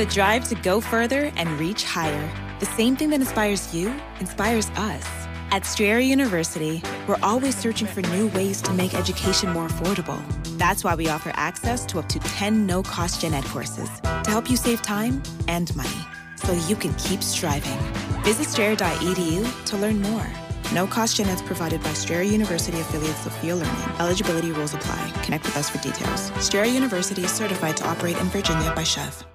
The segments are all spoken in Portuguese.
The drive to go further and reach higher. The same thing that inspires you inspires us. At Strayer University, we're always searching for new ways to make education more affordable. That's why we offer access to up to 10 no-cost gen ed courses to help you save time and money so you can keep striving. Visit strayer.edu to learn more. No cost gen eds provided by Strayer University affiliates of Learning. Eligibility rules apply. Connect with us for details. Strayer University is certified to operate in Virginia by Chev.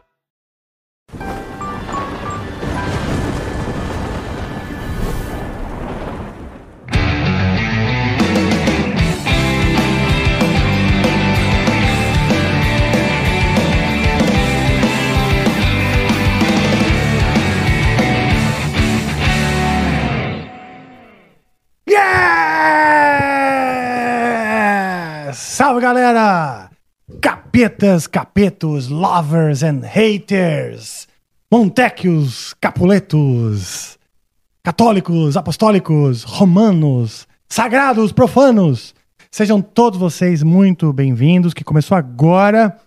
Salve galera! Capetas, capetos, lovers and haters, Montequios, capuletos, católicos, apostólicos, romanos, sagrados, profanos. Sejam todos vocês muito bem-vindos, que começou agora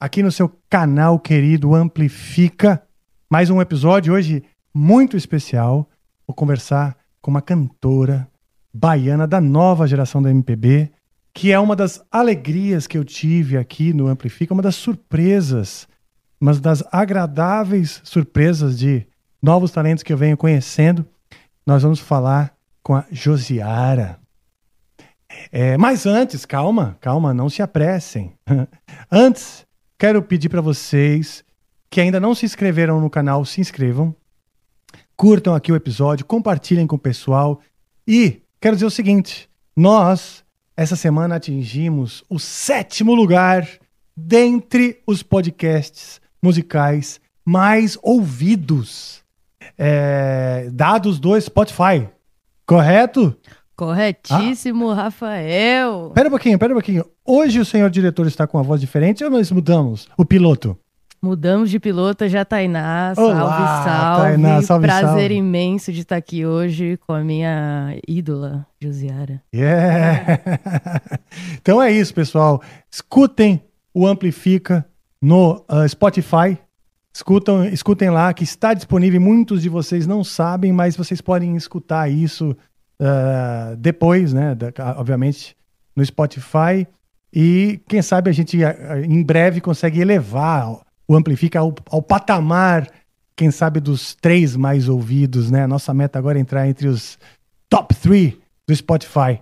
aqui no seu canal querido Amplifica. Mais um episódio hoje muito especial. Vou conversar com uma cantora baiana da nova geração da MPB, que é uma das alegrias que eu tive aqui no Amplifica, uma das surpresas, uma das agradáveis surpresas de novos talentos que eu venho conhecendo. Nós vamos falar com a Josiara. É, mas antes, calma, calma, não se apressem. antes, quero pedir para vocês que ainda não se inscreveram no canal, se inscrevam, curtam aqui o episódio, compartilhem com o pessoal e quero dizer o seguinte: nós, essa semana, atingimos o sétimo lugar dentre os podcasts musicais mais ouvidos, é, dados do Spotify. Correto? Corretíssimo, Rafael. Pera um pouquinho, pera um pouquinho. Hoje o senhor diretor está com uma voz diferente ou nós mudamos o piloto? Mudamos de piloto, já Tainá. Olá, salve, salve. Tainá, salve, Prazer salve. imenso de estar aqui hoje com a minha ídola, Josiara. Yeah! então é isso, pessoal. Escutem o Amplifica no uh, Spotify. Escutam, escutem lá, que está disponível. Muitos de vocês não sabem, mas vocês podem escutar isso uh, depois, né? Da- obviamente, no Spotify. E quem sabe a gente uh, em breve consegue elevar o Amplifica ao, ao patamar, quem sabe, dos três mais ouvidos, né? Nossa meta agora é entrar entre os top 3 do Spotify.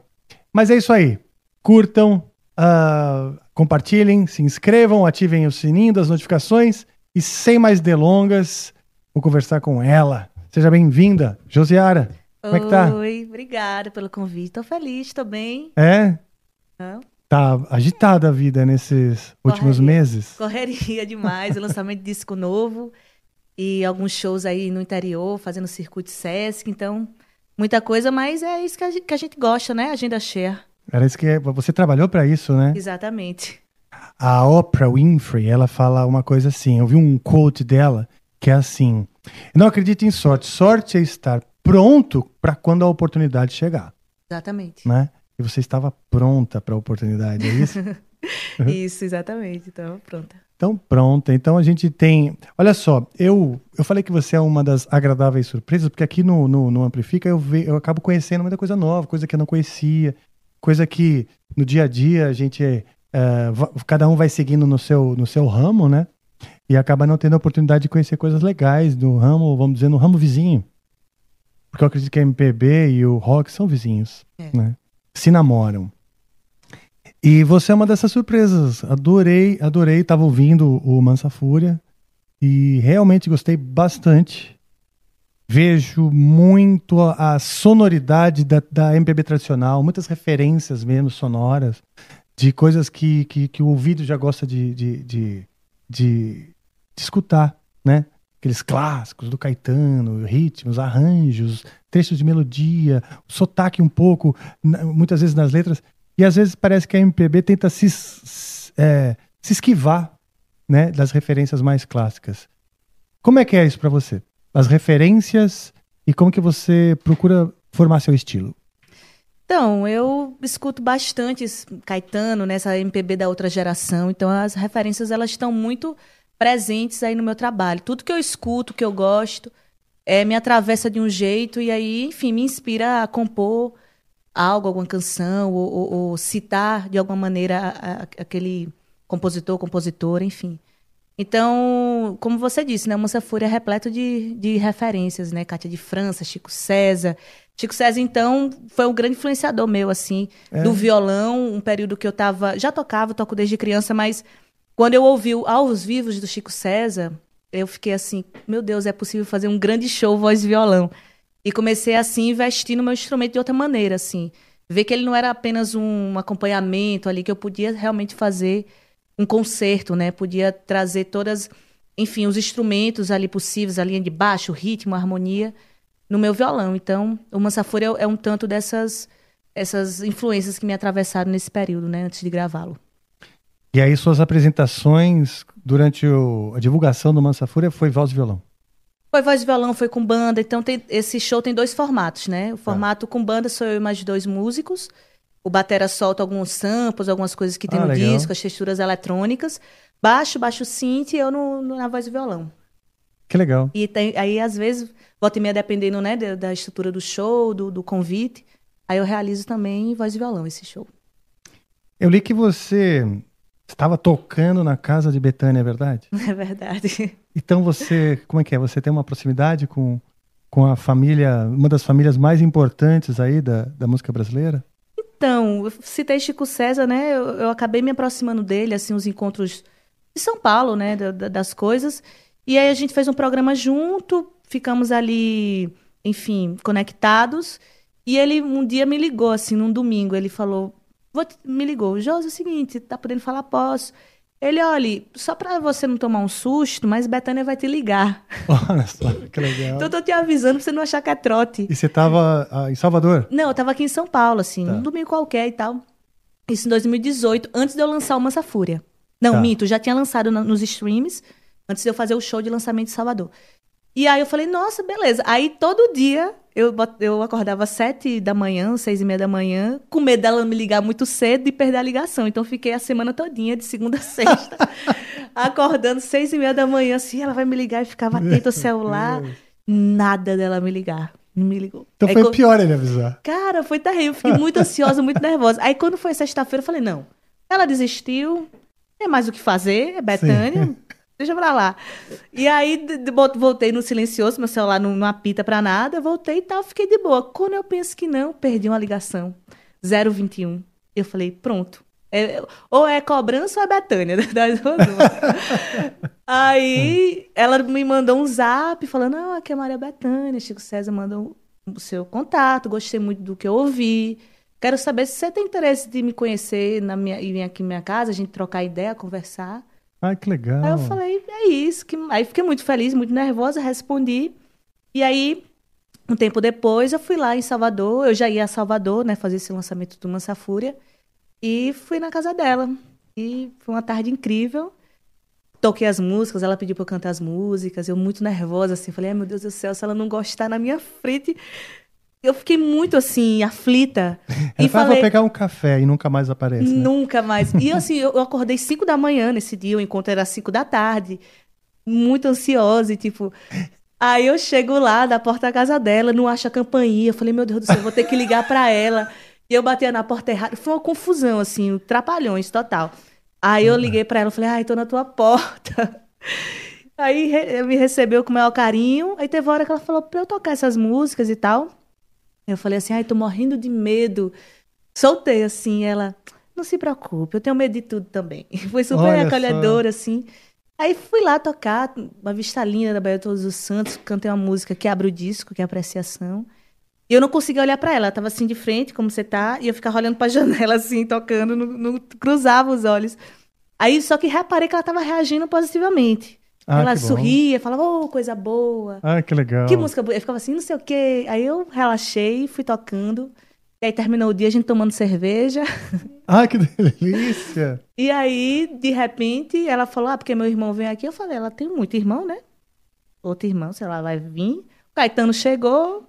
Mas é isso aí. Curtam, ah, compartilhem, se inscrevam, ativem o sininho das notificações e sem mais delongas, vou conversar com ela. Seja bem-vinda, Josiara. Como é que tá? Oi, obrigada pelo convite. Tô feliz, tô bem. É? Não? Tá agitada a vida nesses últimos Correria. meses? Correria demais, o lançamento de disco novo e alguns shows aí no interior, fazendo circuito Sesc, então muita coisa, mas é isso que a gente, que a gente gosta, né? Agenda share. Era isso que você trabalhou para isso, né? Exatamente. A Oprah Winfrey, ela fala uma coisa assim. Eu vi um quote dela que é assim: Não acredito em sorte. Sorte é estar pronto para quando a oportunidade chegar, Exatamente. né? E você estava pronta para a oportunidade, é isso? Isso, exatamente. Então, pronta. Então, pronta. Então a gente tem. Olha só, eu, eu falei que você é uma das agradáveis surpresas, porque aqui no, no, no Amplifica eu, ve, eu acabo conhecendo muita coisa nova, coisa que eu não conhecia, coisa que no dia a dia a gente. eh, cada um vai seguindo no seu, no seu ramo, né? E acaba não tendo a oportunidade de conhecer coisas legais no ramo, vamos dizer, no ramo vizinho. Porque eu acredito que a MPB e o rock são vizinhos, É. né? Se namoram. E você é uma dessas surpresas. Adorei, adorei. Tava ouvindo o Mansa Fúria e realmente gostei bastante. Vejo muito a sonoridade da, da MPB tradicional, muitas referências mesmo sonoras, de coisas que, que, que o ouvido já gosta de, de, de, de, de escutar, né? Aqueles clássicos do Caetano, ritmos, arranjos, trechos de melodia, sotaque um pouco, muitas vezes nas letras. E às vezes parece que a MPB tenta se, é, se esquivar né, das referências mais clássicas. Como é que é isso pra você? As referências e como que você procura formar seu estilo? Então, eu escuto bastante Caetano, nessa MPB da outra geração. Então, as referências elas estão muito presentes aí no meu trabalho. Tudo que eu escuto, que eu gosto, é, me atravessa de um jeito e aí, enfim, me inspira a compor algo, alguma canção, ou, ou- ou citar de alguma maneira a- a- aquele compositor, compositora, enfim. Então, como você disse, né, o Mansa Fúria é repleto de, de referências, né? Cátia de França, Chico César. Chico César, então, foi um grande influenciador meu, assim, É. do violão, um período que eu tava. Já tocava, toco desde criança, mas quando eu ouvi Aos Vivos do Chico César, eu fiquei assim, meu Deus, é possível fazer um grande show voz e violão. E comecei assim, a investir no meu instrumento de outra maneira, assim. Ver que ele não era apenas um acompanhamento ali, que eu podia realmente fazer um concerto, né? Podia trazer todas, enfim, os instrumentos ali possíveis, a linha de baixo, o ritmo, a harmonia, no meu violão. Então, o Mansafúria é um tanto dessas essas influências que me atravessaram nesse período, né? Antes de gravá-lo. E aí suas apresentações durante o- a divulgação do Mansa Fúria foi voz e violão. Foi voz e violão, foi com banda. Então, tem, esse show tem dois formatos, né? O formato com banda sou eu e mais dois músicos. O batera solta alguns samples, algumas coisas que tem Ah, no legal. disco, as texturas eletrônicas. Baixo, baixo synth e eu no, no- na voz e violão. Que legal. E tem- aí, às vezes, volta e meia, dependendo né, da, da estrutura do show, do, do convite, aí eu realizo também voz e violão esse show. Eu li que você estava tocando na casa de Betânia, é verdade? É verdade. Então você, como é que é? Você tem uma proximidade com, com a família, uma das famílias mais importantes aí da, da música brasileira? Então, eu citei Chico César, né? Eu, eu acabei me aproximando dele, assim, os encontros de São Paulo, né? da- da- das coisas. E aí a gente fez um programa junto, ficamos ali, enfim, conectados. E ele um dia me ligou, assim, num domingo. Ele falou, te- me ligou, Josi, é o seguinte, tá podendo falar? Posso. Ele, olha, só pra você não tomar um susto, mas Betânia vai te ligar. Olha só, que legal. Então eu tô te avisando pra você não achar que é trote. E você estava em Salvador? Não, eu tava aqui em São Paulo, assim, Tá. um domingo qualquer e tal. Isso em 2018, antes de eu lançar o Mansa Fúria. Não, Tá. minto, já tinha lançado na- nos streams, antes de eu fazer o show de lançamento em Salvador. E aí eu falei, nossa, beleza. Aí todo dia eu, eu acordava às sete da manhã, seis e meia da manhã, com medo dela me ligar muito cedo e perder a ligação. Então fiquei a semana todinha, de segunda a sexta, acordando seis e meia da manhã, assim, ela vai me ligar e ficava atenta ao celular. Nada dela me ligar. Não me ligou. Então Aí foi pior ele avisar. Cara, foi terrível. Fiquei muito ansiosa, muito nervosa. Aí quando foi sexta-feira, eu falei, não. Ela desistiu, tem mais o que fazer, é Betânia. Deixa pra lá. E aí voltei no silencioso, meu celular não, não apita pra nada, voltei e tal, fiquei de boa. Quando eu penso que não, perdi uma ligação. 021. Eu falei, pronto. É- ou é cobrança ou é Betânia. Aí ela me mandou um zap falando: Ah, aqui é Maria Bethânia, Chico César mandou o seu contato, gostei muito do que eu ouvi. Quero saber se você tem interesse de me conhecer na minha, e vir aqui na minha casa, a gente trocar ideia, conversar. Ai, que legal. Aí eu falei, é isso. Que... Aí fiquei muito feliz, muito nervosa, respondi. E aí, um tempo depois, eu fui lá em Salvador. Eu já ia a Salvador, né, fazer esse lançamento do Mansa Fúria. E fui na casa dela. E foi uma tarde incrível. Toquei as músicas, ela pediu pra eu cantar as músicas. Eu muito nervosa, assim. Falei, ai meu Deus do céu, se ela não gostar na minha frente. Eu fiquei muito, assim, aflita. Ela fala, vou pegar um café e nunca mais aparece, né? Nunca mais. E assim, eu acordei 5 da manhã nesse dia, o encontro era 5 da tarde, muito ansiosa e tipo. Aí eu chego lá da porta da casa dela, não acho a campainha. Eu falei, meu Deus do céu, vou ter que ligar pra ela. E eu batia na porta errada. Foi uma confusão, assim, trapalhões total. Aí eu liguei pra ela, falei, ai, tô na tua porta. Aí me recebeu com o maior carinho. Aí teve uma hora que ela falou pra eu tocar essas músicas e tal. Eu falei assim, ai, tô morrendo de medo. Soltei assim, ela, não se preocupe, eu tenho medo de tudo também. Foi super Olha só. acolhedora, assim. Aí fui lá tocar, uma vista linda da Bahia Todos os Santos, cantei uma música que abre o disco, que é Apreciação. E eu não conseguia olhar pra ela, ela tava assim de frente, como você tá, e eu ficava olhando pra janela, assim, tocando, não, não cruzava os olhos. Aí, só que reparei que ela tava reagindo positivamente. Ah, ela sorria, falava, oh, coisa boa. Ah, que legal. Que música boa. Eu ficava assim, não sei o quê. Aí eu relaxei, fui tocando. E aí terminou o dia a gente tomando cerveja. Ah, que delícia. E aí, de repente, ela falou: Ah, porque meu irmão vem aqui. Eu falei: Ela tem muito irmão, né? Outro irmão, sei lá, vai vir. O Caetano chegou.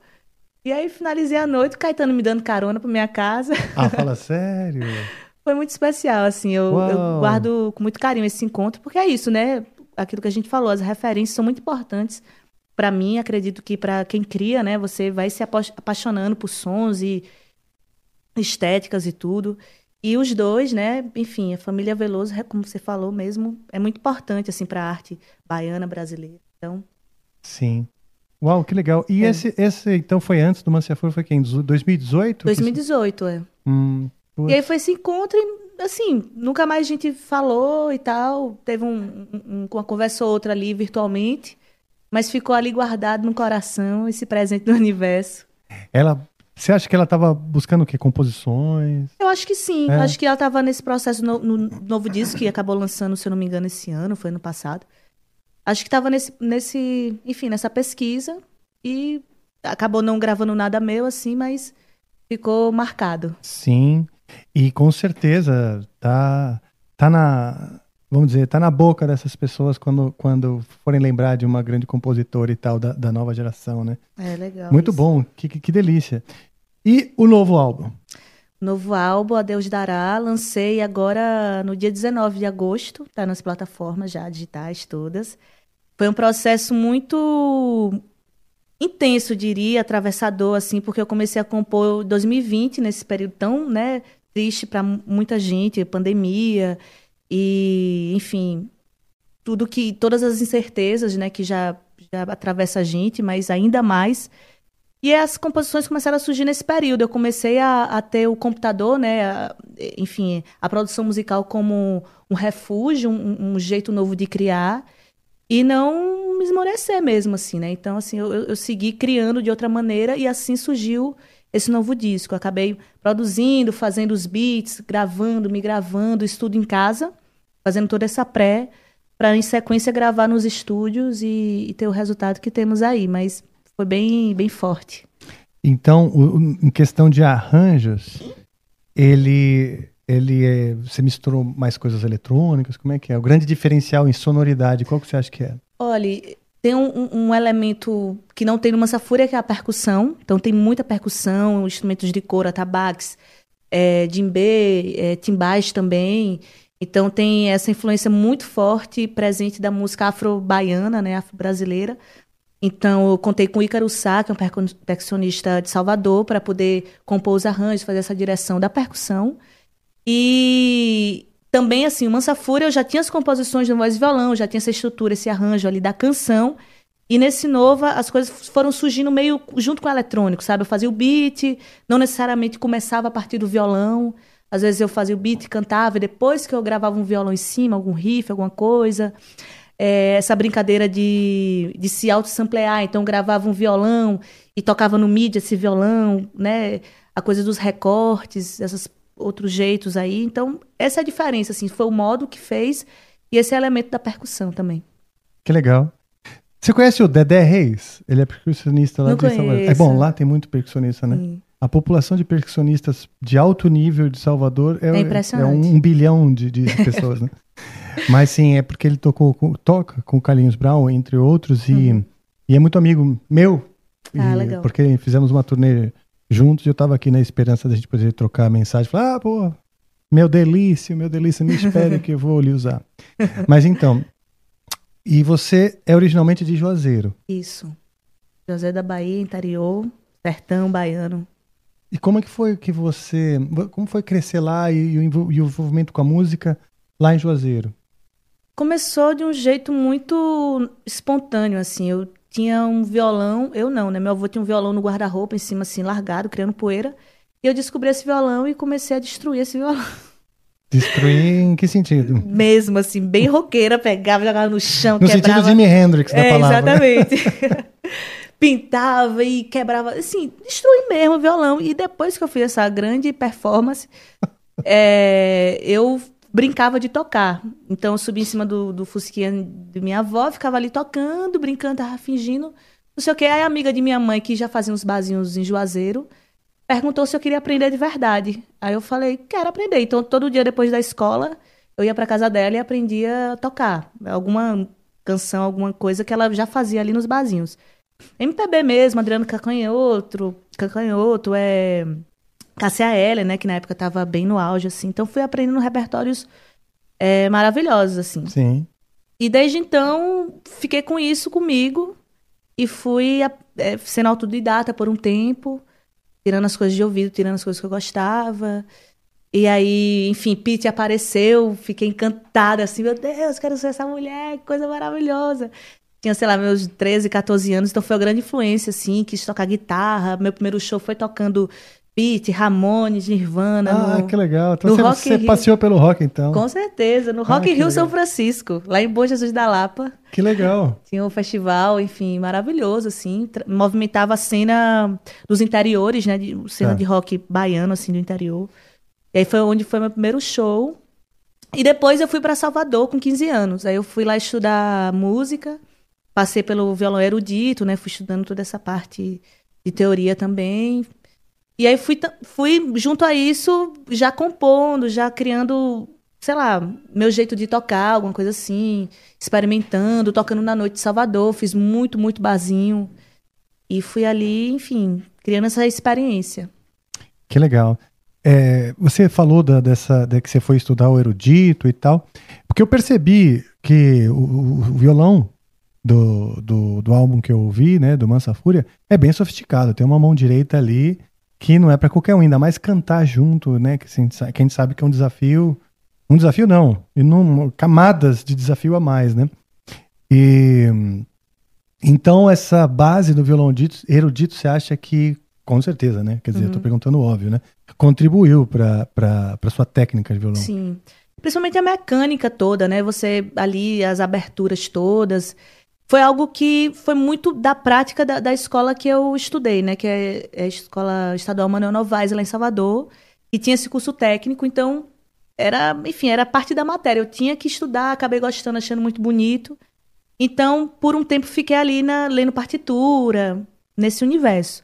E aí finalizei a noite, o Caetano me dando carona pra minha casa. Ah, fala sério. Foi muito especial, assim. Eu, eu guardo com muito carinho esse encontro, porque é isso, né? Aquilo que a gente falou, as referências são muito importantes para mim. Acredito que para quem cria, né? Você vai se apa- apaixonando por sons e estéticas e tudo. E os dois, né? Enfim, a família Veloso, é como você falou mesmo, é muito importante, assim, para a arte baiana brasileira. Então, Sim. Uau, que legal. E É. esse, esse, então, foi antes do Manciafur? Foi quem? 2018? 2018, é. Hum. E aí foi esse encontro e, assim, nunca mais a gente falou e tal. Teve um, um- um- uma conversa ou outra ali virtualmente, mas ficou ali guardado no coração esse presente do universo. Ela, você acha que ela estava buscando o quê? Composições? Eu acho que sim. É. Acho que ela estava nesse processo no, no novo disco que acabou lançando, se eu não me engano, esse ano, foi ano passado. Acho que estava nesse, nesse, enfim, nessa pesquisa e acabou não gravando nada meu assim, mas ficou marcado. Sim. E com certeza tá, tá na, vamos dizer, tá na boca dessas pessoas quando, quando forem lembrar de uma grande compositora e tal da, da nova geração, né? É legal. Muito isso. bom, que, que, que delícia. E o novo álbum? Novo álbum, A Deus Dará, lancei agora no dia 19 de agosto, tá nas plataformas já digitais todas. Foi um processo muito intenso, diria, atravessador, assim, porque eu comecei a compor em 2020, nesse período tão, né, triste para muita gente, pandemia e, enfim, tudo que, todas as incertezas, né, que já, já atravessa a gente, mas ainda mais e as composições começaram a surgir nesse período. Eu comecei a, a ter o computador, né? a- enfim, a produção musical como um refúgio, um, um jeito novo de criar. E não me esmorecer mesmo, assim, né? Então, assim, eu, eu segui criando de outra maneira e assim surgiu esse novo disco. Eu acabei produzindo, fazendo os beats, gravando, me gravando, estudo em casa, fazendo toda essa pré, para em sequência gravar nos estúdios e, e ter o resultado que temos aí. Mas foi bem, bem forte. Então, o- em questão de arranjos, ele, ele é, você misturou mais coisas eletrônicas? Como é que é? O grande diferencial em sonoridade, qual que você acha que é? Olha, tem um, um- elemento que não tem no Mansa Fúria, que é a percussão. Então tem muita percussão, instrumentos de couro, atabaques, é, djembe, é, timbais também. Então tem essa influência muito forte presente da música afro-baiana, né, afro-brasileira. Então eu contei com Ícaro Sá, que é um percu- percussionista de Salvador, para poder compor os arranjos, fazer essa direção da percussão. E também, assim, o Mansa Fúria, eu já tinha as composições no voz e violão, já tinha essa estrutura, esse arranjo ali da canção. E nesse Nova, as coisas foram surgindo meio junto com o eletrônico, sabe? Eu fazia o beat, não necessariamente começava a partir do violão. Às vezes eu fazia o beat, cantava, e depois que eu gravava um violão em cima, algum riff, alguma coisa. É, essa brincadeira de, de se auto-samplear. Então, gravava um violão e tocava no MIDI esse violão, né? A coisa dos recortes, esses outros jeitos aí. Então, essa é a diferença, assim. Foi o modo que fez e esse elemento da percussão também. Que legal. Você conhece o Dedé Reis? Ele é percussionista lá Não de Salvador. É bom, lá tem muito percussionista, né? Sim. A população de percussionistas de alto nível de Salvador é, É é um bilhão de, de pessoas, né? Mas sim, é porque ele tocou com- toca com o Carlinhos Brown, entre outros, e, e é muito amigo meu. Uhum. Ah, E- legal. Porque fizemos uma turnê juntos e eu tava aqui na esperança da gente poder trocar mensagem. Falar, ah, pô, meu delícia, meu delícia, me espere que eu vou lhe usar. Mas então, e você é originalmente de Juazeiro. Isso. José da Bahia, interior, sertão baiano. E como é que foi que você. Como foi crescer lá e, e o e o envolvimento com a música lá em Juazeiro? Começou de um jeito muito espontâneo, assim. Eu tinha um violão, eu não, né? Meu avô tinha um violão no guarda-roupa, em cima, assim, largado, criando poeira. E eu descobri esse violão e comecei a destruir esse violão. Destruir em que sentido? Mesmo, assim, bem roqueira, pegava, jogava no chão, No quebrava. sentido Jimi Hendrix da é, palavra. Exatamente. Pintava e quebrava, assim, destruí mesmo o violão. E depois que eu fiz essa grande performance, é, eu brincava de tocar. Então eu subia em cima do, do fusquinha de minha avó, ficava ali tocando, brincando, tava fingindo, não sei o que. Aí a amiga de minha mãe, que já fazia uns barzinhos em Juazeiro, perguntou se eu queria aprender de verdade. Aí eu falei, quero aprender. Então todo dia depois da escola, eu ia pra casa dela e aprendia a tocar. Alguma canção, alguma coisa que ela já fazia ali nos barzinhos. MPB mesmo, Adriano Cacanhoto, Cacanhoto, é... Cassia Eller, né, que na época tava bem no auge, assim. Então fui aprendendo repertórios é, maravilhosos, assim. Sim. E desde então, fiquei com isso comigo e fui é, sendo autodidata por um tempo, tirando as coisas de ouvido, tirando as coisas que eu gostava. E aí, enfim, Pete apareceu, fiquei encantada, assim, meu Deus, quero ser essa mulher, que coisa maravilhosa. Tinha, sei lá, meus 13, 14 anos, então foi uma grande influência, assim, quis tocar guitarra. Meu primeiro show foi tocando Pete, Ramones, Nirvana. Ah, no, que legal. Então você, Rock você passeou pelo rock, então. Com certeza, no Ah, Rock in que Rio São legal. Francisco, lá em Bom Jesus da Lapa. Que legal. Tinha um festival, enfim, maravilhoso, assim. Movimentava a cena dos interiores, né? De, cena Tá. de rock baiano, assim, do interior. E aí foi onde foi meu primeiro show. E depois eu fui para Salvador com 15 anos. Aí eu fui lá estudar música. Passei pelo violão erudito, né? Fui estudando toda essa parte de teoria também. E aí fui, fui junto a isso, já compondo, já criando, sei lá, meu jeito de tocar, alguma coisa assim, experimentando, tocando na noite de Salvador, fiz muito, muito barzinho. E fui ali, enfim, criando essa experiência. Que legal. É, você falou da, dessa, de que você foi estudar o erudito e tal, porque eu percebi que o- o violão do, do, do álbum que eu ouvi, né, do Mansa Fúria, é bem sofisticado. Tem uma mão direita ali que não é para qualquer um, ainda mais cantar junto, né, que a gente, sa- que a gente sabe que é um desafio. Um desafio não, e não, camadas de desafio a mais, né? E então essa base do violão dito- erudito, você acha que, com certeza, né? Quer dizer, eu tô perguntando o óbvio, né? Contribuiu para para sua técnica de violão. Sim. Principalmente a mecânica toda, né? Você ali, as aberturas todas. Foi algo que foi muito da prática da, da escola que eu estudei, né? Que é, é a Escola Estadual Manuel Novaes, lá em Salvador. E tinha esse curso técnico, então era, enfim, era parte da matéria. Eu tinha que estudar, acabei gostando, achando muito bonito. Então, por um tempo, fiquei ali na, lendo partitura, nesse universo.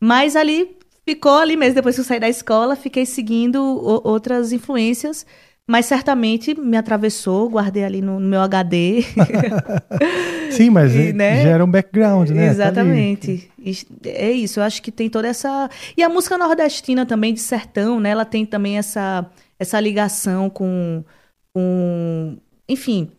Mas ali ficou ali mesmo. Depois que eu saí da escola, fiquei seguindo o- outras influências. Mas certamente me atravessou, guardei ali no, no meu HD. Sim, mas E, né? gera um background, né? Tá. Exatamente. Is- É isso, eu acho que tem toda essa. E a música nordestina também, de sertão, né? Ela tem também essa, essa ligação com, com. Enfim.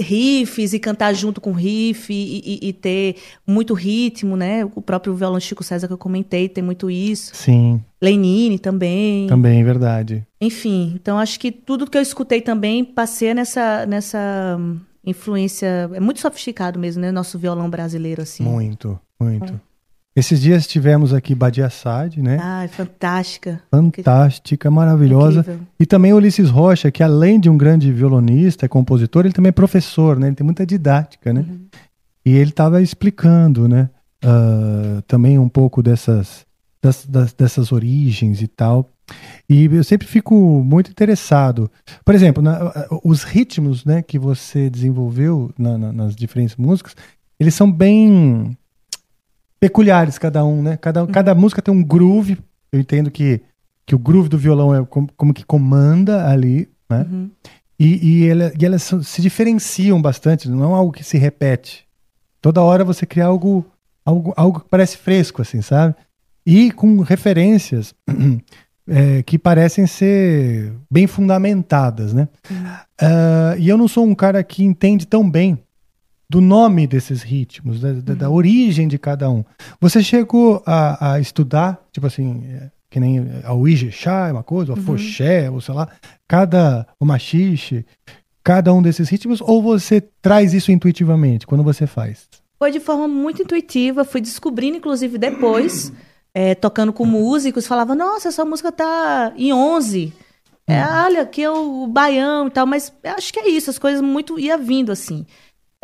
Riffs e cantar junto com riff e, e- e ter muito ritmo, né? O próprio violão Chico César que eu comentei tem muito isso. Sim, Lenine também. também, verdade. Enfim, então acho que tudo que eu escutei também passei nessa, nessa hum, influência. É muito sofisticado mesmo, né? Nosso violão brasileiro, assim. Muito, muito. Esses dias tivemos aqui Badia Sad, né? Ai, fantástica. Fantástica, maravilhosa. Incrível. E também Ulisses Rocha, que além de um grande violonista, é compositor, ele também é professor, né? Ele tem muita didática, né? Uhum. E ele estava explicando, né? ah, também um pouco dessas, das- das- dessas origens e tal. E eu sempre fico muito interessado. Por exemplo, na- os ritmos, né, que você desenvolveu na- na- nas diferentes músicas, eles são bem peculiares cada um, né? Cada, cada música tem um groove. Eu entendo que, que o groove do violão é como, como que comanda ali, né? Uhum. E, e, e elas se diferenciam bastante, não é algo que se repete. Toda hora você cria algo, algo, algo que parece fresco, assim, sabe? E com referências é, que parecem ser bem fundamentadas, né? Ah, e eu não sou um cara que entende tão bem do nome desses ritmos, da, da- da origem de cada um. Você chegou a, a estudar, tipo assim, é, que nem a Uijexá é uma coisa, o Afoxé, ou sei lá, cada, o machixe, cada um desses ritmos, ou você traz isso intuitivamente quando você faz? Foi de forma muito intuitiva, fui descobrindo, inclusive, depois, é, tocando com músicos, falava, nossa, essa música tá em 11. É, olha, aqui é o baião e tal, mas acho que é isso, as coisas muito ia vindo, assim.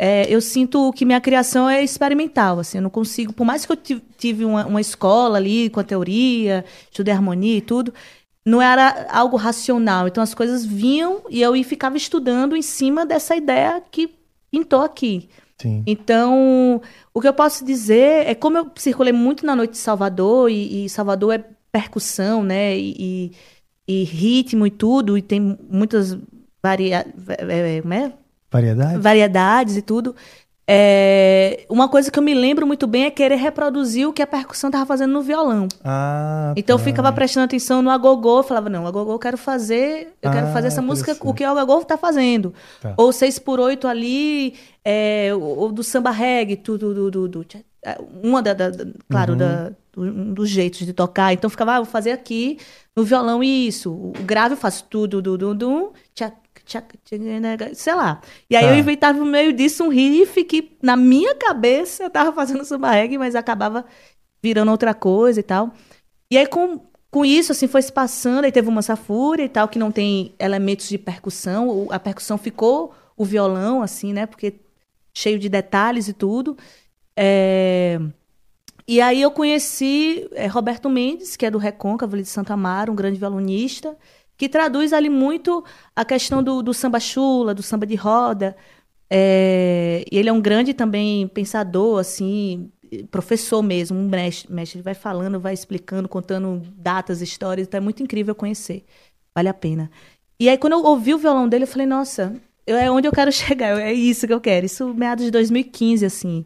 É, eu sinto que minha criação é experimental, assim, eu não consigo, por mais que eu ti- tive uma, uma escola ali com a teoria, estudei harmonia e tudo, não era algo racional. Então as coisas vinham e eu ficava estudando em cima dessa ideia que pintou aqui. Sim. Então, o que eu posso dizer é como eu circulei muito na noite de Salvador, e, e Salvador é percussão, né? E, e- e ritmo e tudo, e tem muitas varia... é, é, como é? Variedade? variedades e tudo. É, Uma coisa que eu me lembro muito bem é querer reproduzir o que a percussão estava fazendo no violão. Ah, Então eu tá. ficava prestando atenção no agogô, eu falava, não, agogô eu quero fazer, eu quero Ah, fazer essa música, o que o agogô tá fazendo. Tá. Ou 6 por 8 ali, é, ou do samba reggae, tudo, do, do, do- uma da, da- claro, Uhum. da, um dos jeitos de tocar. Então eu ficava, ah, vou fazer aqui no violão isso. O grave eu faço tudo, do, do, tchac, sei lá. E aí Tá. eu inventava no meio disso um riff que na minha cabeça eu tava fazendo samba reggae, mas acabava virando outra coisa e tal. E aí, com, com isso, assim, foi se passando, aí teve uma safúria e tal, que não tem elementos de percussão. A percussão ficou o violão, assim, né? Porque cheio de detalhes e tudo. É, E aí eu conheci é, Roberto Mendes, que é do Recôncavo de Santa Amaro, um grande violonista, que traduz ali muito a questão do, do samba chula, do samba de roda. É, ele é um grande também pensador, assim, professor mesmo, um mestre, mestre. Ele vai falando, vai explicando, contando datas, histórias, então é muito incrível conhecer. Vale a pena. E aí, quando eu ouvi o violão dele, eu falei, nossa, eu- é onde eu quero chegar, é isso que eu quero. Isso meados de 2015, assim.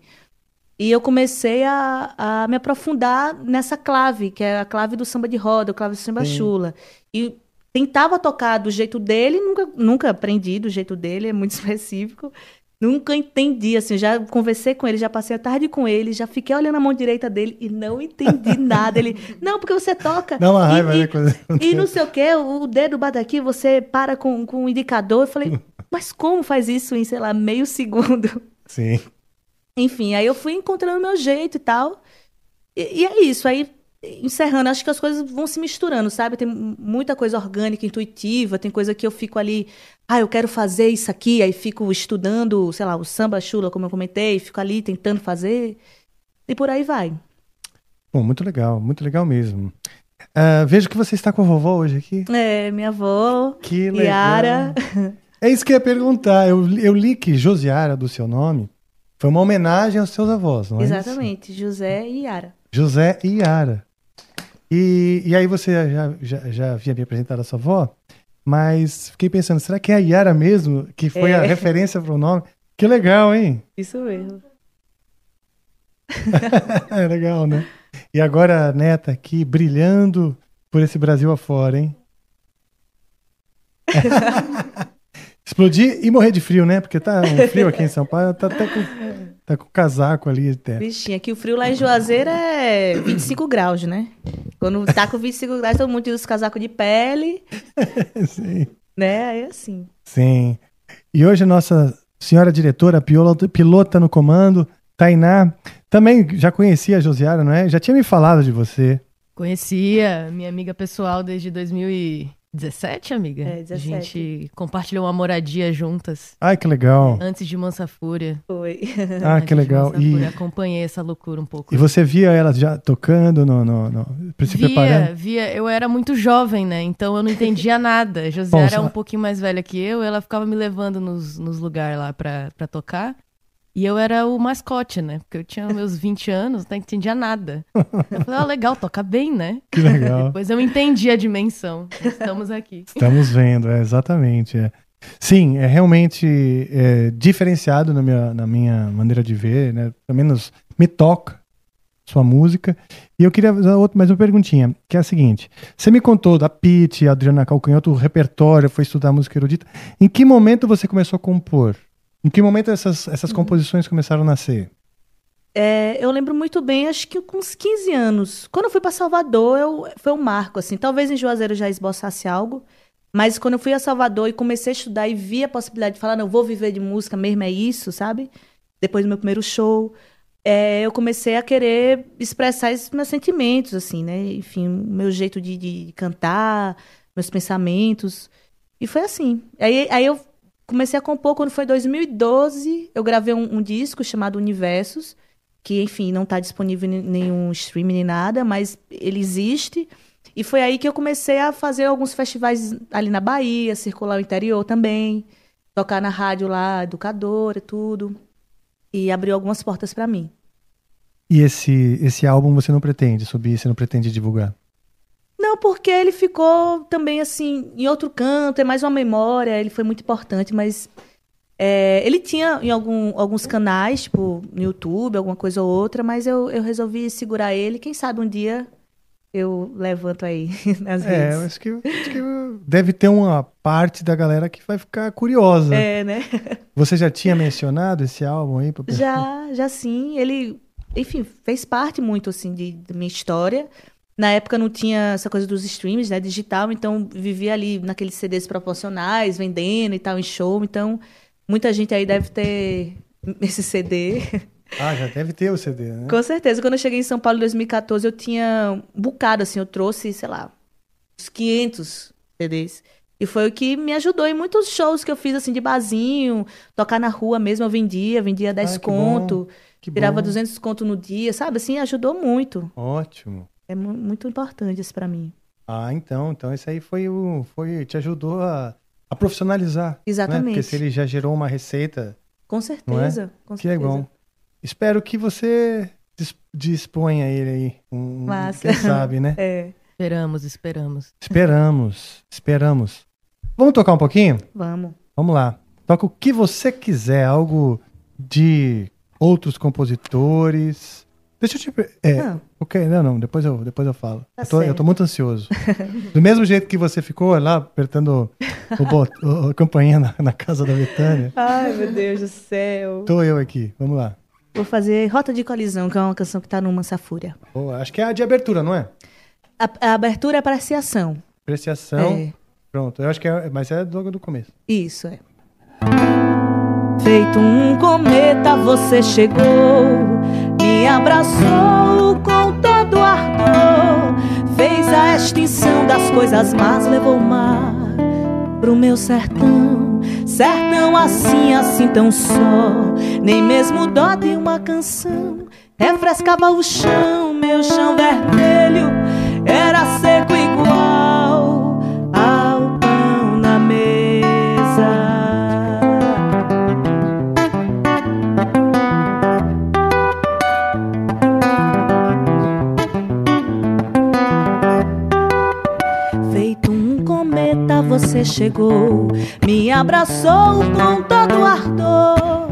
E eu comecei a, a me aprofundar nessa clave, que é a clave do samba de roda, a clave do samba chula. E tentava tocar do jeito dele, nunca, nunca aprendi do jeito dele, é muito específico. Nunca entendi, assim, já conversei com ele, já passei a tarde com ele, já fiquei olhando a mão direita dele e não entendi nada. Ele, não, porque você toca. Dá uma e- raiva, e, né? Quando... e não sei o quê, o dedo bate aqui, você para com, com o indicador. Eu falei, mas como faz isso em, sei lá, meio segundo? Sim. Enfim, aí eu fui encontrando meu jeito e tal. E, e é isso, aí encerrando, acho que as coisas vão se misturando, sabe? Tem muita coisa orgânica, intuitiva, tem coisa que eu fico ali, ah, eu quero fazer isso aqui, aí fico estudando, sei lá, o samba chula, como eu comentei, fico ali tentando fazer, e por aí vai. Bom, muito legal, muito legal mesmo. Ah, vejo que você está com a vovó hoje aqui. É, minha avó, Que legal. Yara. É isso que eu ia perguntar. Eu, eu li que Josiara, do seu nome, foi uma homenagem aos seus avós, não é isso? Exatamente, José e Yara. José e Yara. E, e aí você já, já, já havia me apresentado a sua avó, mas fiquei pensando, será que é a Yara mesmo que foi a É. referência para o nome? Que legal, hein? Isso mesmo. É legal, né? E agora a neta aqui brilhando por esse Brasil afora, hein? Explodir e morrer de frio, né? Porque tá um frio aqui em São Paulo, tá até com, tá com casaco ali até. Bichinha, aqui o frio lá em Juazeiro é 25 graus, né? Quando tá com 25 graus, todo mundo tira os casacos de pele, Sim. né? Aí é assim. Sim. E hoje a nossa senhora diretora, piloto- pilota no comando, Tainá, também já conhecia a Josiara, não é? Já tinha me falado de você. Conhecia minha amiga pessoal desde 2017, amiga. É, 17. A gente compartilhou uma moradia juntas. Ai, que legal. Antes de Mansa Fúria. Foi. Ah, Antes que de legal. Mansa E, Fúria. Acompanhei essa loucura um pouco. e você via ela já tocando, no, no, no- se Via, preparando? via. Eu era muito jovem, né? Então eu não entendia nada. José era um pouquinho mais velha que eu, ela ficava me levando nos, nos lugares lá pra, pra tocar. E eu era o mascote, né? Porque eu tinha meus 20 anos, não entendia nada. Eu falei, ah, legal, toca bem, né? Que legal. Depois eu entendi a dimensão. Estamos aqui. Estamos vendo, é, exatamente. é. Sim, é realmente é, diferenciado na minha, na minha maneira de ver, né? Pelo menos me toca sua música. E eu queria fazer outra, mais uma perguntinha, que é a seguinte. Você me contou da Pete, Adriana Calcanhoto, o repertório, foi estudar música erudita. Em que momento você começou a compor? Em que momento essas, essas composições começaram a nascer? É, eu lembro muito bem, acho que com uns 15 anos. Quando eu fui para Salvador, eu, foi um marco, assim. Talvez em Juazeiro já esboçasse algo, mas quando eu fui a Salvador e comecei a estudar e vi a possibilidade de falar, não, eu vou viver de música mesmo, é isso, sabe? Depois do meu primeiro show, é, eu comecei a querer expressar esses meus sentimentos, assim, né? Enfim, o meu jeito de, de cantar, meus pensamentos. E foi assim. Aí, aí eu comecei a compor quando foi 2012. Eu gravei um, um disco chamado Universos, que, enfim, não está disponível em nenhum streaming nem nada, mas ele existe. E foi aí que eu comecei a fazer alguns festivais ali na Bahia, circular o interior também, tocar na rádio lá, educadora, tudo. E abriu algumas portas para mim. E esse, esse álbum você não pretende subir, você não pretende divulgar? Não, porque ele ficou também assim, em outro canto, é mais uma memória, ele foi muito importante, mas é, ele tinha em algum, alguns canais, tipo no YouTube, alguma coisa ou outra, mas eu, eu resolvi segurar ele. Quem sabe um dia eu levanto aí nas É, redes. eu acho que, acho que deve ter uma parte da galera que vai ficar curiosa. É, né? Você já tinha mencionado esse álbum aí? pra pessoa? Já, já sim. Ele, enfim, fez parte muito, assim, de, da minha história. Na época não tinha essa coisa dos streams, né, digital, então vivia ali naqueles CDs proporcionais, vendendo e tal, em show. Então, muita gente aí deve ter esse CD. Ah, já deve ter o CD, né? Com certeza. Quando eu cheguei em São Paulo em 2014, eu tinha um bocado, assim, eu trouxe, sei lá, uns 500 CDs. E foi o que me ajudou em muitos shows que eu fiz, assim, de barzinho, tocar na rua mesmo, eu vendia, vendia 10 Ah, que conto, bom, que tirava bom. 200 conto no dia, sabe? Assim, ajudou muito. Ótimo. É mu- muito importante isso pra mim. Ah, então, então esse aí foi o, foi, te ajudou a, a profissionalizar. Né? Exatamente. Porque se ele já gerou uma receita, Com certeza. Com que certeza. legal. Espero que você dis- disponha ele aí. Um, Massa. Quem sabe, né? É, Esperamos, esperamos. Esperamos, esperamos. Vamos tocar um pouquinho? vamos. Vamos lá. Toca o que você quiser, algo de outros compositores. Deixa eu te. É, Não. ok, não, não, depois eu, depois eu falo. Tá eu, tô, eu tô muito ansioso. Do mesmo jeito que você ficou lá apertando o bot, o- a campainha na, na casa da Betânia, Ai, meu Deus do céu. tô eu aqui. Vamos lá. Vou fazer Rota de Colisão, que é uma canção que tá no Mansa Fúria. Boa, acho que é a de abertura, não é? A, a abertura é apreciação. Apreciação. É. Pronto, eu acho que é, mas é do, do começo. Isso é. Feito um cometa, você chegou, me abraçou com todo ardor, fez a extinção das coisas más, levou o mar pro meu sertão. Sertão assim, assim tão só, nem mesmo dó de uma canção. Refrescava o chão, meu chão vermelho era você chegou, me abraçou com todo ardor.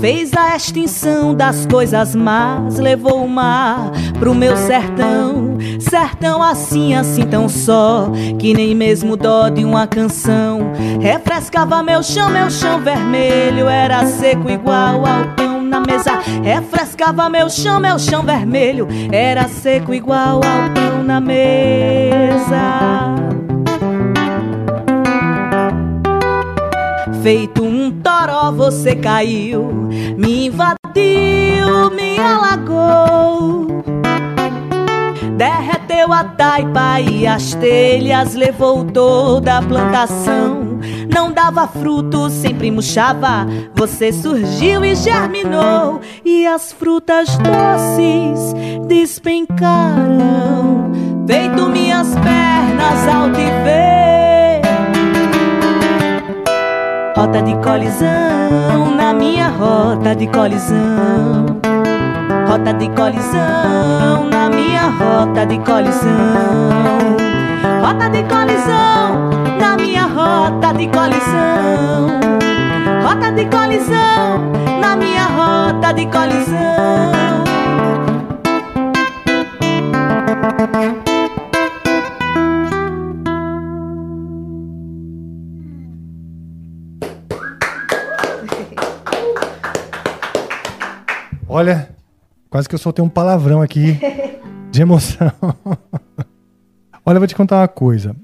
Fez a extinção das coisas más, levou o mar pro meu sertão. Sertão assim, assim tão só, que nem mesmo dó de uma canção. Refrescava meu chão, meu chão vermelho, era seco igual ao pão na mesa. Refrescava meu chão, meu chão vermelho, era seco igual ao pão na mesa. Feito um toró, você caiu, me invadiu, me alagou. Derreteu a taipa e as telhas, levou toda a plantação. Não dava fruto, sempre murchava. Você surgiu e germinou, e as frutas doces despencaram. Feito minhas pernas ao Rota de colisão, na minha rota de colisão. Rota de colisão, na minha rota de colisão. Rota de colisão, na minha rota de colisão. Rota de colisão, na minha rota de colisão. Olha, quase que eu soltei um palavrão aqui de emoção. Olha, eu vou te contar uma coisa.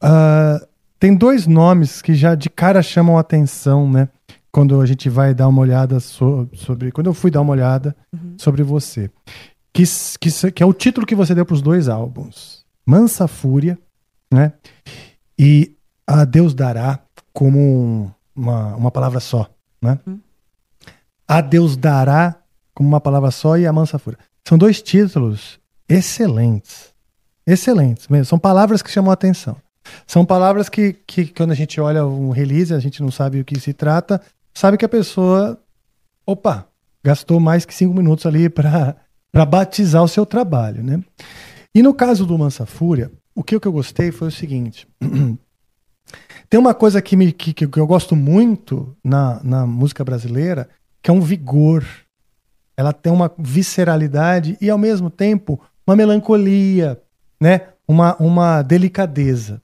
Ah, tem dois nomes que já de cara chamam a atenção, né? Quando a gente vai dar uma olhada so- sobre. Quando eu fui dar uma olhada sobre você. Que, que, que é o título que você deu para os dois álbuns: Mansa Fúria, né? E A Deus Dará, como um- uma, uma palavra só, né? A Deus Dará, como uma palavra só, e A Mansa Fúria. São dois títulos excelentes. Excelentes mesmo. São palavras que chamam a atenção. São palavras que, que, quando a gente olha um release, a gente não sabe o que se trata, sabe que a pessoa, opa, gastou mais que cinco minutos ali para batizar o seu trabalho, né? E no caso do Mansa Fúria, o que, eu gostei foi o seguinte. Tem uma coisa que, me, que, que eu gosto muito na, na música brasileira, que é um vigor. Ela tem uma visceralidade e, ao mesmo tempo, uma melancolia, né? uma, uma delicadeza.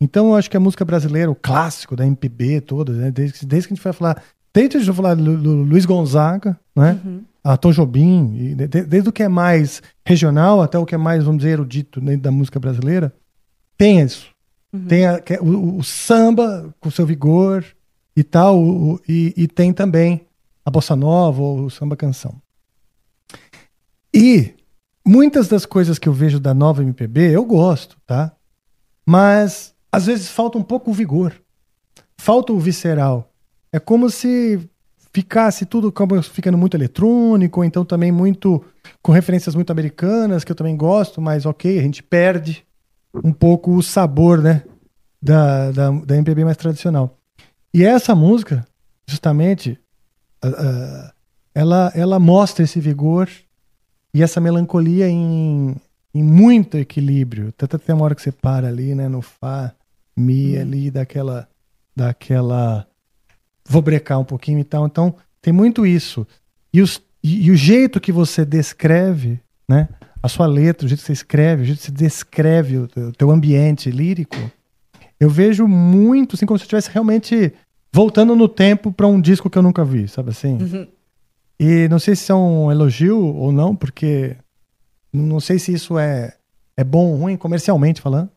Então, eu acho que a música brasileira, o clássico da MPB toda, né? desde, desde que a gente vai falar, desde que a gente vai falar do Luiz Gonzaga, né? Uhum. a Tom Jobim, e de, desde o que é mais regional até o que é mais, vamos dizer, erudito dentro da música brasileira, tem isso. Uhum. Tem a, é o, o, samba com seu vigor e tal, o, e, e, tem também a bossa nova ou o samba canção. E muitas das coisas que eu vejo da nova MPB eu gosto, tá? Mas às vezes falta um pouco o vigor, falta o visceral. É como se ficasse tudo ficando muito eletrônico, ou então também muito com referências muito americanas, que eu também gosto, mas ok, a gente perde um pouco o sabor, né, da, da, da MPB mais tradicional. E essa música, justamente, uh, ela, ela mostra esse vigor e essa melancolia em, em muito equilíbrio. Até tem uma hora que você para ali, né, no Fá, Mi hum. ali, daquela, daquela. Vou brecar um pouquinho e tal. Então, tem muito isso. E, os, e, e, o jeito que você descreve, né? A sua letra, o jeito que você escreve, o jeito que você descreve o, o teu ambiente lírico, eu vejo muito, assim, como se eu estivesse realmente voltando no tempo para um disco que eu nunca vi, sabe assim? Uhum. E não sei se é um elogio ou não, porque não sei se isso é, é bom ou ruim comercialmente falando.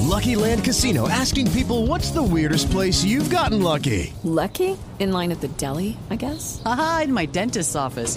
Lucky Land Casino asking people what's the weirdest place you've gotten lucky? Lucky? In line at the deli, I guess? Aha, in my dentist's office.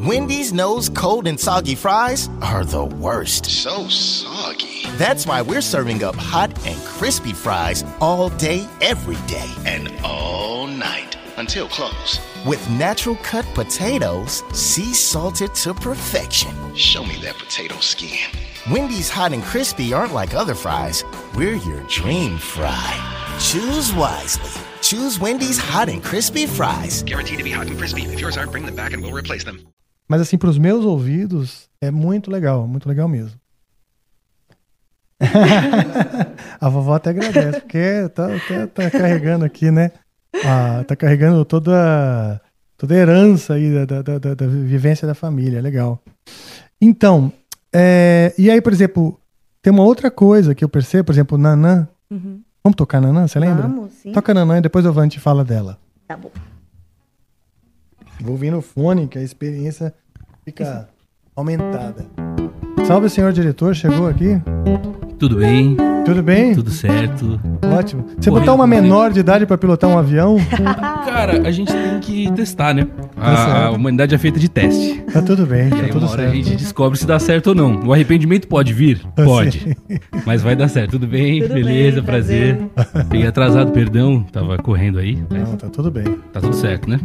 Wendy's knows cold and soggy fries are the worst. So soggy. That's why we're serving up hot and crispy fries all day, every day. And all night until close. With natural cut potatoes, sea salted to perfection. Show me that potato skin. Wendy's hot and crispy aren't like other fries. We're your dream fry. Choose wisely. Choose Wendy's hot and crispy fries. Guaranteed to be hot and crispy. If yours aren't, bring them back and we'll replace them. Mas assim, para os meus ouvidos, é muito legal, muito legal mesmo. a vovó até agradece, porque tá, tá, tá carregando aqui, né? Ah, tá carregando toda, toda a herança aí da, da, da, da vivência da família, legal. Então, é, e aí, por exemplo, tem uma outra coisa que eu percebo, por exemplo, Nanã. Uhum. Vamos tocar Nanã, você lembra? Vamos, sim. Toca Nanã e depois o Vante fala dela. Tá bom. Vou ouvir no fone, que a experiência fica aumentada. Salve, senhor diretor, chegou aqui? Tudo bem? Tudo bem? Tudo certo. Ótimo. Você botar uma menor de idade para pilotar um avião? Cara, a gente tem que testar, né? A, a humanidade é feita de teste. Tá tudo bem, e tá aí, tudo uma hora certo. a gente descobre se dá certo ou não. O arrependimento pode vir? Eu Pode. sei. Mas vai dar certo. Tudo bem? Tudo Beleza, bem, prazer. Peguei atrasado, perdão. Tava correndo aí. mas Não, tá tudo bem. Tá tudo certo, né?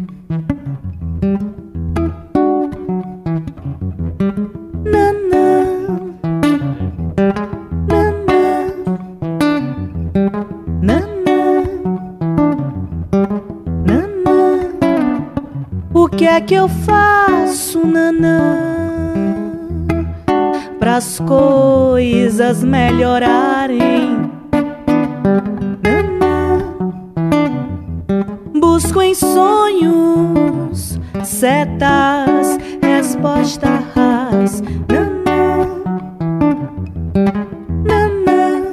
Que eu faço, nanã? Pras coisas melhorarem. Busco em sonhos setas, respostas. Nanã. Nanã.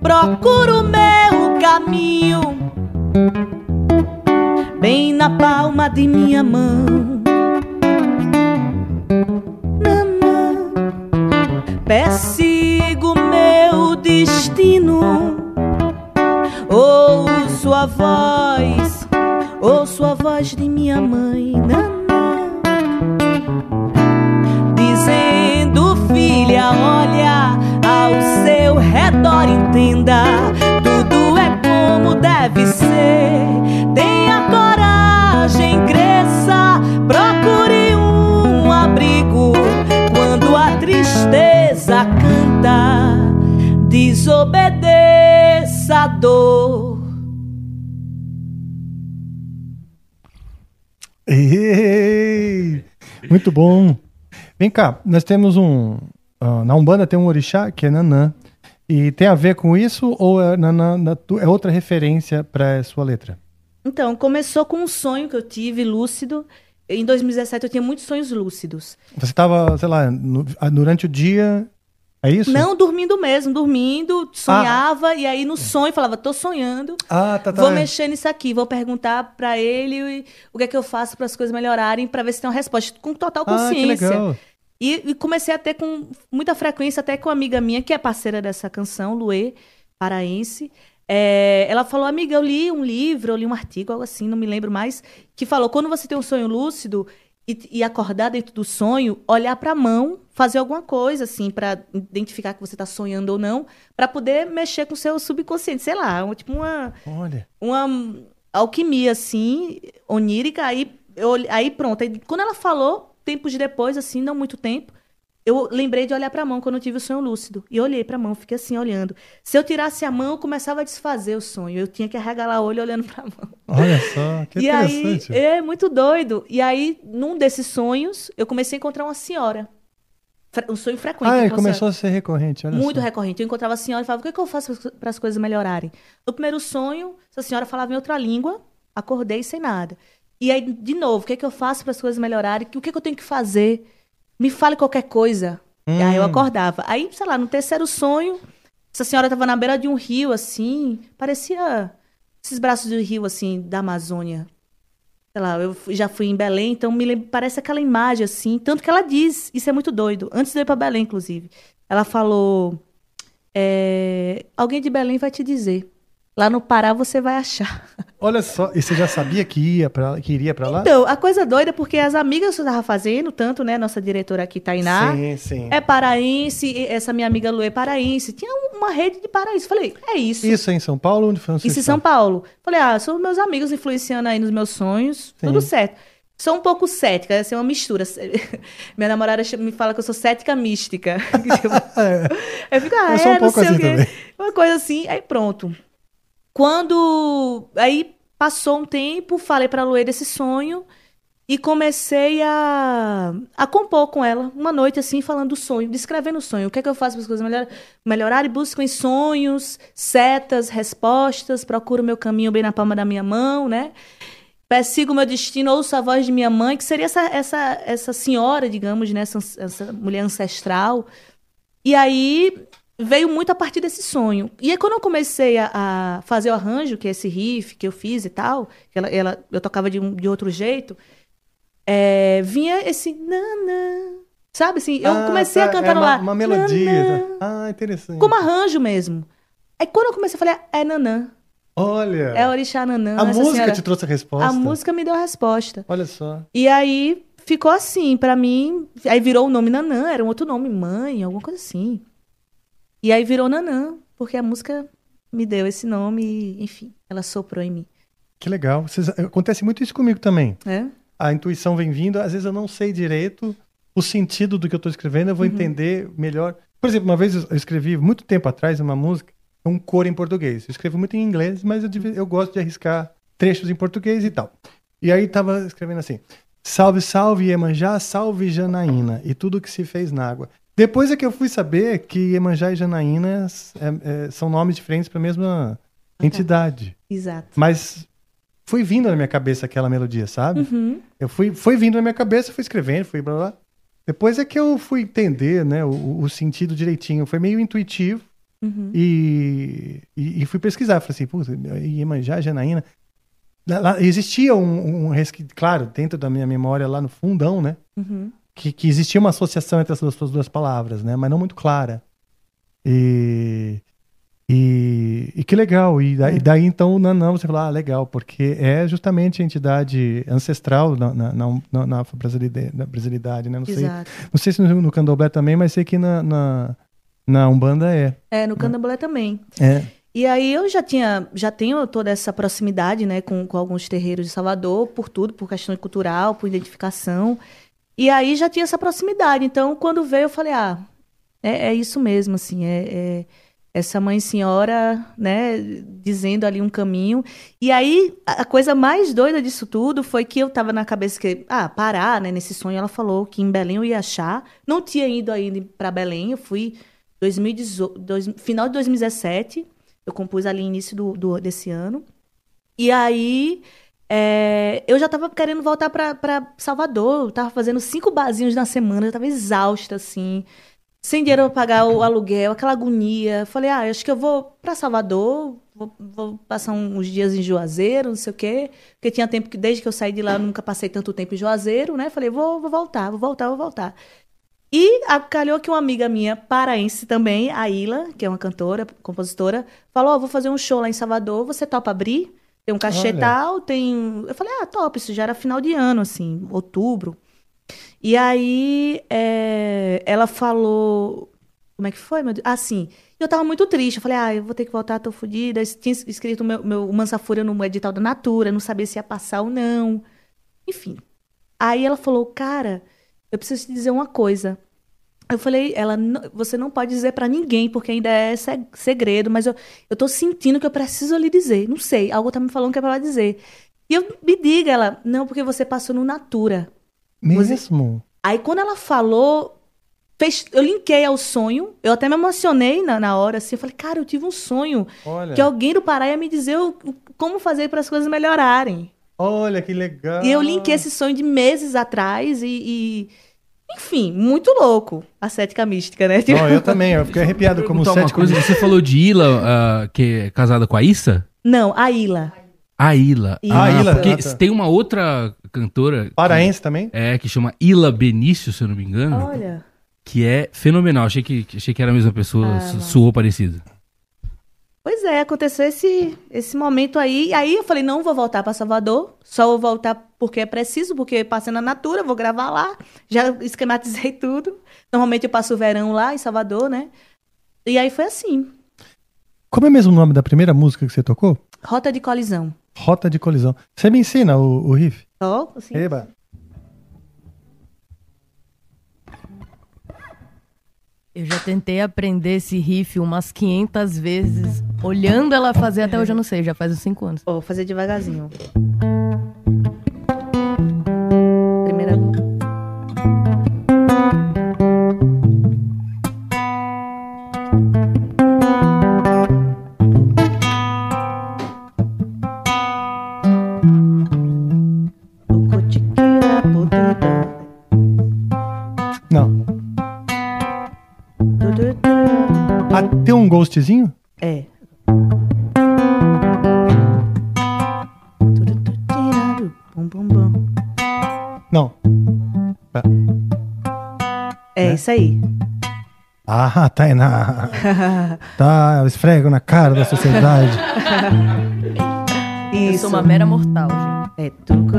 Procuro meu caminho bem na palma de minha mão. Nanã, persigo meu destino, ouço a voz ouço a voz de minha mãe, nanã, dizendo: Filha, olha ao seu redor, entenda, dor. Ei, muito bom. Vem cá, nós temos um. ah, na Umbanda tem um orixá que é Nanã. E tem a ver com isso ou é, Nanã, é outra referência para sua letra? Então, começou com um sonho que eu tive lúcido. Em 2017 eu tinha muitos sonhos lúcidos. Você estava, sei lá, no- durante o dia. É isso? Não dormindo mesmo, dormindo, sonhava e aí no sonho falava, tô sonhando. Ah, tá, tá. Vou mexer nisso aqui, vou perguntar pra ele o que é que eu faço para as coisas melhorarem, pra ver se tem uma resposta com total Ah, que consciência. legal. E, e comecei a ter com muita frequência, até com uma amiga minha, que é parceira dessa canção, Luê, paraense. É, ela falou, amiga, eu li um livro, eu li um artigo, algo assim, não me lembro mais, que falou, quando você tem um sonho lúcido e, e acordar dentro do sonho, olhar pra mão, fazer alguma coisa, assim, pra identificar que você tá sonhando ou não, pra poder mexer com o seu subconsciente, sei lá, um- tipo uma Olha. uma alquimia, assim, onírica. Aí, eu, aí pronto. Aí, quando ela falou, tempos depois, assim, não muito tempo, eu lembrei de olhar pra mão quando eu tive o sonho lúcido. E olhei pra mão, fiquei assim, olhando. Se eu tirasse a mão, eu começava a desfazer o sonho. Eu tinha que arregalar o olho olhando pra mão. Olha só, que e aí, interessante. é muito doido. E aí, num desses sonhos, eu comecei a encontrar uma senhora. Um sonho frequente. ah, ele uma começou a ser recorrente. Olha Muito só. recorrente. Eu encontrava a senhora e falava: o que, é que eu faço para as coisas melhorarem? No primeiro sonho, essa senhora falava em outra língua, acordei sem nada. E aí, de novo, o que, é que eu faço para as coisas melhorarem? O que, é que eu tenho que fazer? Me fale qualquer coisa. E aí eu Hum. acordava. Aí, sei lá, no terceiro sonho, essa senhora estava na beira de um rio, assim, parecia esses braços do rio, assim, da Amazônia. Sei lá, eu já fui em Belém, então me lembra, parece aquela imagem, assim. Tanto que ela diz, isso é muito doido. Antes de eu ir pra Belém, inclusive. Ela falou: é, Alguém de Belém vai te dizer. Lá no Pará você vai achar. Olha só, e você já sabia que, ia pra, que iria pra lá? Então, a coisa doida é porque as amigas que eu tava fazendo, tanto, né, nossa diretora aqui, Tainá, Sim, sim. é paraense, essa minha amiga Lu é paraense. Tinha uma rede de paraense. Falei, é isso. Isso é em São Paulo? Onde foi? Isso em São? Paulo. Falei, ah, são meus amigos influenciando aí nos meus sonhos. Sim. Tudo certo. Sou um pouco cética, essa é uma mistura. Minha namorada me fala que eu sou cética mística. Eu fico, ah, Eu sou um é, não pouco sei assim o quê. também. Uma coisa assim, aí pronto. Quando. Aí passou um tempo, falei pra Luê desse sonho e comecei a, a compor com ela. Uma noite assim, falando do sonho, descrevendo o sonho. O que é que eu faço para as coisas melhor, melhorarem? Busco em sonhos, setas, respostas, procuro meu caminho bem na palma da minha mão, né? Persigo meu destino, ouço a voz de minha mãe, que seria essa, essa, essa senhora, digamos, né? Essa, essa mulher ancestral. E aí veio muito a partir desse sonho. E aí, quando eu comecei a, a fazer o arranjo, que é esse riff que eu fiz e tal, que ela, ela, eu tocava de, um- de outro jeito, é, vinha esse nanã. Sabe assim? Eu Ah, comecei tá, a cantar é uma, lá. Uma melodia. nanã, tá? Ah, interessante. Como arranjo mesmo. Aí quando eu comecei, eu falei, é nanã. Olha. É Orixá Nanã. A música senhora. te trouxe a resposta? A música me deu a resposta. Olha só. E aí ficou assim, pra mim. Aí virou o nome Nanã, era um outro nome, mãe, alguma coisa assim. E aí virou Nanã, porque a música me deu esse nome e, enfim, ela soprou em mim. Que legal. Vocês- acontece muito isso comigo também. É? A intuição vem vindo, às vezes eu não sei direito o sentido do que eu estou escrevendo, eu vou Uhum. entender melhor. Por exemplo, uma vez eu escrevi muito tempo atrás uma música, um coro em português. Eu escrevo muito em inglês, mas eu, eu gosto de arriscar trechos em português e tal. E aí tava escrevendo assim: Salve, salve Iemanjá, salve Janaína, e tudo que se fez na água. Depois é que eu fui saber que Iemanjá e Janaína é- é- são nomes diferentes para a mesma entidade. Exato. Mas foi vindo na minha cabeça aquela melodia, sabe? Uhum. Eu fui, foi vindo na minha cabeça, fui escrevendo, fui blá blá. Depois é que eu fui entender, né, o, o sentido direitinho. Foi meio intuitivo Uhum. e, e, e fui pesquisar. Falei assim, puta, Iemanjá, Janaína. Lá- lá existia um, um claro, dentro da minha memória lá no fundão, né? Uhum. Que, que existia uma associação entre essas duas, duas palavras, né? Mas não muito clara. E, e, e que legal. E daí, daí, então o Nanã você fala, ah, legal, porque é justamente a entidade ancestral na, na, na, na, afro-brasilidade, brasilidade, né? Não sei, Exato. não sei se no, no candomblé também, mas sei que na, na, na Umbanda é. É, no candomblé também. É. E aí eu já tinha, já tenho toda essa proximidade, né, com, com alguns terreiros de Salvador, por tudo, por questão cultural, por identificação. E aí já tinha essa proximidade. Então, quando veio, eu falei, ah, é, é isso mesmo, assim, é, é essa mãe senhora, né, dizendo ali um caminho. E aí, a coisa mais doida disso tudo foi que eu tava na cabeça que, ah, parar, né, nesse sonho, ela falou que em Belém eu ia achar. Não tinha ido ainda para Belém, eu fui 2018, dois- final de 2017, eu compus ali início do, do- desse ano. E aí, é, eu já tava querendo voltar pra, Salvador, eu tava fazendo cinco barzinhos na semana, eu tava exausta, assim, sem dinheiro pra pagar o aluguel, aquela agonia. Falei, ah, acho que eu vou pra Salvador, vou, vou passar uns dias em Juazeiro, não sei o quê, porque tinha tempo que desde que eu saí de lá eu nunca passei tanto tempo em Juazeiro, né? Falei, vou, vou voltar, vou voltar, vou voltar. E calhou que uma amiga minha, paraense também, a Ila, que é uma cantora, compositora, falou: Ó, vou fazer um show lá em Salvador, você topa abrir? Tem um cachê Olha. tal, tem. Eu falei: ah, top, isso já era final de ano, assim, outubro. E aí é, ela falou. Como é que foi, meu Deus? Ah, sim. Eu tava muito triste. Eu falei, ah, eu vou ter que voltar, tô fodida. Tinha escrito o meu, meu Mansa Fúria no edital da Natura, não sabia se ia passar ou não. Enfim. Aí ela falou, cara, eu preciso te dizer uma coisa. Eu falei, ela, "Não- você não pode dizer pra ninguém, porque ainda é se- segredo, mas eu, eu tô sentindo que eu preciso lhe dizer. Não sei, algo tá me falando que é pra ela dizer. E eu me diga, ela, não, porque você passou no Natura. Mesmo? Aí quando ela falou, fez, eu linkei ao sonho, eu até me emocionei na, na hora, assim, eu falei, cara, eu tive um sonho Olha. que alguém do Pará ia me dizer o- o- como fazer para as coisas melhorarem. Olha que legal. E eu linkei esse sonho de meses atrás e, e- enfim, muito louco. A cética mística, né? Tipo- Não, eu também, eu fiquei arrepiado como Perguntar uma coisa, você falou de Ila, ah, que é casada com a Issa? Não, a Ila. A Ila. Ila. Ah, Ah, Ila, Porque ah, tá. tem uma outra cantora. que- Paraense também? É, que chama Ila Benício, se eu não me engano. Olha. Que é fenomenal. Achei que, achei que era a mesma pessoa, Ah, suou parecido. Pois é, aconteceu esse, esse momento aí. E aí eu falei, não vou voltar para Salvador, só vou voltar porque é preciso, porque passei na Natura, vou gravar lá. Já esquematizei tudo. Normalmente eu passo o verão lá em Salvador, né? E aí foi assim, Como é mesmo o nome da primeira música que você tocou? rota de colisão. Rota de Colisão. Você me ensina o, o riff? Ó, assim. Eba. Eu já tentei aprender esse riff umas 500 vezes. Olhando ela fazer, até hoje eu não sei, já faz uns 5 anos. Vou fazer devagarzinho. Tem ghostzinho? É. Não. É isso aí. Ah, tá na. Tá, esfrego na cara da sociedade. Eu sou uma mera mortal, gente. É tuco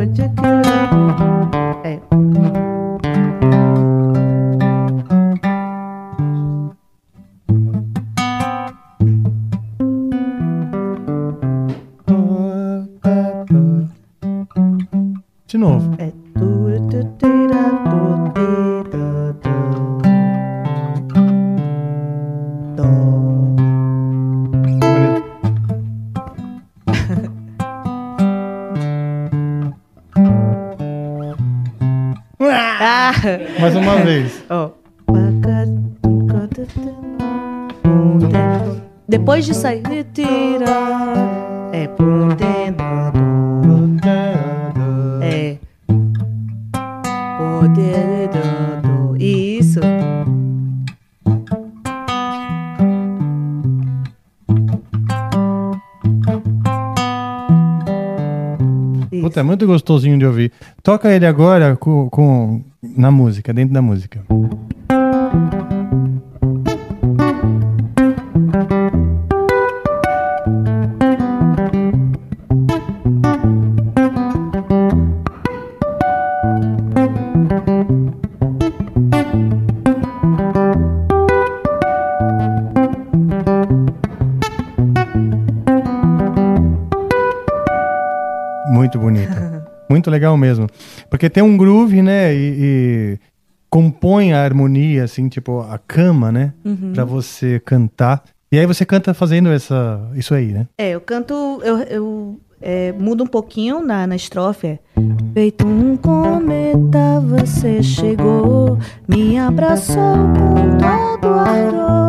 muito gostosinho de ouvir. Toca ele agora com, com- na música, dentro da música. muito legal mesmo. Porque tem um groove, né? E, e compõe a harmonia, assim, tipo, a cama, né? Uhum. Pra você cantar. E aí você canta fazendo essa, isso aí, né? É, eu canto, eu, eu é, mudo um pouquinho na, na estrofe. É. Feito um cometa, você chegou, me abraçou com todo ardor.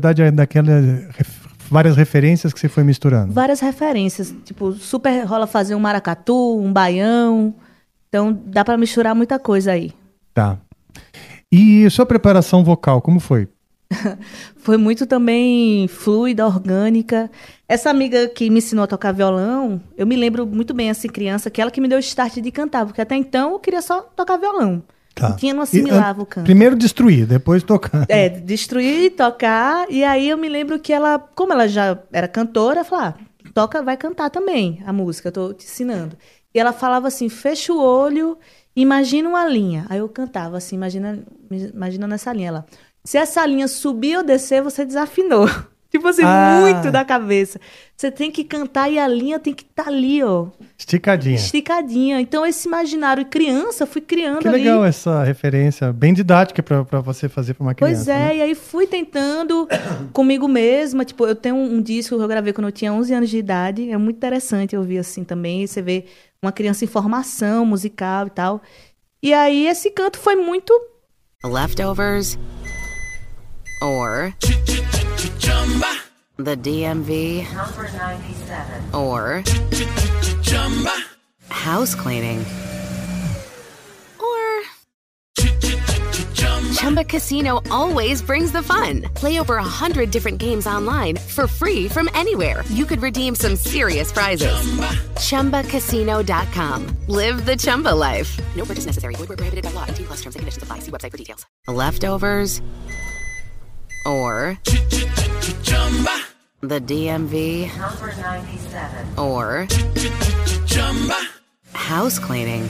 Verdade, é daquelas várias referências que você foi misturando? Várias referências, tipo, super rola fazer um maracatu, um baião. Então dá pra misturar muita coisa aí. Tá. E sua preparação vocal, como foi? Foi muito também fluida, orgânica. Essa amiga que me ensinou a tocar violão, eu me lembro muito bem, assim, criança, que ela que me deu o start de cantar, porque até então eu queria só tocar violão. Tá. Tinha, não E, assimilava ah, o canto. Primeiro destruir, depois tocar. É, destruir, tocar. E aí eu me lembro que ela, como ela já era cantora, falou: ah, toca, vai cantar também a música, eu tô te ensinando. E ela falava assim: fecha o olho, imagina uma linha. Aí eu cantava assim, imagina, imagina nessa linha. Ela, se essa linha subir ou descer, você desafinou. Tipo assim, Ah. muito da cabeça. Você tem que cantar e a linha tem que estar ali, ó. Esticadinha. Esticadinha. Então, esse imaginário criança, fui criando Que ali. legal essa referência, bem didática pra pra você fazer pra uma criança. Pois é, né? e aí fui tentando comigo mesma. Tipo, eu tenho um, um disco que eu gravei quando eu tinha 11 anos de idade. É muito interessante ouvir assim também. Você vê uma criança em formação musical e tal. E aí esse canto foi muito. Leftovers or the DMV Number 97. or house cleaning or Chumba Casino always brings the fun. Play over a hundred different games online for free from anywhere. You could redeem some serious prizes. ChumbaCasino.com. Live the Chumba life. No purchase necessary. Void where prohibited by law. T plus terms and conditions apply. See website for details. Leftovers or the DMV or house cleaning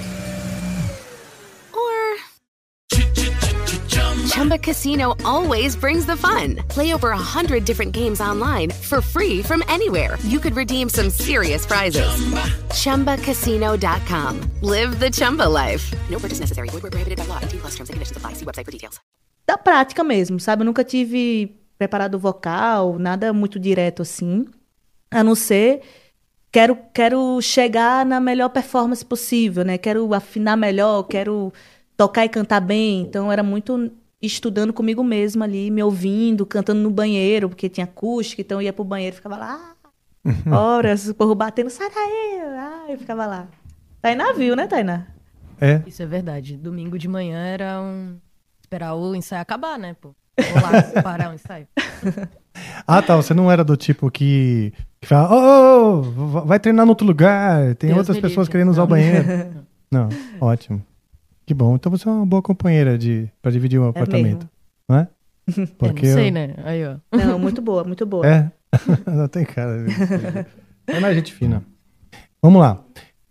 or Chumba Casino always brings the fun. Play over a hundred different games online for free from anywhere. You could redeem some serious prizes. ChumbaCasino.com. Live the Chumba life. No purchase necessary. Void where prohibited by law. T plus terms and conditions apply. See website for details. da prática mesmo, sabe? Eu nunca tive preparado vocal, nada muito direto assim. A não ser quero quero chegar na melhor performance possível, né? Quero afinar melhor, quero tocar e cantar bem. Então era muito estudando comigo mesma ali, me ouvindo, cantando no banheiro, porque tinha acústica, então eu ia pro banheiro e ficava lá horas, o povo batendo, sai daí, ah, eu ficava lá. Tainá viu, né, Tainá? É. Isso é verdade. Domingo de manhã era um. Esperar o ensaio acabar, né, pô? Vou lá parar o ensaio. Ah, tá. Você não era do tipo que, que fala, ô, ô, ô, vai treinar no outro lugar. Tem Deus outras pessoas livre. querendo usar o Não. banheiro. Não, ótimo. Que bom. Então você é uma boa companheira de, pra dividir um apartamento. Não é? Porque é, não sei, eu- né? Aí, ó. Não, muito boa, muito boa. É. não tem cara. É mais gente fina. Vamos lá.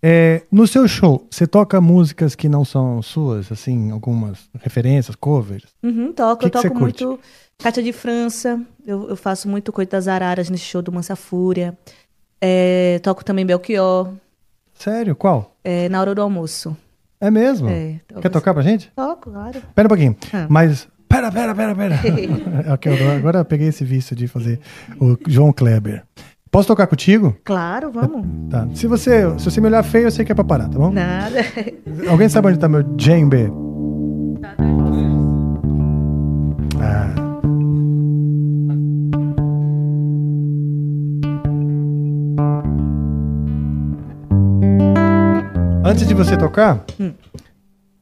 É, no seu show, você toca músicas que não são suas, assim, algumas referências, covers? Uhum, toco, Que eu que toco muito Cátia de França, eu, eu faço muito Coito das Araras nesse show do Mansa Fúria. É, toco também Belchior, Sério? Qual? é, na hora do almoço. É mesmo? É, Quer tocar pra gente? Toco, claro. Pera um pouquinho. Ah. Mas. Pera, pera, pera, pera. Agora eu peguei esse vício de fazer o João Kleber. Posso tocar contigo? Claro, vamos. Tá. Se você, se você me olhar feio, eu sei que é pra parar, tá bom? Nada. Alguém sabe onde tá meu djembe? Ah. Antes de você tocar, Hum.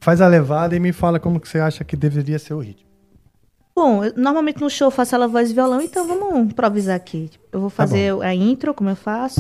faz a levada e me fala como que você acha que deveria ser o ritmo. Bom, eu- normalmente no show eu faço ela voz e violão, então vamos improvisar aqui. Eu vou fazer a intro, como eu faço.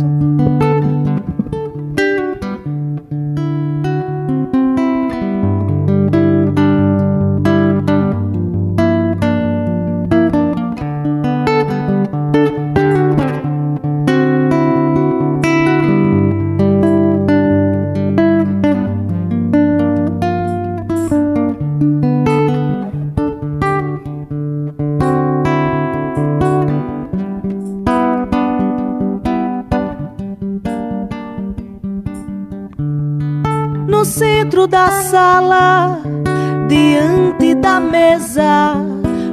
Centro da sala, diante da mesa,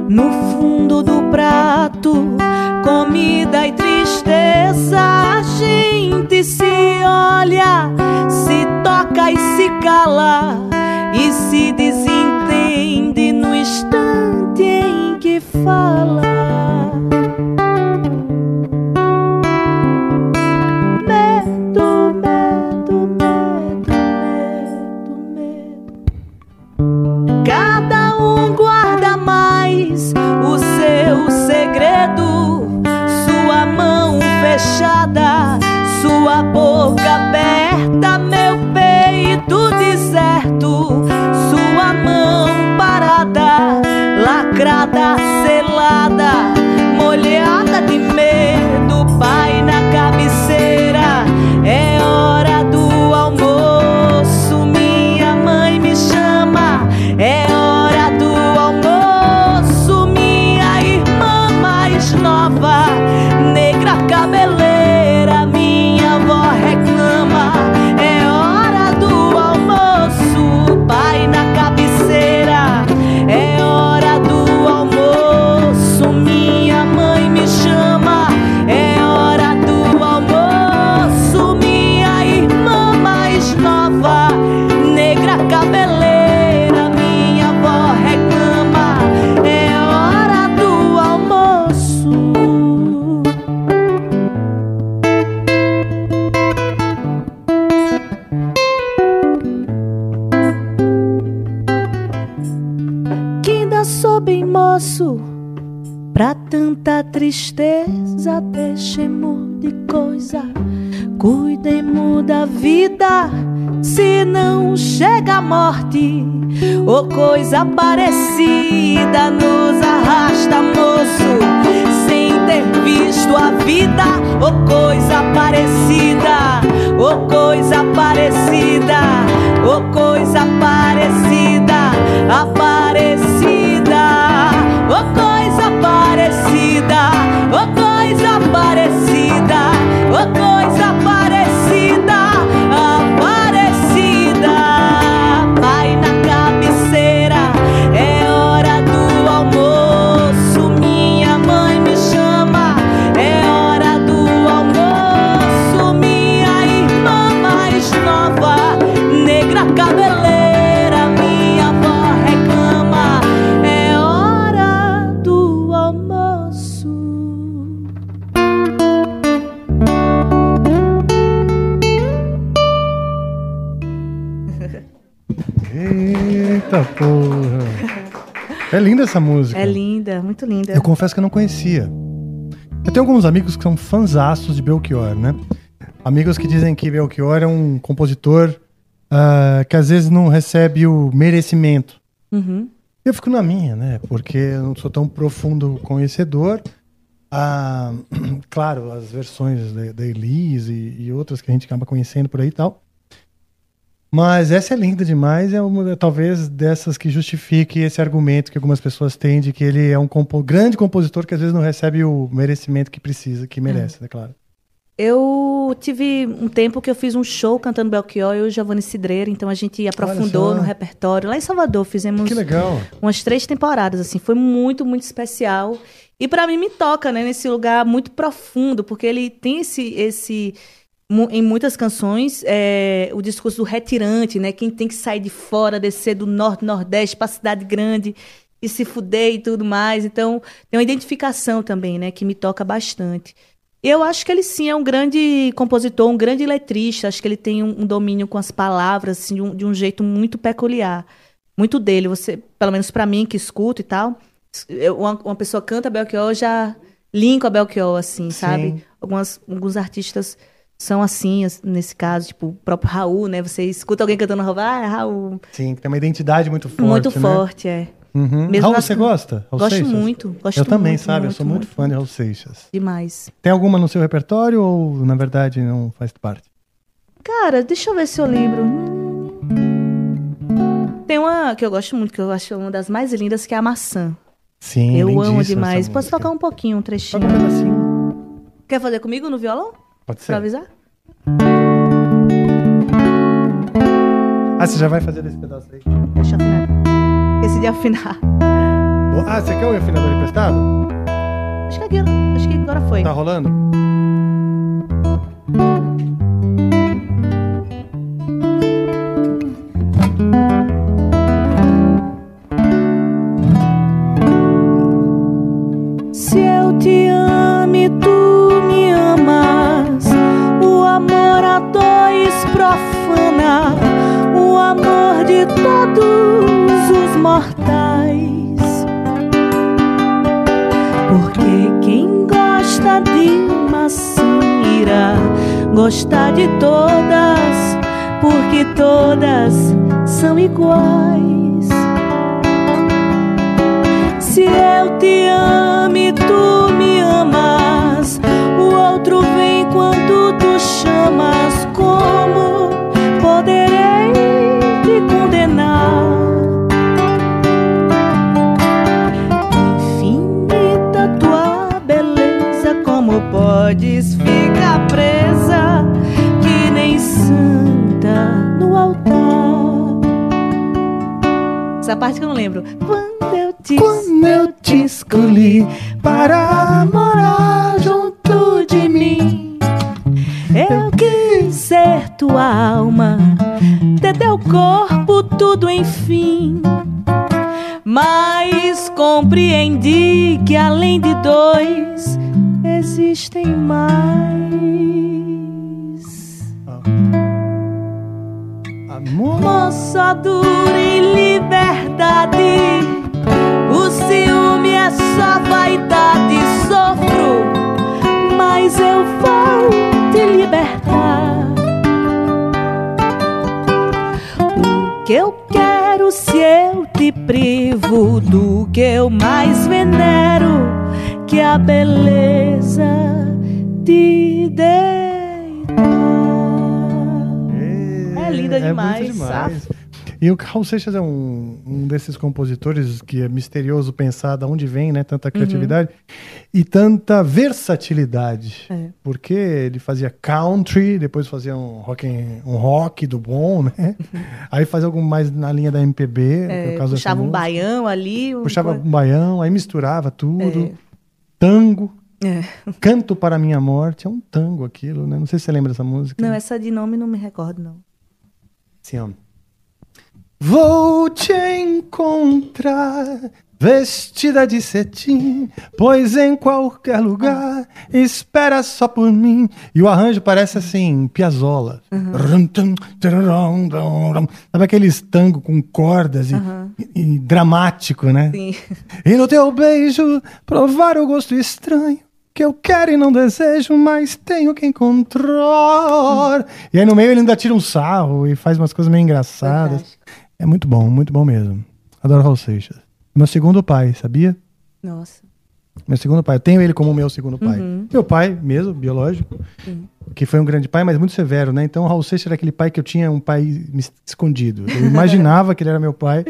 no fundo do prato, comida e tristeza. A gente se olha, se toca e se cala, vida. Se não chega a morte ou coisa parecida, nos arrasta, moço, sem ter visto a vida ou coisa parecida, ou coisa parecida, ou coisa parecida, aparecida, É linda essa música. É linda, muito linda. Eu confesso que eu não conhecia. Eu tenho alguns amigos que são fanzaços de Belchior, né? Amigos que dizem que Belchior é um compositor ah, que às vezes não recebe o merecimento. Uhum. Eu fico na minha, né? Porque eu não sou tão profundo conhecedor. Ah, claro, as versões da, da Elise e, e outras que a gente acaba conhecendo por aí e tal. Mas essa é linda demais, é uma talvez dessas que justifique esse argumento que algumas pessoas têm de que ele é um compo- grande compositor que às vezes não recebe o merecimento que precisa, que merece, né, claro. Eu tive um tempo que eu fiz um show cantando Belchior e o Giovanni Cidreira, então a gente aprofundou no repertório. Lá em Salvador fizemos umas três temporadas, assim, foi muito, muito especial. E pra mim me toca, né, nesse lugar muito profundo, porque ele tem esse esse em muitas canções é, o discurso do retirante, né, quem tem que sair de fora, descer do norte nordeste para cidade grande. e se fuder e tudo mais. Então, tem uma identificação também, né, que me toca bastante. Eu acho que ele sim é um grande compositor, um grande letrista. Acho que ele tem um, um domínio com as palavras assim, de, um, de um jeito muito peculiar. Muito dele. Você, pelo menos pra mim que escuto e tal, eu- uma, uma pessoa canta Belchior, eu já linko a Belchior, assim, sabe? Algumas, alguns artistas são assim, as- nesse caso, tipo o próprio Raul, né? Você escuta alguém cantando Raul, ah, é Raul. Sim, que tem uma identidade muito forte. muito né? forte, é. Uhum. Mesmo Raul, você gosta? Raul Gosto Seixas? muito, gosto Eu também, muito, sabe? eu muito, sou muito, muito, fã de Raul Seixas. Demais. Tem alguma no seu repertório ou, na verdade, não faz parte? Cara, deixa eu ver se eu lembro. Tem uma que eu gosto muito, que eu acho uma das mais lindas, que é a maçã. Sim, eu amo demais. Posso tocar um pouquinho, um trechinho? Toca um pedacinho. Quer fazer comigo no violão? Pode ser. Pra avisar? Ah, você já vai fazer esse pedaço aí? Deixa eu afinar. Esqueci de afinar. Ah, você quer o afinador emprestado? Acho que, aqui, acho que agora foi. Tá rolando? Mortais. Porque quem gosta de maçã irá gostar de todas, porque todas são iguais. Se eu te amo Essa parte que eu não lembro. Quando eu te, Quando eu Raul Seixas é um, um desses compositores que é misterioso pensar de onde vem, né? Tanta criatividade e tanta versatilidade. É. Porque ele fazia country, depois fazia um rock, um rock do bom, né? Aí fazia algo mais na linha da MPB, é É, puxava um baião ali. um- Puxava um baião, aí misturava tudo. É. Tango. É. Canto para minha morte. É um tango aquilo, né? Não sei se você lembra dessa música. Não, essa de nome não me recordo, não. Assim, ó. Vou te encontrar vestida de cetim, pois em qualquer lugar espera só por mim. E o arranjo parece assim, rum, rum. Sabe aqueles tango com cordas e, Aham. e- e dramático, né? Sim. E no teu beijo provar o gosto estranho que eu quero e não desejo, mas tenho que encontrar. E aí no meio ele ainda tira um sarro e faz umas coisas meio engraçadas. É muito bom, muito bom mesmo. Adoro Raul Seixas. Meu segundo pai, sabia? Nossa. Meu segundo pai. Eu tenho ele como meu segundo pai. Uhum. Meu pai mesmo, biológico, Sim. que foi um grande pai, mas muito severo, né? Então o Raul Seixas era aquele pai que eu tinha um pai escondido. Eu imaginava que ele era meu pai.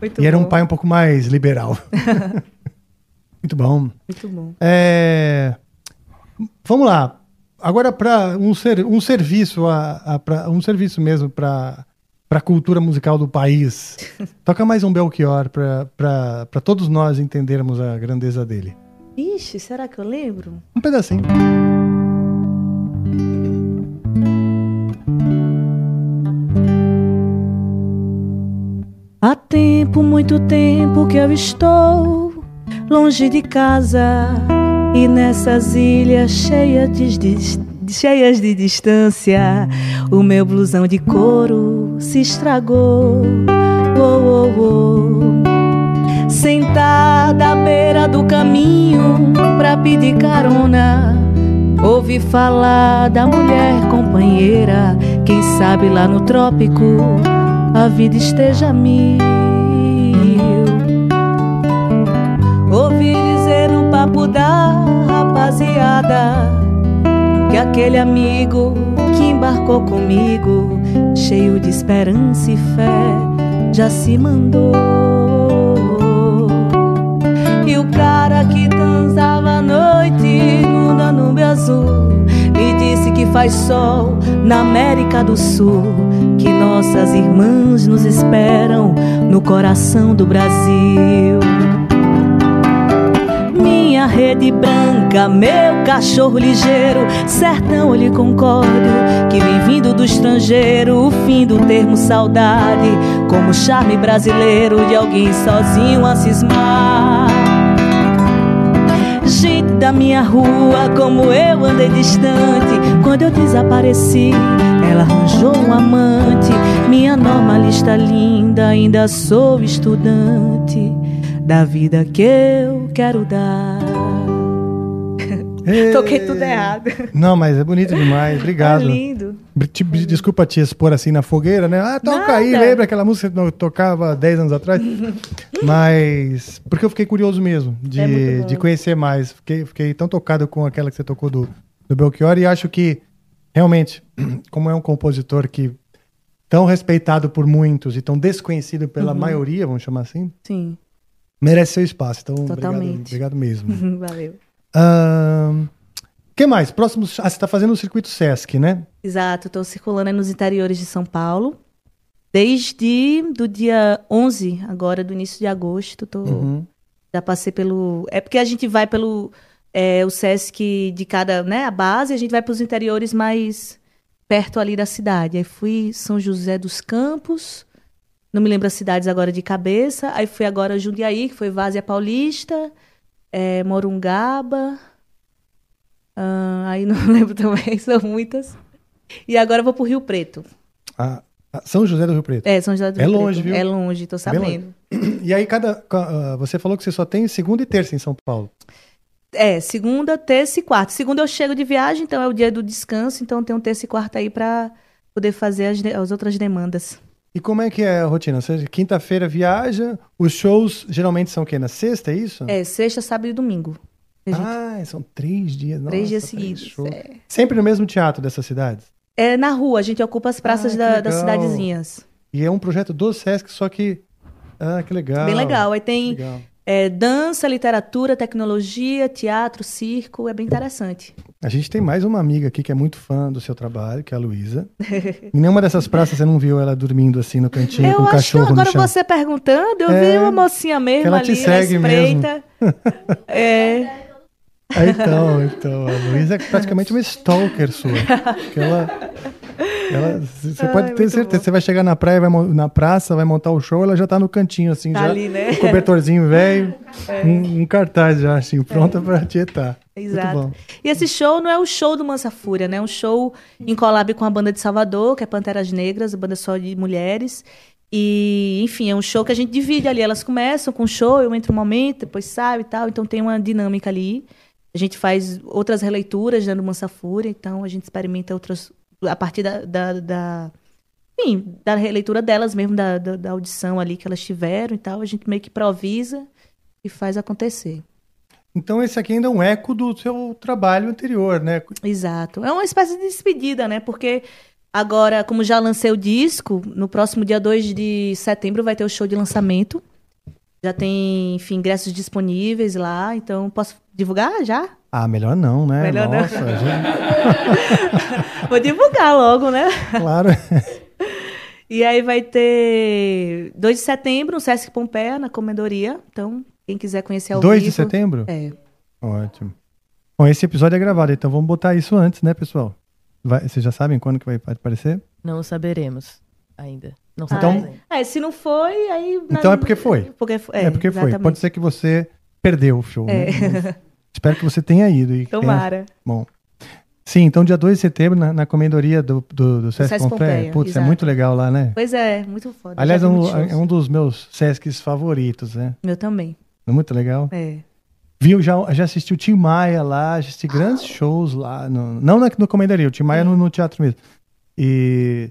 Muito e era um bom. pai um pouco mais liberal. muito bom. Muito bom. É, Vamos lá. Agora para um, ser, um serviço, a, a- pra- um serviço mesmo para a cultura musical do país. Toca mais um Belchior para todos nós entendermos a grandeza dele. Ixi, será que eu lembro? Um pedacinho. Há tempo, muito tempo que eu estou longe de casa e nessas ilhas cheias de, de, cheias de distância, o meu blusão de couro se estragou. Oh, oh, oh. Sentada à beira do caminho pra pedir carona. Ouvi falar da mulher companheira, quem sabe lá no trópico a vida esteja mil. Ouvi dizer no papo da rapaziada que aquele amigo que embarcou comigo, cheio de esperança e fé, já se mandou. E o cara que dançava à noite no Danúbio Azul me disse que faz sol na América do Sul, que nossas irmãs nos esperam no coração do Brasil. Rede branca, meu cachorro ligeiro, sertão eu lhe concordo, que vem vindo do estrangeiro, o fim do termo saudade, como charme brasileiro de alguém sozinho a cismar gente da minha rua, como eu andei distante. Quando eu desapareci, ela arranjou um amante. Minha normalista linda, ainda sou estudante da vida que eu quero dar. Toquei tudo errado. Não, mas é bonito demais. Obrigado. É lindo. Desculpa te expor assim na fogueira, né? Ah, toca aí, Nada. lembra aquela música que eu tocava 10 anos atrás? Mas. Porque eu fiquei curioso mesmo de, É de conhecer mais. Fiquei, fiquei tão tocado com aquela que você tocou do, do Belchior e acho que, realmente, como é um compositor que tão respeitado por muitos e tão desconhecido pela Uhum. maioria, vamos chamar assim, Sim, merece seu espaço. Então, obrigado, Totalmente. obrigado mesmo. valeu. Ahn, que mais? Próximo. Ah, você está fazendo o circuito Sesc, né? Exato, estou circulando nos interiores de São Paulo. Desde do dia 11, agora do início de agosto, tô, Uhum. já passei pelo... É porque a gente vai pelo é, o Sesc de cada, né, a base, a gente vai para os interiores mais perto ali da cidade. Aí fui São José dos Campos, não me lembro as cidades agora de cabeça. Aí fui agora Jundiaí, que foi Várzea Paulista, é, Morungaba, ah, aí não lembro também, são muitas. E agora eu vou pro Rio Preto. Ah, ah, São José do Rio Preto. É, São José do É Rio longe, Preto. viu? É longe, tô Bem sabendo. longe. E aí, cada. ca- ah, Você falou que você só tem segunda e terça em São Paulo. É, segunda, terça e quarta. Segunda eu chego de viagem, então é o dia do descanso, então tem um terça e quarta aí pra poder fazer as, as outras demandas. E como é que é a rotina? Ou seja, quinta-feira viaja, os shows geralmente são o quê? Na sexta, é isso? É, sexta, sábado e domingo. Ah, são três dias. Três Nossa, dias seguidos, é. Sempre no mesmo teatro dessas cidades. É na rua, a gente ocupa as praças Ah, da- das cidadezinhas. E é um projeto do Sesc, só que. Ah, que legal. Bem legal. Aí tem Legal. É, dança, literatura, tecnologia, teatro, circo, é bem interessante. A gente tem mais uma amiga aqui que é muito fã do seu trabalho, que é a Luísa. Em nenhuma dessas praças você não viu ela dormindo assim no cantinho Eu com o acho que cachorro agora no chão. você perguntando, eu É, vi uma mocinha mesmo ela ali te segue espreita. é, Ah, então, então, a Luísa é praticamente uma stalker sua. Que ela, ela, você Ai, pode ter certeza, bom. você vai chegar na praia, vai, na praça, vai montar o show, ela já tá no cantinho, assim, Tá já, ali, né? um cobertorzinho velho, É. um, um cartaz já, assim, pronta pra tietar. Exato. E esse show não é o show do Mansa Fúria, né? É um show em collab com a banda de Salvador, que é Panteras Negras, banda só de mulheres. E, enfim, é um show que a gente divide ali. Elas começam com o show, eu entro um momento, depois saio e tal. Então tem uma dinâmica ali. A gente faz outras releituras né, do Mansa Fúria, então a gente experimenta outras. A partir da. da, da enfim, da releitura delas mesmo, da, da, da audição ali que elas tiveram e tal. A gente meio que improvisa e faz acontecer. Então esse aqui ainda é um eco do seu trabalho anterior, né? Exato. É uma espécie de despedida, né? Porque agora, como já lancei o disco, no próximo dia 2 de setembro vai ter o show de lançamento. Já tem, enfim, ingressos disponíveis lá, então posso divulgar já? Ah, melhor não, né? Melhor não. Nossa, já- Vou divulgar logo, né? claro. E aí vai ter 2 de setembro no Sesc Pompeia, na Comendoria. Então, quem quiser conhecer ao 2 vivo... de setembro? É. Ótimo. Bom, esse episódio é gravado, então vamos botar isso antes, né, pessoal? Vai- vocês já sabem quando que vai aparecer? Não saberemos. Ainda. Não Então- sabemos ainda. É, se não foi, aí. Então é porque foi. Porque foi. É, porque foi. exatamente. Pode ser que você perdeu o show, né? É. Mas espero que você tenha ido. E Tomara. tenha- Bom. Sim, então dia 2 de setembro, na, na comendoria do, do, do Sesc Sesc Pompeia. Pompeia, Putz, é exato. muito legal lá, né? Pois é, muito foda. Aliás, é um, é um dos meus Sescs favoritos, né? Meu também. É muito legal. É. Viu, já, já assisti o Tim Maia lá, assisti grandes shows lá. No, não na, no Comendaria, o Tim Maia no, no teatro mesmo. E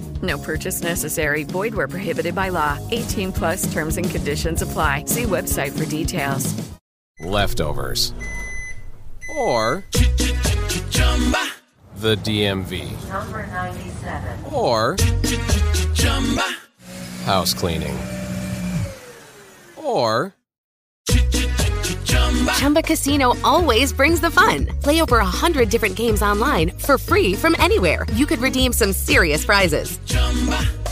No purchase necessary. Void where prohibited by law. 18 plus terms and conditions apply. See website for details. leftovers, or the DMV, Number 97. or house cleaning, or Chumba Casino always brings the fun. Play over a hundred different games online for free from anywhere. You could redeem some serious prizes.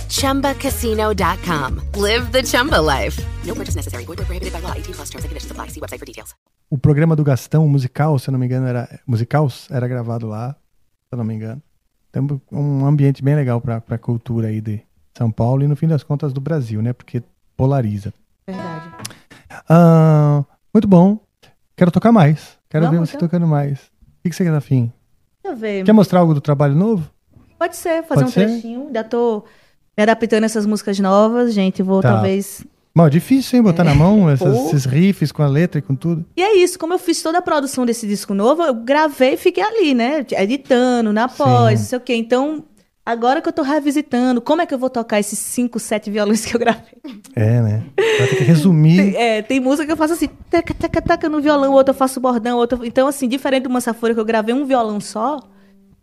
ChumbaCasino.com. Live the Chumba life. No purchase necessary. Void prohibited by law. 18 plus terms and conditions apply. See website for details. O programa do Gastão, o musical, se eu não me engano, era. Musicals era gravado lá, se eu não me engano. Então, um ambiente bem legal pra, pra cultura aí de São Paulo e, no fim das contas, do Brasil, né? Porque polariza. Verdade. Ah, muito bom. Quero tocar mais. Quero ver Vamos, você então? tocando mais. O que, você quer dar fim? Deixa eu ver. Quer mostrar algo do trabalho novo? Pode ser, fazer Pode um ser? trechinho. Ainda tô me adaptando a essas músicas novas, gente. Vou Tá. talvez. É difícil, hein? Botar na mão essas- Pô. esses riffs com a letra e com tudo. E é isso, como eu fiz toda a produção desse disco novo, eu gravei e fiquei ali, né? Editando, na pós, Sim. não sei o quê. Então, agora que eu tô revisitando, como é que eu vou tocar esses cinco, sete violões que eu gravei? É, né? Vai ter que resumir. Tem, é, tem música que eu faço assim, taca, taca, taca no violão, outra eu faço bordão, outra. Então, assim, diferente do Mansafora que eu gravei um violão só,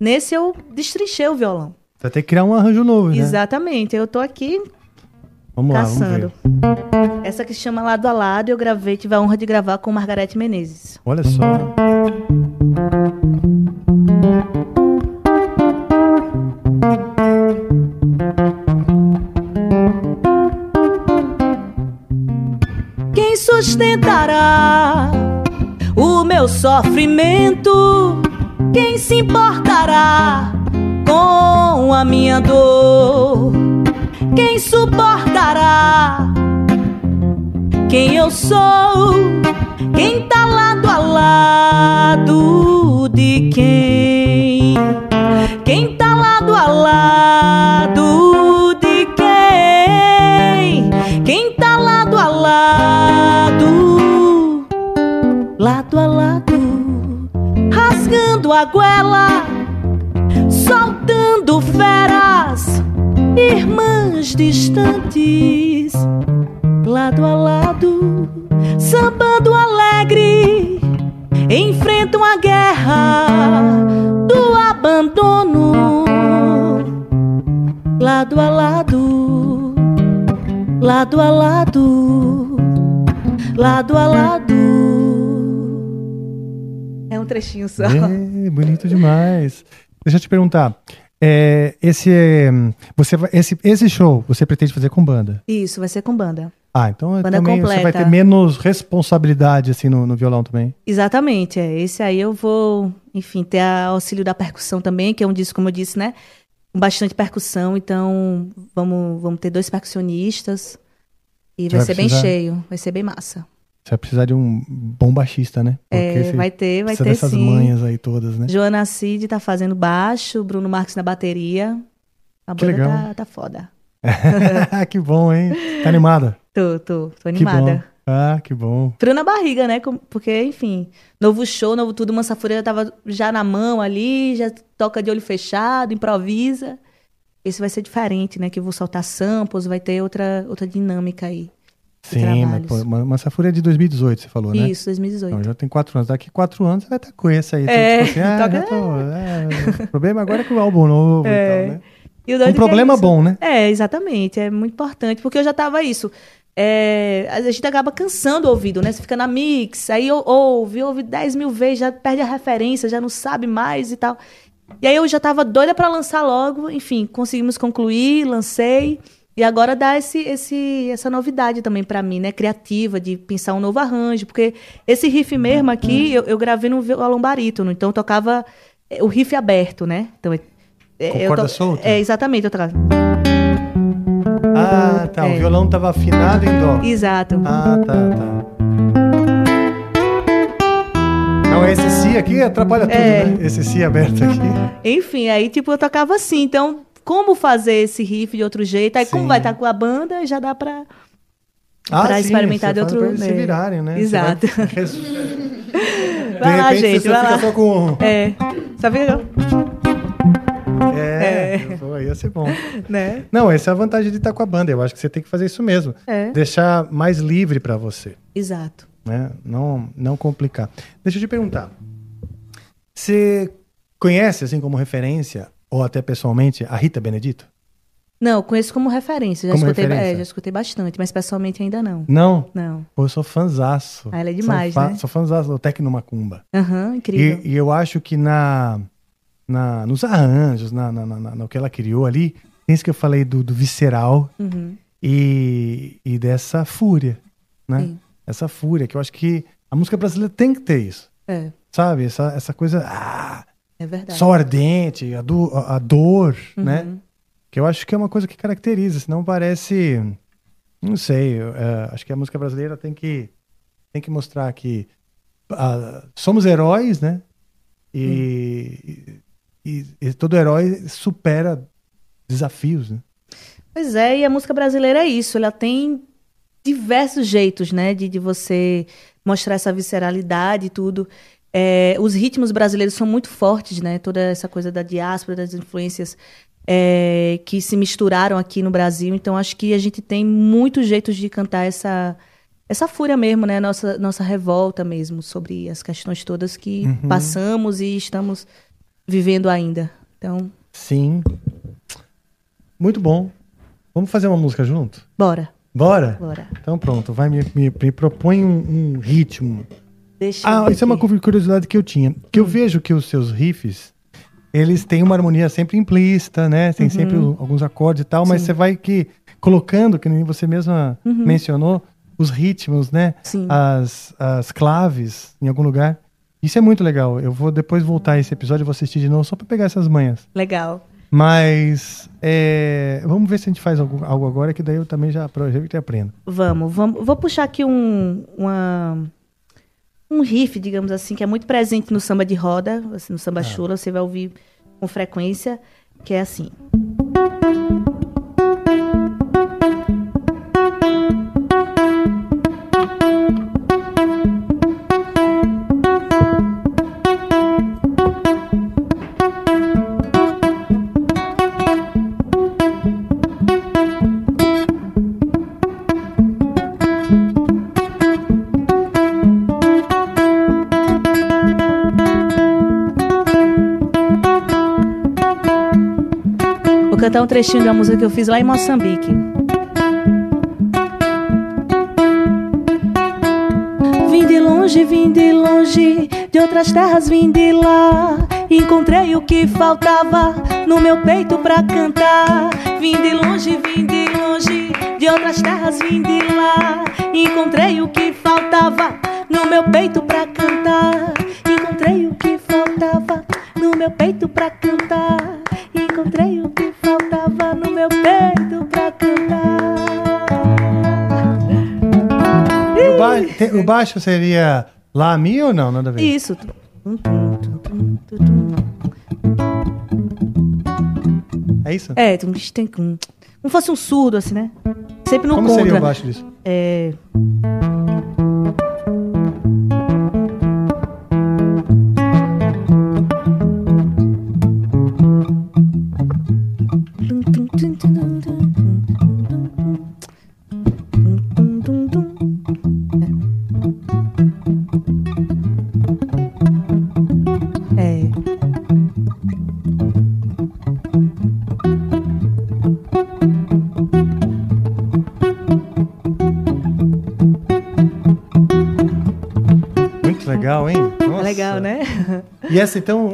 nesse eu destrinchei o violão. Vai ter que criar um arranjo novo, né? Exatamente. Eu tô aqui Vamos lá, vamos caçando. ver. Essa que se chama Lado a Lado, eu gravei, tive a honra de gravar com Margarete Menezes. Olha só. Sustentará o meu sofrimento? Quem se importará com a minha dor? Quem suportará quem eu sou? Quem tá lado a lado de quem? Quem tá lado a lado lado a lado, rasgando a goela, soltando feras, irmãs distantes, lado a lado, sambando alegre, enfrentam a guerra do abandono, lado a lado, lado a lado, lado a lado. É um trechinho só. É, bonito demais. Deixa eu te perguntar. é, esse, é, você, esse, esse show você pretende fazer com banda? Isso, vai ser com banda. Ah, então Banda também você vai completa. ter menos responsabilidade assim no, no violão também. Exatamente, é. Esse aí eu vou, enfim, ter a auxílio da percussão também, que é um disco, como eu disse, né? Com bastante percussão, então vamos, vamos ter dois percussionistas. E vai, vai ser precisar- bem cheio, vai ser bem massa. Você vai precisar de um bom baixista, né? É, você vai ter, vai ter dessas sim. manhas aí todas, né? Joana Cid tá fazendo baixo, Bruno Marques na bateria. A Que banda legal. tá, tá foda. que bom, hein? Tá animada? Tô, tô, tô animada. Ah, que bom. Frio na barriga, né? Porque, enfim, novo show, novo tudo, Mansafura já tava já na mão ali, já toca de olho fechado, improvisa. Esse vai ser diferente, né? Que eu vou soltar samples, vai ter outra, outra dinâmica aí. Sim, mas pô, Ma- Massafura é de 2018, você falou, né? Isso, 2018. Então, já tem quatro anos. Daqui quatro anos você vai estar com esse aí. Então, É, tipo assim, ah, tô, é, o problema agora é com o álbum novo É. e tal, né? E Um é problema isso. bom, né? É, exatamente. É muito importante, porque eu já tava isso. é, a gente acaba cansando o ouvido, né? Você fica na mix, aí eu- ouve, ouve 10 mil vezes, já perde a referência, já não sabe mais e tal. E aí eu já tava doida pra lançar logo, enfim, conseguimos concluir, lancei. E agora dá esse, esse, essa novidade também pra mim, né? Criativa, de pensar um novo arranjo. Porque esse riff mesmo aqui, eu, eu gravei no violão barítono. Então eu tocava é, o riff aberto, né? Então, é, é, Com eu corda to- solta? É, exatamente. Eu tocava. Ah, tá. O É. violão tava afinado em dó. Exato. Ah, tá, tá. Não, esse si aqui atrapalha tudo, É. né? Esse si aberto aqui. Enfim, aí tipo, eu tocava assim. Então, como fazer esse riff de outro jeito? Aí, como vai estar com a banda, já dá pra sim, experimentar de outro pra eles se virarem, né? Exato. vai- Vai lá, gente, você vai fica lá. só com- É. Só fica. É, pô, ia ser bom. Né? Não, essa é a vantagem de estar com a banda. Eu acho que você tem que fazer isso mesmo. É. Deixar mais livre pra você, Exato. né? Não, não complicar. Deixa eu te perguntar. Você conhece, assim, como referência, ou até pessoalmente, a Rita Benedito? Não, conheço como referência. Já, Como escutei, referência? É, já escutei bastante, mas pessoalmente ainda não. Não? Não. Pô, eu sou fanzaço. Ah, ela é demais, sou né? Sou fanzaço do Tecno Macumba. Aham, incrível. E, e eu acho que na, na, nos arranjos, na, na, na- na- no que ela criou ali, tem isso que eu falei do, do visceral Uhum. e, e dessa fúria, né? Sim. Essa fúria, que eu acho que a música brasileira tem que ter isso, É, sabe? Essa, essa coisa, ah, é verdade. sol ardente, a, do, a, a dor, né? Uhum. Que eu acho que é uma coisa que caracteriza, senão parece, não sei, é, acho que a música brasileira tem que, tem que mostrar que ah, somos heróis, né? E, e- e todo herói supera desafios, né? Pois é, e a música brasileira é isso. Ela tem diversos jeitos, né, de, de você mostrar essa visceralidade e tudo. É, os ritmos brasileiros são muito fortes, né? Toda essa coisa da diáspora, das influências é, que se misturaram aqui no Brasil. Então, acho que a gente tem muitos jeitos de cantar essa essa fúria mesmo, né? Nossa nossa revolta mesmo sobre as questões todas que Uhum. passamos e estamos vivendo ainda. Então, Sim. Muito bom. Vamos fazer uma música junto? bora. Bora? Bora. Então pronto, vai me, me, me propõe um, um ritmo. Deixa Ah, isso é uma curiosidade que eu tinha. Que eu vejo que os seus riffs, eles têm uma harmonia sempre implícita, né? Tem Uhum. sempre alguns acordes e tal, mas Sim. você vai que colocando, que nem você mesma Uhum. mencionou, os ritmos, né? Sim. As, as claves em algum lugar. Isso é muito legal. Eu vou depois voltar a esse episódio, eu vou assistir de novo só pra pegar essas manhas. Legal. Mas é, vamos ver se a gente faz algo, algo agora, que daí eu também já aproveito e aprendo. Vamos, vamos. Vou puxar aqui um, uma, um riff, digamos assim, que é muito presente no samba de roda, assim, no samba chula, você vai ouvir com frequência, que é assim. Um trechinho de uma música que eu fiz lá em Moçambique. Vim de longe, vim de longe, de outras terras vim de lá. Encontrei o que faltava no meu peito pra cantar. Vim de longe, vim de longe, de outras terras vim de lá. Encontrei o que faltava no meu peito pra cantar. Encontrei o que faltava no meu peito pra cantar. Tem- o baixo seria Lá Mi ou não? Nada a ver. Isso. É isso? É, como fosse um surdo, assim, né? Sempre no Como contra. seria o baixo disso? É. E essa, então,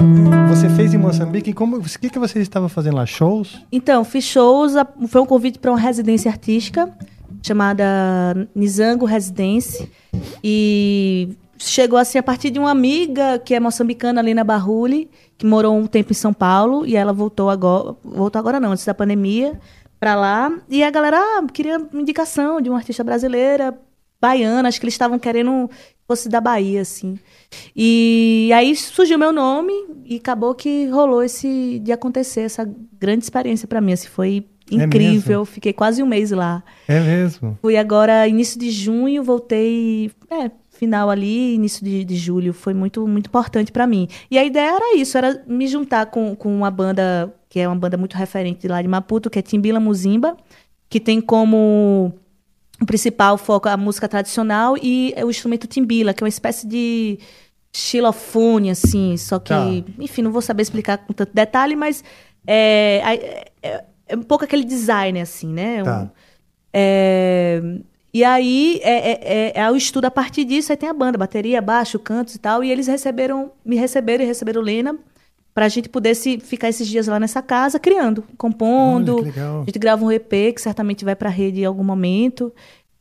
você fez em Moçambique. Como, o que, que você estava fazendo lá? Shows? Então, fiz shows. Foi um convite para uma residência artística chamada Nizango Residence. E chegou assim a partir de uma amiga que é moçambicana, Lina Barruli, que morou um tempo em São Paulo. E ela voltou agora. Voltou agora não, antes da pandemia, para lá. E a galera ah, queria indicação de uma artista brasileira, baiana. Acho que eles estavam querendo que fosse da Bahia, assim. E aí surgiu meu nome e acabou que rolou esse de acontecer essa grande experiência para mim. Assim, foi É incrível. mesmo? Fiquei quase um mês lá. É mesmo. Fui agora início de junho, voltei, é, final ali, início de, de julho. Foi muito muito importante para mim. E a ideia era isso, era me juntar com, com uma banda que é uma banda muito referente lá de Maputo, que é Timbila Muzimba, que tem como o principal foco a música tradicional e o instrumento timbila, que é uma espécie de xilofone, assim, só que, Tá. enfim, não vou saber explicar com tanto detalhe, mas é, é, é- é um pouco aquele design, assim, né? Tá. Um- é, e aí é, é, é, é o estudo a partir disso, aí tem a banda, bateria, baixo, cantos e tal, e eles receberam, me receberam e receberam Lena pra gente poder se, ficar esses dias lá nessa casa criando, compondo. Olha. A gente grava um EP que certamente vai pra rede em algum momento.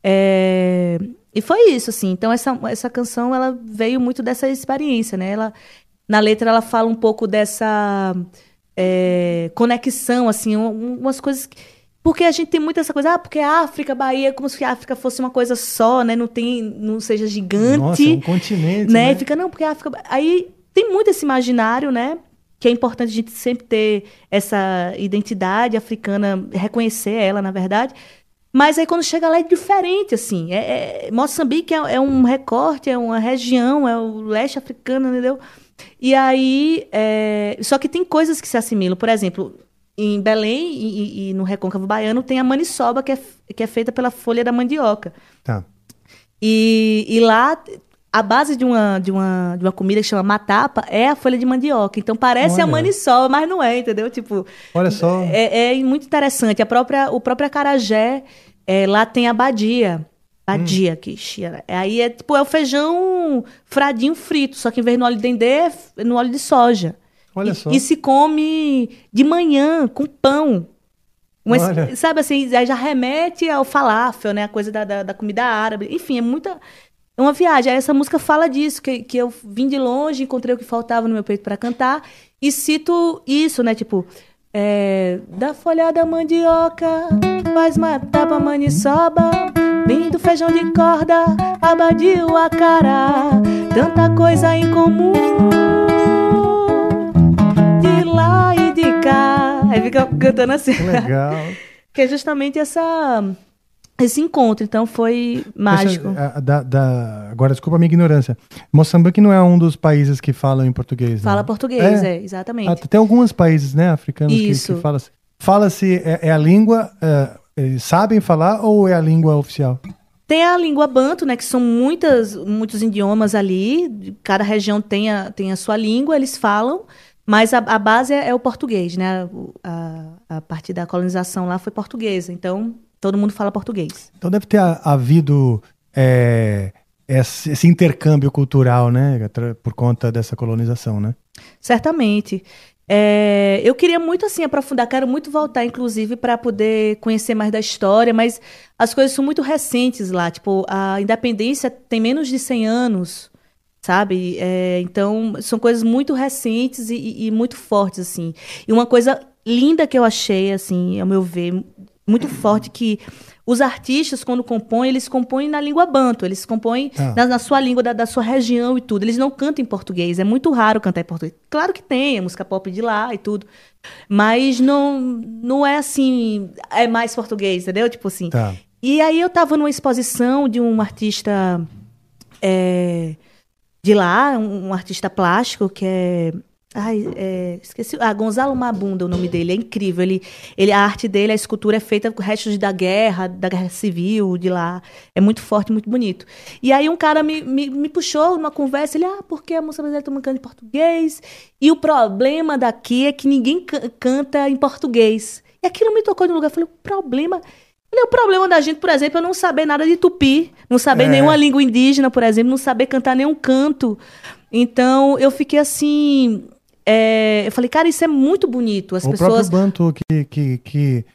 É, E foi isso, assim. Então, essa, essa canção, ela veio muito dessa experiência, né? Ela, na letra, ela fala um pouco dessa é, conexão, assim, um- umas coisas... que- Porque a gente tem muito essa coisa, ah, porque a África, Bahia, é como se a África fosse uma coisa só, né? Não tem, não seja gigante. Nossa, é um continente, né? né? Fica, não, porque a África... Aí tem muito esse imaginário, né? Que é importante a gente sempre ter essa identidade africana, reconhecer ela, na verdade. Mas aí quando chega lá é diferente, assim. É, é- Moçambique é, é um recorte, é uma região, é o leste africano, entendeu? E aí. é, Só que tem coisas que se assimilam. Por exemplo, em Belém e, e- no Recôncavo Baiano tem a maniçoba, que é, que é feita pela folha da mandioca. Tá. E, e lá, a base de uma, de, uma, de uma comida que chama matapa é a folha de mandioca. Então parece a Olha. maniçoba, mas não é, entendeu? Tipo, Olha só. é, é muito interessante. A própria, o próprio acarajé, é, lá tem a badia. Badia, que chia. Aí é tipo, é o feijão fradinho frito, só que em vez no óleo de dendê, é f- no óleo de soja. Olha E- só. E se come de manhã, com pão. Olha. sabe assim, aí já remete ao falafel, né? A coisa da, da, da comida árabe. Enfim, é muita. É uma viagem. Aí essa música fala disso, que, que eu vim de longe, encontrei o que faltava no meu peito para cantar. E cito isso, né? Tipo, é, da folha da mandioca, faz matar pra maniçoba. Vem do feijão de corda, abadio a cara. Tanta coisa em comum de lá e de cá. Aí fica cantando assim. Legal. que é justamente essa, esse encontro. Então foi mágico. Deixa- a- da- da- agora, desculpa a minha ignorância. Moçambique não é um dos países que falam em português, né? Fala português, é, exatamente. Ah, tem alguns países, né, africanos que- Isso. que, falam. Fala-se, é, é a língua, é, eles sabem falar ou é a língua oficial? Tem a língua banto, né, que são muitas, muitos idiomas ali, cada região tem a, tem a sua língua, eles falam, mas a, a base é, é o português, né, O- a, a partir da colonização lá foi portuguesa, então todo mundo fala português. Então deve ter ha- havido é, esse, intercâmbio cultural, né, por conta dessa colonização, né? Certamente. É, eu queria muito assim aprofundar, quero muito voltar, inclusive, para poder conhecer mais da história, mas as coisas são muito recentes lá. Tipo, a independência tem menos de 100 anos, sabe? É, então, são coisas muito recentes e, e- e muito fortes, assim. E uma coisa linda que eu achei, assim, ao meu ver, muito forte, que os artistas, quando compõem, eles compõem na língua banto, eles compõem Ah. na, na sua língua, da, da sua região e tudo. Eles não cantam em português, é muito raro cantar em português. Claro que tem, a música pop de lá e tudo, mas não, não é assim, é mais português, entendeu? Tipo assim. Tá. E aí eu tava numa exposição de um artista é, de lá, um, um artista plástico que é. Ai, é, esqueci. Ah, Gonzalo Mabunda, o nome dele. É incrível. Ele, ele, a arte dele, a escultura é feita com restos da guerra, da guerra civil de lá. É muito forte, muito bonito. E aí um cara me, me, me puxou numa conversa. Ele, ah, porque a música brasileira tá cantando em português. E o problema daqui é que ninguém ca- canta em português. E aquilo me tocou de um lugar. Eu falei, o problema Falei, o problema da gente, por exemplo, é não saber nada de tupi, não saber É. nenhuma língua indígena, por exemplo, não saber cantar nenhum canto. Então, eu fiquei assim. É, eu falei, cara, isso é muito bonito. As o pessoas. próprio Banto que, que, que,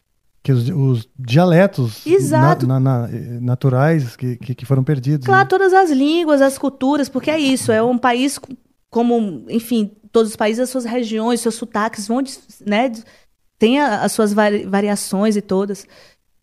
que os, os dialetos Exato. na- na- na- naturais que, que, foram perdidos. Claro, todas as línguas, as culturas, porque é isso, é um país co- como, enfim, todos os países, as suas regiões, seus sotaques vão, né, tem a- as suas vari- variações e todas.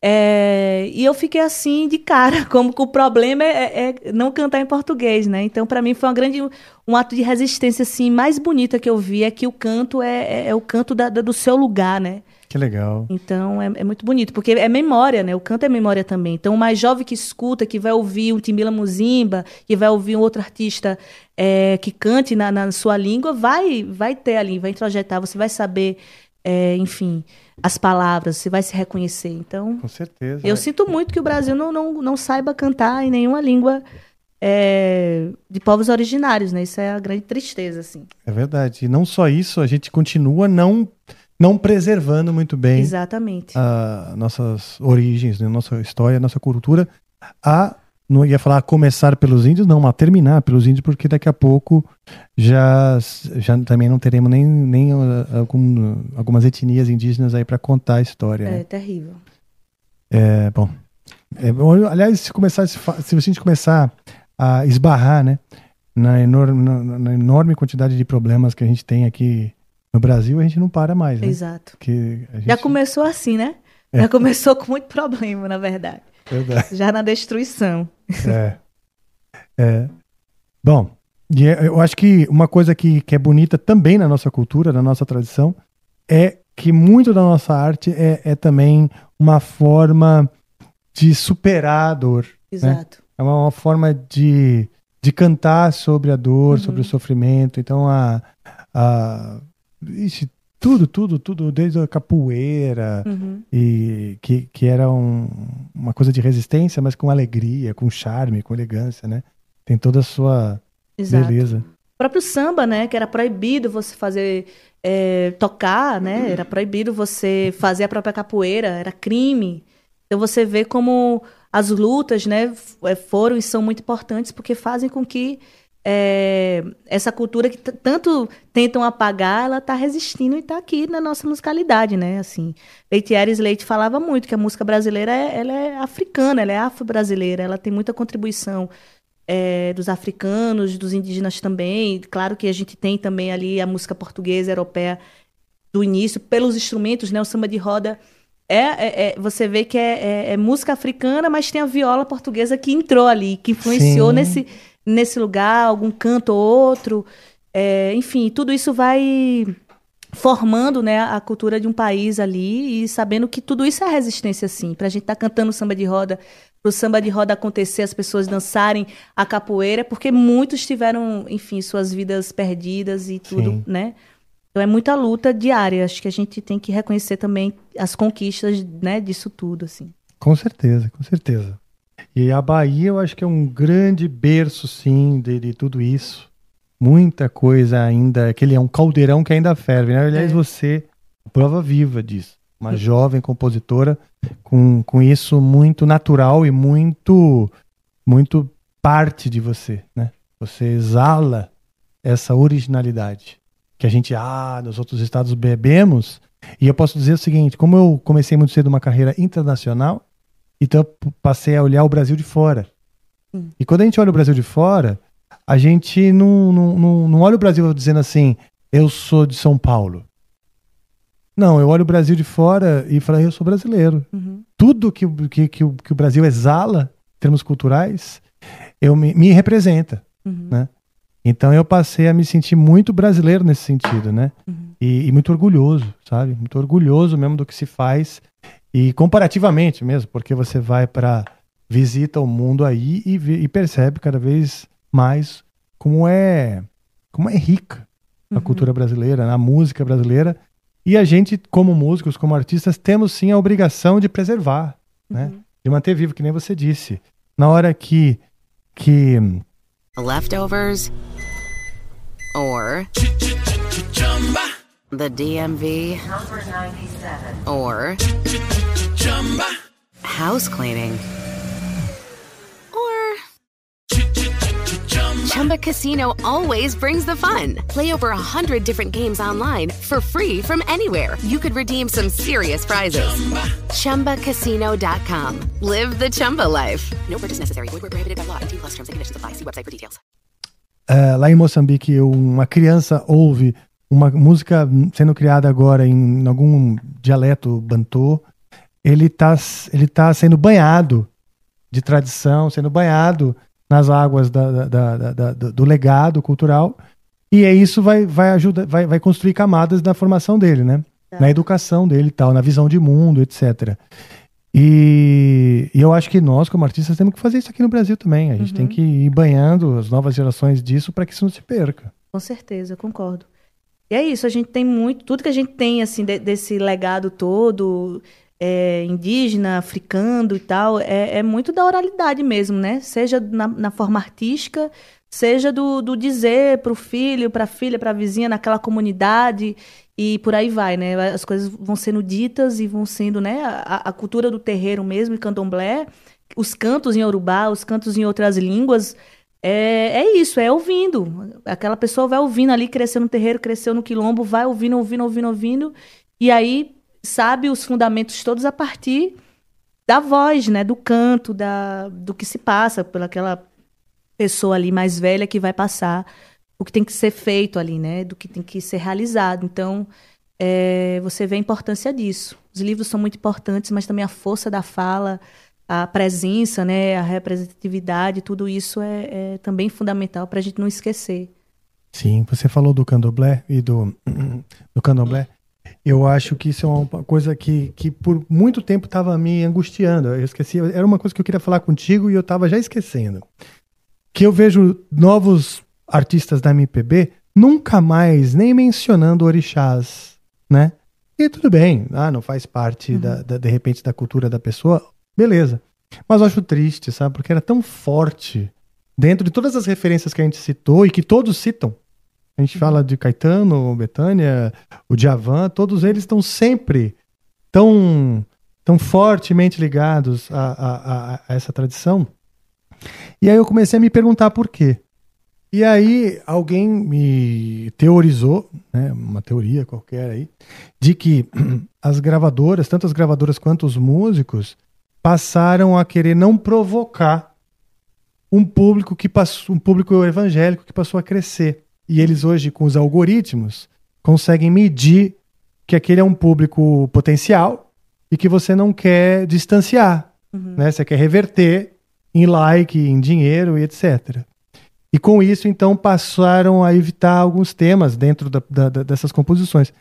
É, e eu fiquei assim de cara, como que o problema é, é não cantar em português, né? Então, para mim foi uma grande um ato de resistência assim mais bonita que eu vi é que o canto é, é, é o canto da- da- do seu lugar, né? Que legal. Então é, é muito bonito, porque é memória, né? O canto é memória também. Então, o mais jovem que escuta, que vai ouvir um Timila Muzimba, que vai ouvir um outro artista é, que cante na, na sua língua, vai, vai ter ali, vai introjetar, você vai saber, é, enfim, as palavras, você vai se reconhecer. Então, Com certeza. eu sinto muito que o Brasil não, não, não saiba cantar em nenhuma língua é, de povos originários, né? Isso é a grande tristeza, assim. É verdade. E não só isso, a gente continua não, não preservando muito bem Exatamente. a nossas origens, né, nossa história, nossa cultura. A, não ia falar começar pelos índios, não, a terminar pelos índios, porque daqui a pouco já, já também não teremos nem, nem uh, algum- algumas etnias indígenas aí para contar a história. né? É terrível. É, bom. É, aliás, se começar se, a gente começar a esbarrar, né, na enorme, na, na enorme quantidade de problemas que a gente tem aqui no Brasil, a gente não para mais, né? Exato. Gente, Já começou assim, né? É. Já começou com muito problema, na verdade. Verdade. Já na destruição. É. É. Bom, e é- eu acho que uma coisa que, que é bonita também na nossa cultura, na nossa tradição, é que muito da nossa arte é, é também uma forma de superar a dor. né? Exato. É uma, uma forma de, de cantar sobre a dor, Uhum. sobre o sofrimento. Então, a. a ixi, tudo, tudo, tudo, desde a capoeira, Uhum. e que, que era um- uma coisa de resistência, mas com alegria, com charme, com elegância, né? Tem toda a sua Exato. beleza. O próprio samba, né? Que era proibido você fazer. é, tocar, né? Era proibido você fazer a própria capoeira, era crime. Então você vê como as lutas, né? é, Foram e são muito importantes porque fazem com que é, essa cultura que tanto tentam apagar, ela tá resistindo e tá aqui na nossa musicalidade, né? Assim, Leite Aires Leite falava muito que a música brasileira é, ela é africana, ela é afro-brasileira, ela tem muita contribuição é, dos africanos, dos indígenas também. Claro que a gente tem também ali a música portuguesa, europeia do início, pelos instrumentos, né? O samba de roda é, é- é- você vê que é, é- é música africana, mas tem a viola portuguesa que entrou ali, que influenciou Sim. nesse, nesse lugar, algum canto ou outro. É, enfim, tudo isso vai formando né, a cultura de um país ali e sabendo que tudo isso é resistência, sim. Pra gente estar cantando samba de roda, pro samba de roda acontecer, as pessoas dançarem a capoeira, é porque muitos tiveram, enfim, suas vidas perdidas e tudo, Sim. né? Então é muita luta diária. Acho que a gente tem que reconhecer também as conquistas, né, disso tudo, assim. Com certeza, com certeza. E a Bahia, eu acho que é um grande berço, sim, de, de tudo isso. Muita coisa ainda, aquele é um caldeirão que ainda ferve, né? Aliás, É. você, prova viva disso. Uma jovem compositora com, com isso muito natural e muito, muito parte de você, né? Você exala essa originalidade que a gente, ah, nos outros estados bebemos. E eu posso dizer o seguinte, como eu comecei muito cedo uma carreira internacional, então eu passei a olhar o Brasil de fora. Hum. E quando a gente olha o Brasil de fora, a gente não, não, não, não olha o Brasil dizendo assim, eu sou de São Paulo. Não, eu olho o Brasil de fora e falo, eu sou brasileiro. Uhum. Tudo que, o- que, que, o, que o Brasil exala, em termos culturais, eu me, me representa. Uhum. Né? Então eu passei a me sentir muito brasileiro nesse sentido, né? E, e muito orgulhoso, sabe? Muito orgulhoso mesmo do que se faz. E comparativamente mesmo, porque você vai para visita o mundo aí e, vê- e percebe cada vez mais como é como é rica a cultura brasileira, a música brasileira. E a gente, como músicos, como artistas, temos sim a obrigação de preservar, né? De manter vivo, que nem você disse. Na hora que que Leftovers or the DMV or house cleaning, or Chumba Casino always brings the fun. Play over a hundred different games online for free from anywhere. You could redeem some serious prizes. ChumbaCasino.com. Live the Chumba life. No purchase necessary. Void prohibited by law. T plus terms and conditions apply. See website for details. Eh, é, lá em Moçambique, uma criança ouve uma música sendo criada agora em algum dialeto bantô, ele está ele tá sendo banhado de tradição, sendo banhado nas águas da, da, da, do legado cultural, e é isso vai, vai ajudar, vai, vai construir camadas na formação dele, né? Tá. Na educação dele e tal, na visão de mundo, etc. E, e, eu acho que nós, como artistas, temos que fazer isso aqui no Brasil também. A gente uhum. tem que ir banhando as novas gerações disso para que isso não se perca. Com certeza, concordo. E é isso, a gente tem muito, tudo que a gente tem, assim, de, desse legado todo, é, indígena, africano e tal, é, é, muito da oralidade mesmo, né? Seja na, na forma artística, seja do, do dizer para o filho, para a filha, para a vizinha, naquela comunidade e por aí vai, né? As coisas vão sendo ditas e vão sendo, né? A, a cultura do terreiro mesmo, e candomblé, os cantos em urubá, os cantos em outras línguas, é, é isso, é ouvindo. Aquela pessoa vai ouvindo ali, cresceu no terreiro, cresceu no quilombo, vai ouvindo, ouvindo, ouvindo, ouvindo, e aí sabe os fundamentos todos a partir da voz, né? Do canto, da, do que se passa pelaquela pessoa ali mais velha que vai passar o que tem que ser feito ali, né? Do que tem que ser realizado. Então, é, você vê a importância disso. Os livros são muito importantes, mas também a força da fala, a presença, né? A representatividade, tudo isso é, é também fundamental para a gente não esquecer. Sim, você falou do candomblé e do, do candomblé. Eu acho que isso é uma coisa que, que por muito tempo estava me angustiando. Eu esqueci, era uma coisa que eu queria falar contigo e eu estava já esquecendo. Que eu vejo novos artistas da MPB nunca mais nem mencionando orixás, né? E tudo bem, ah, não faz parte, uhum. da, da, de repente, da cultura da pessoa, beleza. Mas eu acho triste, sabe? Porque era tão forte dentro de todas as referências que a gente citou e que todos citam. A gente fala de Caetano, Betânia, o Djavan, todos eles estão sempre tão, tão fortemente ligados a, a, a, a essa tradição. E aí eu comecei a me perguntar por quê. E aí alguém me teorizou, né, uma teoria qualquer aí, de que as gravadoras, tanto as gravadoras quanto os músicos, passaram a querer não provocar um público que passou, um público evangélico que passou a crescer. E eles hoje, com os algoritmos, conseguem medir que aquele é um público potencial e que você não quer distanciar, uhum. né? Você quer reverter em like, em dinheiro e etc. E com isso, então, passaram a evitar alguns temas dentro da, da, dessas composições.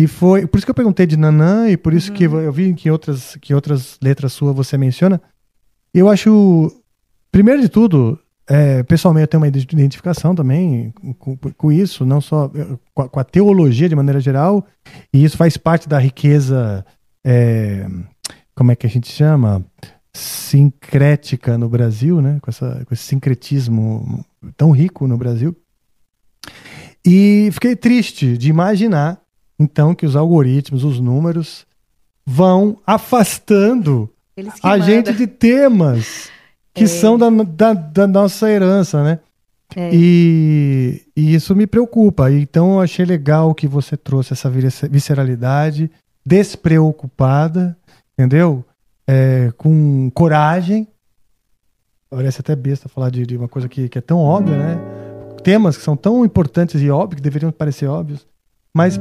E foi por isso que eu perguntei de Nanã e por isso uhum. que eu vi que outras, que outras letras suas você menciona. Eu acho, primeiro de tudo, é, pessoalmente eu tenho uma identificação também com, com isso, não só com a, com a, teologia de maneira geral, e isso faz parte da riqueza, é, como é que a gente chama? sincrética no Brasil, né? com, essa, com esse sincretismo tão rico no Brasil. E fiquei triste de imaginar, então, que os algoritmos, os números, vão afastando a manda. gente de temas que é. são da, da, da, nossa herança, né? É. E, e, isso me preocupa. Então, eu achei legal que você trouxe essa visceralidade despreocupada, entendeu? é, com coragem. Parece até besta falar de, de uma coisa que, que, é tão óbvia, né? Temas que são tão importantes e óbvios, que deveriam parecer óbvios, mas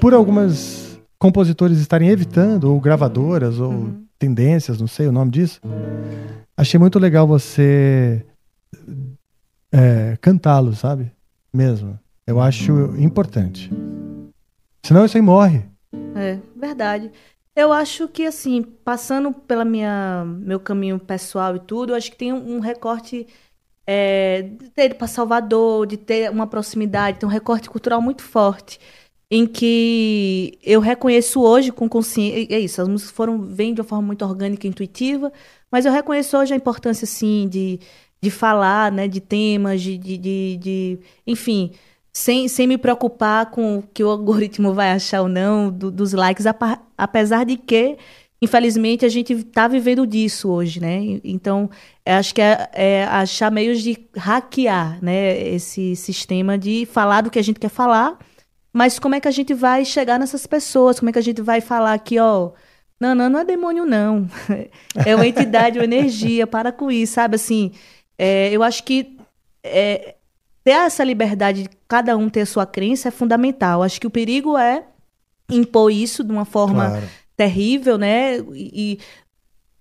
por algumas compositores estarem evitando, ou gravadoras, ou uhum. tendências, não sei o nome disso, achei muito legal você é, cantá-lo, sabe? Mesmo. Eu acho importante. Senão isso aí morre. É, verdade. Eu acho que, assim, passando pela minha meu caminho pessoal e tudo, eu acho que tem um, um recorte é, de ter ido para Salvador, de ter uma proximidade, tem um recorte cultural muito forte, em que eu reconheço hoje com consciência, é isso, as músicas foram, vêm de uma forma muito orgânica e intuitiva, mas eu reconheço hoje a importância, assim, de, de falar, né, de temas, de, de, de, de enfim, sem, sem me preocupar com o que o algoritmo vai achar ou não do, dos likes, apesar de que infelizmente, a gente está vivendo disso hoje, né? Então, acho que é, é achar meios de hackear, né? Esse sistema de falar do que a gente quer falar, mas como é que a gente vai chegar nessas pessoas? Como é que a gente vai falar aqui, ó... Não, não, não é demônio, não. É uma entidade, uma energia, para com isso, sabe? Assim, é, eu acho que é, ter essa liberdade de cada um ter a sua crença é fundamental. Acho que o perigo é impor isso de uma forma Claro. terrível, né? E,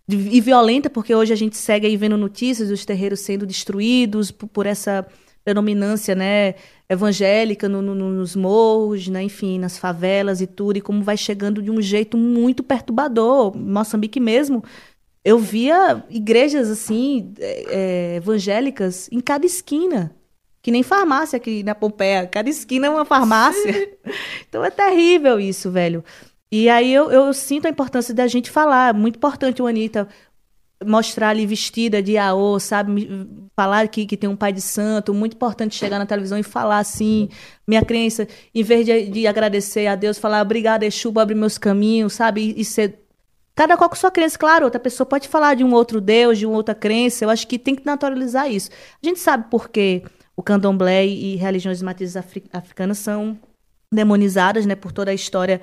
e- e violenta, porque hoje a gente segue aí vendo notícias dos terreiros sendo destruídos por, por essa predominância, né? Evangélica no- no- no- nos morros, né? Enfim, nas favelas e tudo, e como vai chegando de um jeito muito perturbador. Moçambique mesmo, eu via igrejas assim, é, é, evangélicas em cada esquina. Que nem farmácia aqui na Pompeia. Cada esquina é uma farmácia. então é terrível isso, velho. E aí eu, eu sinto a importância da gente falar. Muito importante o Anitta mostrar ali vestida de AO, sabe? Falar que, que tem um pai de santo. Muito importante chegar na televisão e falar assim. Minha crença, em vez de, de agradecer a Deus, falar obrigada, Exu, abrir meus caminhos, sabe? E, e ser Cada qual com sua crença, claro, outra pessoa pode falar de um outro Deus, de uma outra crença. Eu acho que tem que naturalizar isso. A gente sabe por que o candomblé e religiões de matrizes afri- africanas são demonizadas, né, por toda a história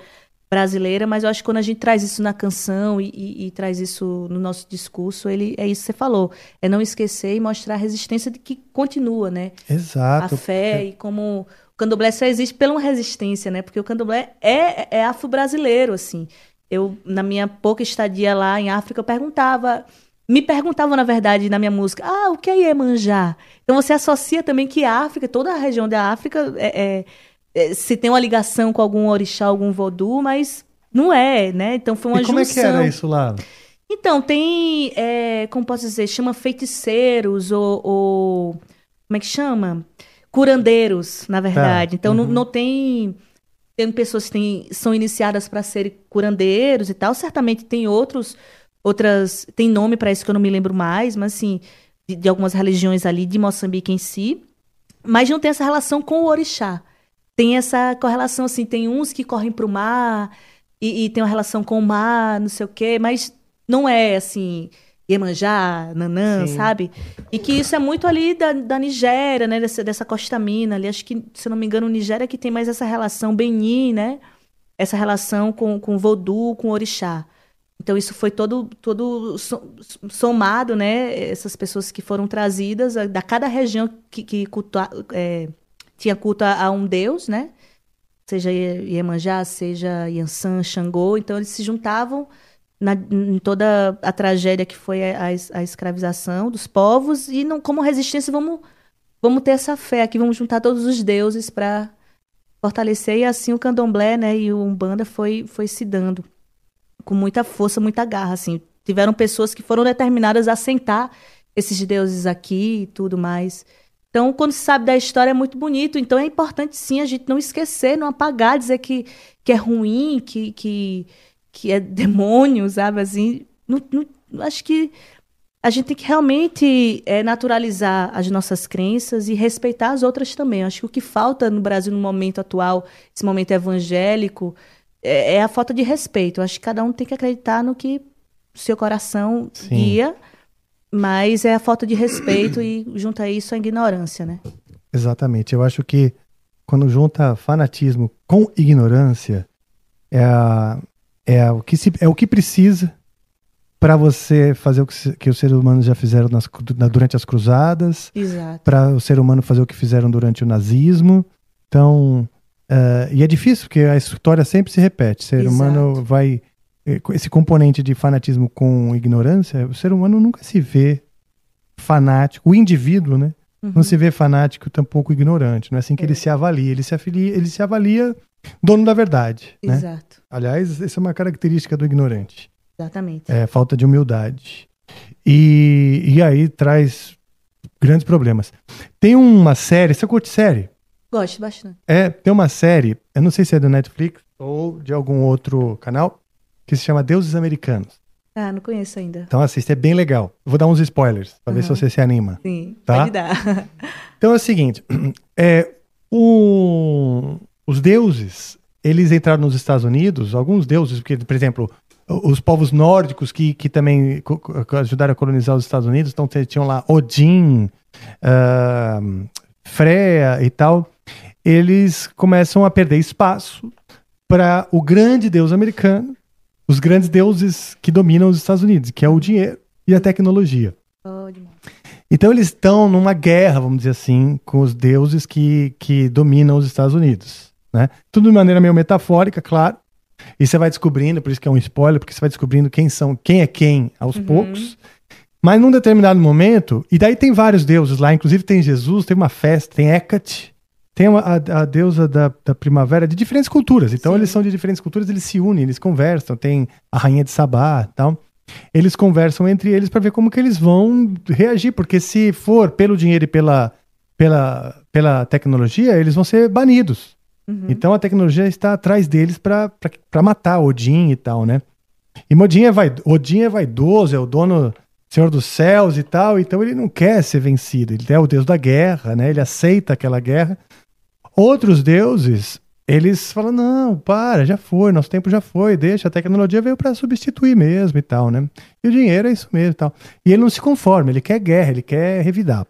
brasileira, mas eu acho que quando a gente traz isso na canção e, e- e traz isso no nosso discurso, ele é isso que você falou, é não esquecer e mostrar a resistência de que continua, né? Exato. A fé e como o candomblé só existe pela uma resistência, né? Porque o candomblé é, é afro-brasileiro, assim. Eu, na minha pouca estadia lá em África, eu perguntava... Me perguntavam, na verdade, na minha música, ah, o que é Iemanjá? Então você associa também que a África, toda a região da África, é, é- é- se tem uma ligação com algum orixá, algum vodú, mas não é, né? Então foi uma e como junção. é que era isso lá? Então, tem, é, como posso dizer, chama feiticeiros ou, ou- como é que chama? Curandeiros, na verdade. Então, não, uhum. não tem, tem pessoas que têm- são iniciadas para serem curandeiros e tal. Certamente tem outros, outras, tem nome para isso que eu não me lembro mais, mas assim, de, de algumas religiões ali de Moçambique em si. Mas não tem essa relação com o orixá. Tem essa correlação, assim, tem uns que correm para o mar e, e tem uma relação com o mar, não sei o quê, mas não é assim, Iemanjá, Nanã, Sim. sabe? E que isso é muito ali da, da Nigéria, né? Dessa, dessa Costa Mina ali. Acho que, se eu não me engano, Nigéria que tem mais essa relação Benin, né? Essa relação com, com Vodú, com Orixá. Então, isso foi todo, todo so- somado, né? Essas pessoas que foram trazidas da cada região que, que cultua- é, tinha culto a, a um deus, né? Seja Ie- Iemanjá, seja Yansan, Xangô. Então, eles se juntavam na, em toda a tragédia que foi a, a es- a escravização dos povos. E não, como resistência vamos vamos ter essa fé aqui. Vamos juntar todos os deuses para fortalecer. E assim o candomblé né e o umbanda foi foi se dando com muita força muita garra assim. Tiveram pessoas que foram determinadas a assentar esses deuses aqui e tudo mais então quando se sabe da história é muito bonito então é importante sim a gente não esquecer não apagar dizer que que é ruim que que que é demônio, sabe? Assim, não, não- acho que a gente tem que realmente é, naturalizar as nossas crenças e respeitar as outras também. Acho que o que falta no Brasil no momento atual, esse momento evangélico, é, é a falta de respeito. Acho que cada um tem que acreditar no que o seu coração Sim. guia, mas é a falta de respeito e junta a isso a ignorância, né? Exatamente. Eu acho que quando junta fanatismo com ignorância, é, a- é, o, que se, é o que precisa para você fazer o que, que os seres humanos já fizeram nas na- durante as cruzadas, Exato. para o ser humano fazer o que fizeram durante o nazismo. Então, eh, e é difícil porque a história sempre se repete. O ser Exato. humano vai esse componente de fanatismo com ignorância, o ser humano nunca se vê fanático, o indivíduo, né? Uhum. Não se vê fanático, tampouco ignorante. Não é assim que ele se avalia. Ele se, afilia, ele se avalia dono da verdade. Né? Exato. Aliás, essa é uma característica do ignorante. Exatamente. É falta de humildade. E, e aí traz grandes problemas. Tem uma série, você curte série? Gosto bastante. É, tem uma série, eu não sei se é da Netflix ou de algum outro canal, que se chama Deuses Americanos. Ah, não conheço ainda. Então assista, é bem legal. Vou dar uns spoilers, pra ver se você se anima. Sim, Tá? pode dar. Então é o seguinte, é, o- os deuses, eles entraram nos Estados Unidos, alguns deuses, porque, por exemplo, os povos nórdicos que, que também ajudaram a colonizar os Estados Unidos, então tinham lá Odin, ah, Freya e tal, eles começam a perder espaço para o grande deus americano, os grandes deuses que dominam os Estados Unidos, que é o dinheiro e a tecnologia. Então eles estão numa guerra, vamos dizer assim, com os deuses que, que dominam os Estados Unidos. Né? Tudo de maneira meio metafórica, claro. E você vai descobrindo, por isso que é um spoiler, porque você vai descobrindo quem são, quem é quem aos poucos. Mas num determinado momento, e daí tem vários deuses lá, inclusive tem Jesus, tem uma festa, tem Hecate, tem a, a deusa da, da primavera de diferentes culturas. Então eles são de diferentes culturas, eles se unem, eles conversam. Tem a rainha de Sabá, tal. Eles conversam entre eles para ver como que eles vão reagir, porque se for pelo dinheiro e pela, pela, pela tecnologia, eles vão ser banidos. Então a tecnologia está atrás deles para matar Odin e tal, né? E Odin é, vai, Odin é vaidoso, é o dono, senhor dos céus e tal, então ele não quer ser vencido. Ele é o deus da guerra, né? Ele aceita aquela guerra. Outros deuses, eles falam: não, para, já foi, nosso tempo já foi, deixa, a tecnologia veio para substituir mesmo e tal, né? E o dinheiro é isso mesmo e tal. E ele não se conforma, ele quer guerra, ele quer revidar.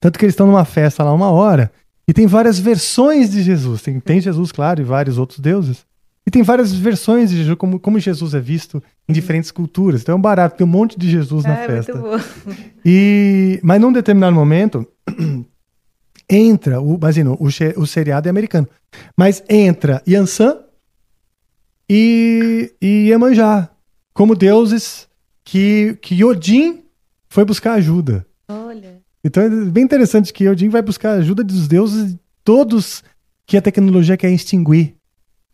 Tanto que eles estão numa festa lá uma hora e tem várias versões de Jesus. Tem, tem Jesus, claro, e vários outros deuses. E tem várias versões de Jesus, como, como Jesus é visto em diferentes culturas. Então é um barato, tem um monte de Jesus na é festa. muito bom. E, mas num determinado momento, entra, o, imagina, o, o seriado é americano, mas entra Yansan e, e Iemanjá, como deuses que, que Odin foi buscar ajuda. Olha. Então é bem interessante que Odin vai buscar ajuda dos deuses todos que a tecnologia quer extinguir,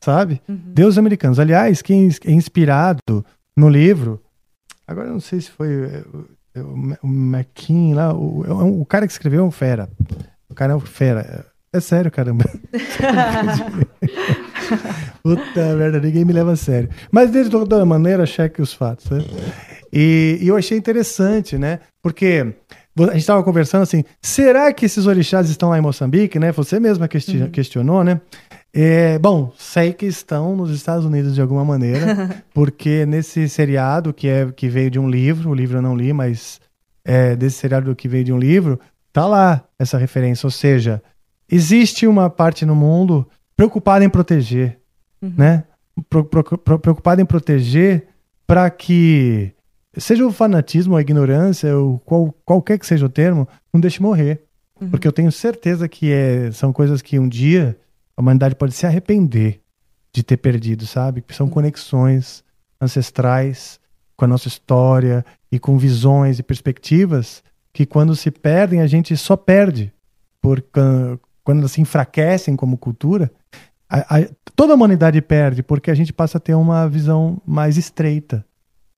sabe? Deuses americanos. Aliás, quem é inspirado no livro, agora eu não sei se foi é, o, o, o McKean lá, o, é o cara que escreveu é um fera. O cara é um fera. É sério, caramba. Puta merda, ninguém me leva a sério. Mas de toda maneira, cheque os fatos, né? E, e eu achei interessante, né? Porque a gente estava conversando assim, será que esses orixás estão lá em Moçambique, né? Você mesma questi- questionou, né? É, bom, sei que estão nos Estados Unidos de alguma maneira, porque nesse seriado que é que veio de um livro, o livro eu não li, mas é, desse seriado que veio de um livro, tá lá essa referência. Ou seja, existe uma parte no mundo preocupada em proteger, né? Pro- pro- pro- preocupada em proteger para que seja o fanatismo, a ignorância, ou qual, qualquer que seja o termo, não deixe morrer. Porque eu tenho certeza que é, são coisas que um dia a humanidade pode se arrepender de ter perdido, sabe? Que são conexões ancestrais com a nossa história e com visões e perspectivas que quando se perdem a gente só perde. Por can- quando elas se enfraquecem como cultura a- a- toda a humanidade perde porque a gente passa a ter uma visão mais estreita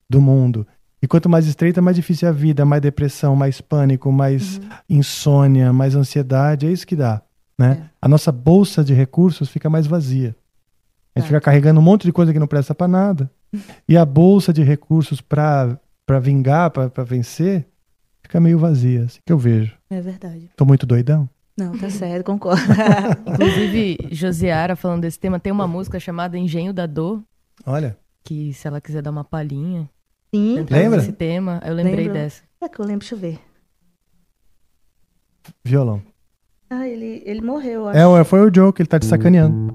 do mundo. E quanto mais estreita mais difícil é a vida mais depressão mais pânico mais insônia mais ansiedade. É isso que dá né? A nossa bolsa de recursos fica mais vazia. A gente fica carregando um monte de coisa que não presta para nada. E a bolsa de recursos para vingar para vencer fica meio vazia assim que eu vejo É verdade. tô muito doidão Não, tá certo, concordo. Inclusive, Josiara, falando desse tema, tem uma música chamada Engenho da Dor, olha que se ela quiser dar uma palhinha. Sim. Lembra? desse tema, eu lembrei Lembro. dessa. É que eu lembro, deixa eu ver. violão Ah, ele, ele morreu, eu acho. É, foi o Joe que ele tá te sacaneando.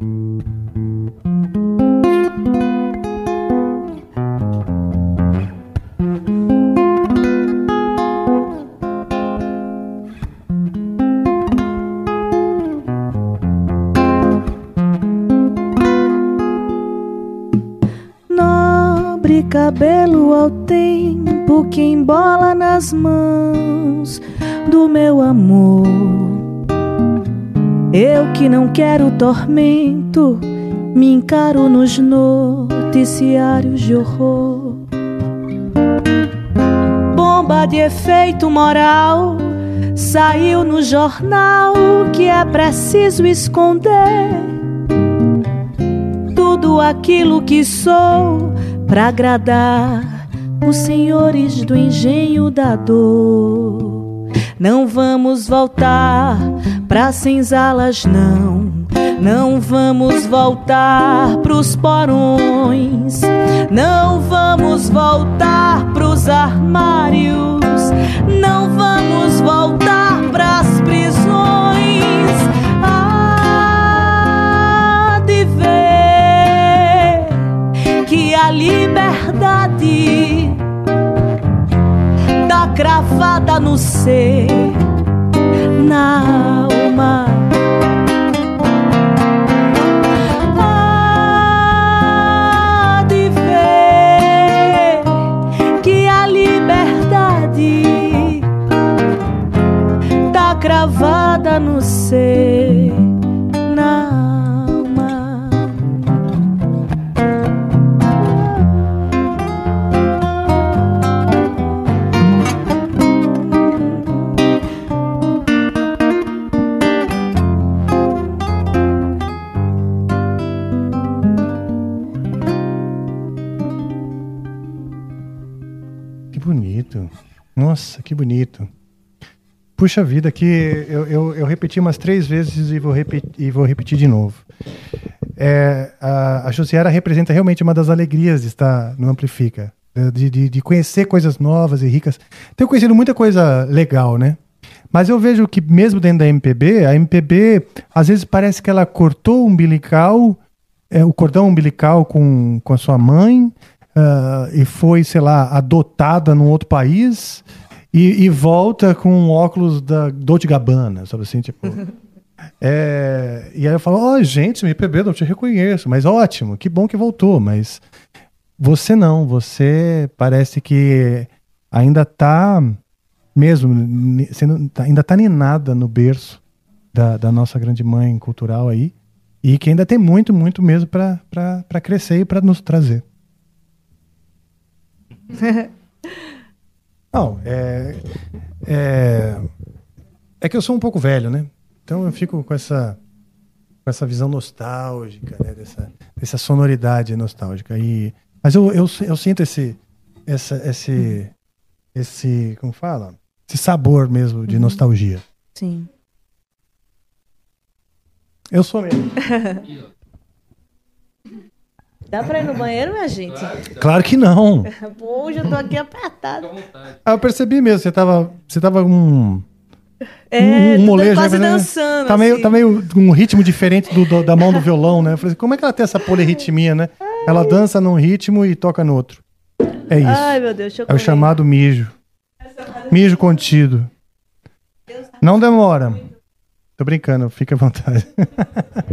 Cabelo ao tempo que embola nas mãos do meu amor. Eu que não quero tormento, me encaro nos noticiários de horror. Bomba de efeito moral saiu no jornal que é preciso esconder tudo aquilo que sou para agradar os senhores do engenho da dor. Não vamos voltar para senzalas, não. Não vamos voltar pros porões, não vamos voltar pros armários, não vamos voltar pras prisões. A liberdade tá cravada no ser, na alma. Há de ver que a liberdade tá cravada no ser, que bonito. Puxa vida, que eu, eu, eu repeti umas três vezes e vou, repetir, e vou repetir de novo. É, a, a Josiara representa realmente uma das alegrias de estar no Amplifica. De, de, de conhecer coisas novas e ricas. Tenho conhecido muita coisa legal, né? Mas eu vejo que mesmo dentro da MPB, a MPB às vezes parece que ela cortou o umbilical, é, o cordão umbilical com, com a sua mãe, ah, e foi, sei lá, adotada num outro país e, e volta com um óculos da Dolce Gabbana, sabe assim, tipo... É, e aí eu falo, ó, gente, MPB, não te reconheço, mas ótimo, que bom que voltou, mas você não, você parece que ainda tá mesmo, sendo, tá- ainda tá ninada no berço da, da nossa grande mãe cultural aí, e que ainda tem muito, muito mesmo para crescer e para nos trazer. Não, é, é. É que eu sou um pouco velho, né? Então eu fico com essa, com essa visão nostálgica, né? Dessa, dessa sonoridade nostálgica. E, mas eu, eu, eu sinto esse, essa, esse, esse. Como fala? Esse sabor mesmo de Uhum. nostalgia. Sim. Eu sou mesmo. Dá pra ir no banheiro, minha gente? Claro que não. Pô, hoje eu tô aqui apertada. Ah, eu percebi mesmo, você tava. Você tava um. É, tô molejo, quase né? dançando, Tá meio, assim. tá meio um ritmo diferente do, do- da mão do violão, né? Eu falei, como é que ela tem essa polirritmia, né? Ela dança num ritmo e toca no outro. É isso. Ai, meu Deus, deixa eu é o comer. chamado mijo. Mijo contido. Não demora. Tô brincando, fica à vontade.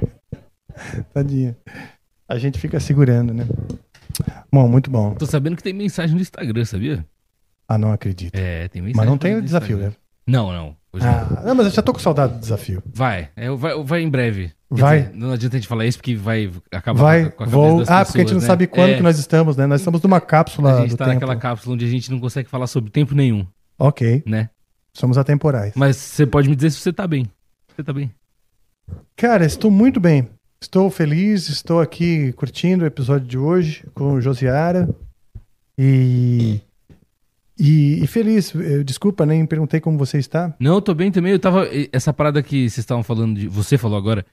Tadinha. A gente fica segurando, né? Bom, muito bom. Tô sabendo que tem mensagem no Instagram, sabia? Ah, não acredito. É, tem mensagem. Mas não tem o desafio, né? Não, não. Hoje Ah, não. não, mas eu já tô com saudade do desafio. Vai, é, vai, vai em breve. Vai? dizer, não adianta a gente falar isso porque vai acabar Vai, com a cabeça vou. das Ah, porque a gente não pessoas, né? sabe quando É, que nós estamos, né? Nós estamos numa cápsula A gente tá tempo. naquela cápsula onde a gente não consegue falar sobre tempo nenhum, Ok. né? Somos atemporais. Mas você pode me dizer se você tá bem. Você tá bem? Cara, estou muito bem. Estou feliz, estou aqui curtindo o episódio de hoje com o Josiara. E. E, e feliz. Eh, Desculpa, nem perguntei como você está. Não, eu tô bem também. Eu tava. Essa parada que vocês estavam falando de. Você falou agora,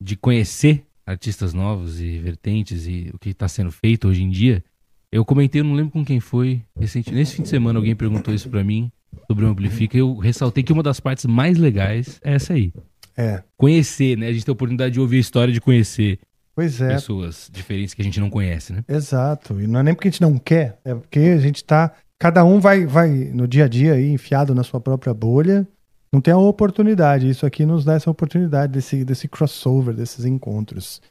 de conhecer artistas novos e vertentes e o que tá sendo feito hoje em dia. Eu comentei, eu não lembro com quem foi. Recente, nesse fim de semana alguém perguntou isso pra mim sobre o Amplifica. Eu ressaltei que uma das partes mais legais é essa aí. É. Conhecer, né? A gente tem a oportunidade de ouvir a história de conhecer Pois é. pessoas diferentes que a gente não conhece, né? Exato. E não é nem porque a gente não quer, é porque a gente tá. Cada um vai, vai no dia a dia aí, enfiado na sua própria bolha. Não tem a oportunidade. Isso aqui nos dá essa oportunidade desse, desse crossover, desses encontros.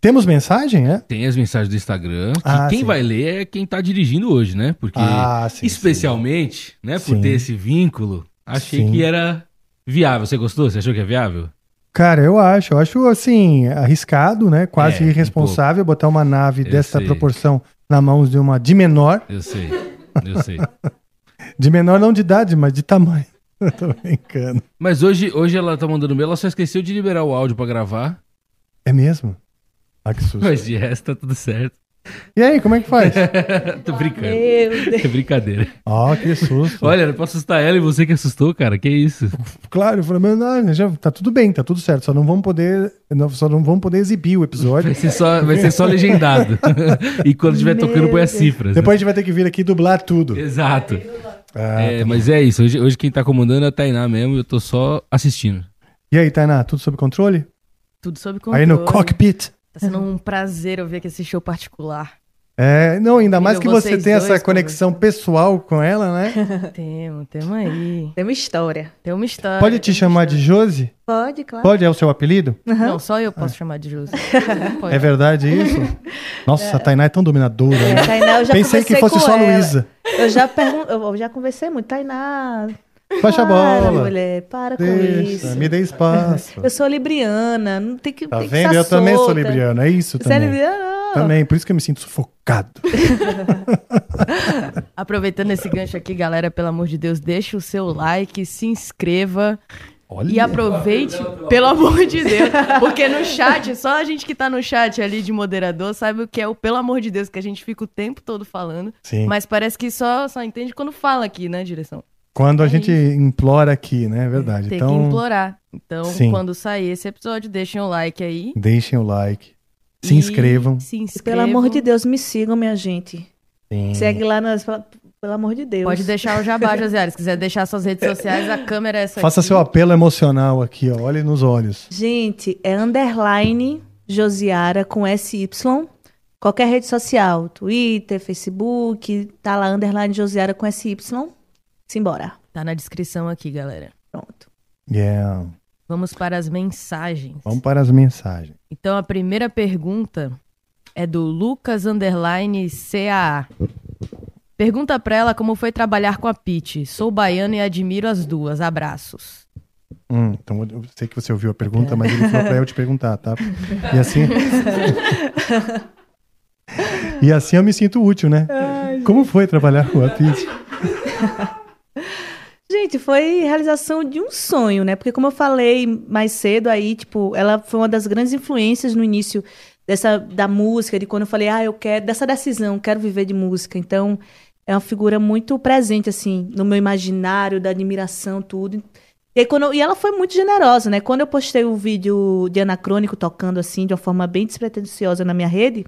Temos mensagem, é? Tem as mensagens do Instagram, que Ah, quem sim. vai ler é quem tá dirigindo hoje, né? Porque, Ah, sim, especialmente, né, por Sim. ter esse vínculo, achei Sim. que era viável. Você gostou? Você achou que é viável? Cara, eu acho. Eu acho, assim, arriscado, né? Quase É, um irresponsável botar uma nave Eu dessa sei. proporção na mão de uma de menor. Eu sei, eu sei. De menor não de idade, mas de tamanho. Eu tô brincando. Mas hoje, hoje ela tá mandando bem, ela só esqueceu de liberar o áudio pra gravar. É mesmo? Ah, que susto. Mas de resto tá tudo certo. E aí, como é que faz? Tô brincando. Meu Deus. É brincadeira. Ó, que susto. Olha, era pra assustar ela e você que assustou, cara. Que isso? Claro, eu falei, mas não, já tá tudo bem, tá tudo certo. Só não vamos poder, não- só não vamos poder exibir o episódio. Vai ser só, vai ser só legendado. e quando estiver tocando, põe as cifras. Depois a gente vai ter que vir aqui dublar tudo. Exato. Ah, É, tá bom. mas é isso. Hoje, hoje quem tá comandando é a Tainá mesmo. Eu tô só assistindo. E aí, Tainá, tudo sob controle? Tudo sob controle. Aí no cockpit. Tá sendo um prazer ouvir aqui esse show particular. É, não, ainda mais que você tem essa conexão pessoal com ela, né? Temos, temos aí. Tem uma história. Tem uma história. Pode te chamar de Josi? Pode, claro. Pode, é o seu apelido? Não, só eu posso chamar de. Pode. É verdade isso? Nossa, a Tainá é tão dominadora. É, né? Tainá, eu já Pensei que fosse com só a ela. Luísa. Eu já pergun eu já conversei muito. Tainá. Baixa a para, bola. mulher, para com Deixa, isso. me dê espaço. Eu sou libriana, não tem que. Tá tem que vendo? estar Eu também sou solta. libriano, é isso Você é também. libriana? Também, por isso que eu me sinto sufocado. Aproveitando esse gancho aqui, galera, pelo amor de Deus, deixa o seu like, se inscreva. Olha. E aproveite, pelo amor de Deus. Porque no chat, só a gente que tá no chat ali de moderador sabe o que é o pelo amor de Deus, que a gente fica o tempo todo falando. Sim. Mas parece que só, só entende quando fala aqui, né, direção? Quando a gente implora aqui, né? É verdade. Tem então, que implorar. Então, Sim. quando sair esse episódio, deixem o like aí. deixem o like. Se E inscrevam. Se E inscrevam. pelo amor de Deus, me sigam, minha gente. Sim. Segue lá nas. Pelo amor de Deus. Pode deixar o jabá, Josiara. Se quiser deixar suas redes sociais, a câmera é essa Faça aqui. seu apelo emocional aqui, ó. Olhe nos olhos. Gente, é underline Josiara com SY. Qualquer rede social, Twitter, Facebook, tá lá underline Josiara com SY. Simbora. Tá na descrição aqui, galera. Pronto. Yeah. Vamos para as mensagens. Vamos para as mensagens. Então, a primeira pergunta é do Lucas Underline CAA. Pergunta pra ela como foi trabalhar com a Pete. Sou baiano e admiro as duas. Abraços. Hum, então eu sei que você ouviu a pergunta, mas ele falou pra eu te perguntar, tá? E assim. e assim eu me sinto útil, né? Como foi trabalhar com a Pete? Gente, foi realização de um sonho, né? Porque como eu falei mais cedo aí, tipo, ela foi uma das grandes influências no início dessa da música, de quando eu falei, ah, eu quero dessa decisão, quero viver de música. Então, é uma figura muito presente assim no meu imaginário, da admiração, tudo. E, quando e ela foi muito generosa, né? Quando eu postei o vídeo de Anacrônico tocando assim, de uma forma bem despretensiosa na minha rede,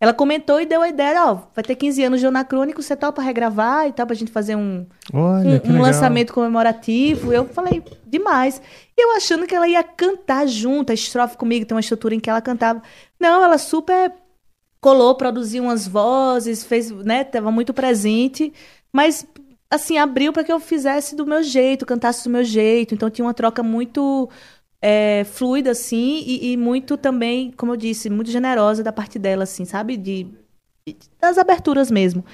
ela comentou e deu a ideia, ó, vai ter 15 anos de Anacrônico, você topa regravar e tal, pra gente fazer um, Olha, um, um lançamento comemorativo. Eu falei, demais. E eu achando que ela ia cantar junto, a estrofe comigo, tem uma estrutura em que ela cantava. Não, ela super colou, produziu umas vozes, fez, né, tava muito presente, mas assim, abriu para que eu fizesse do meu jeito, cantasse do meu jeito. Então tinha uma troca muito é, fluida, assim, e, e muito também, como eu disse, muito generosa da parte dela, assim, sabe? De, das aberturas mesmo.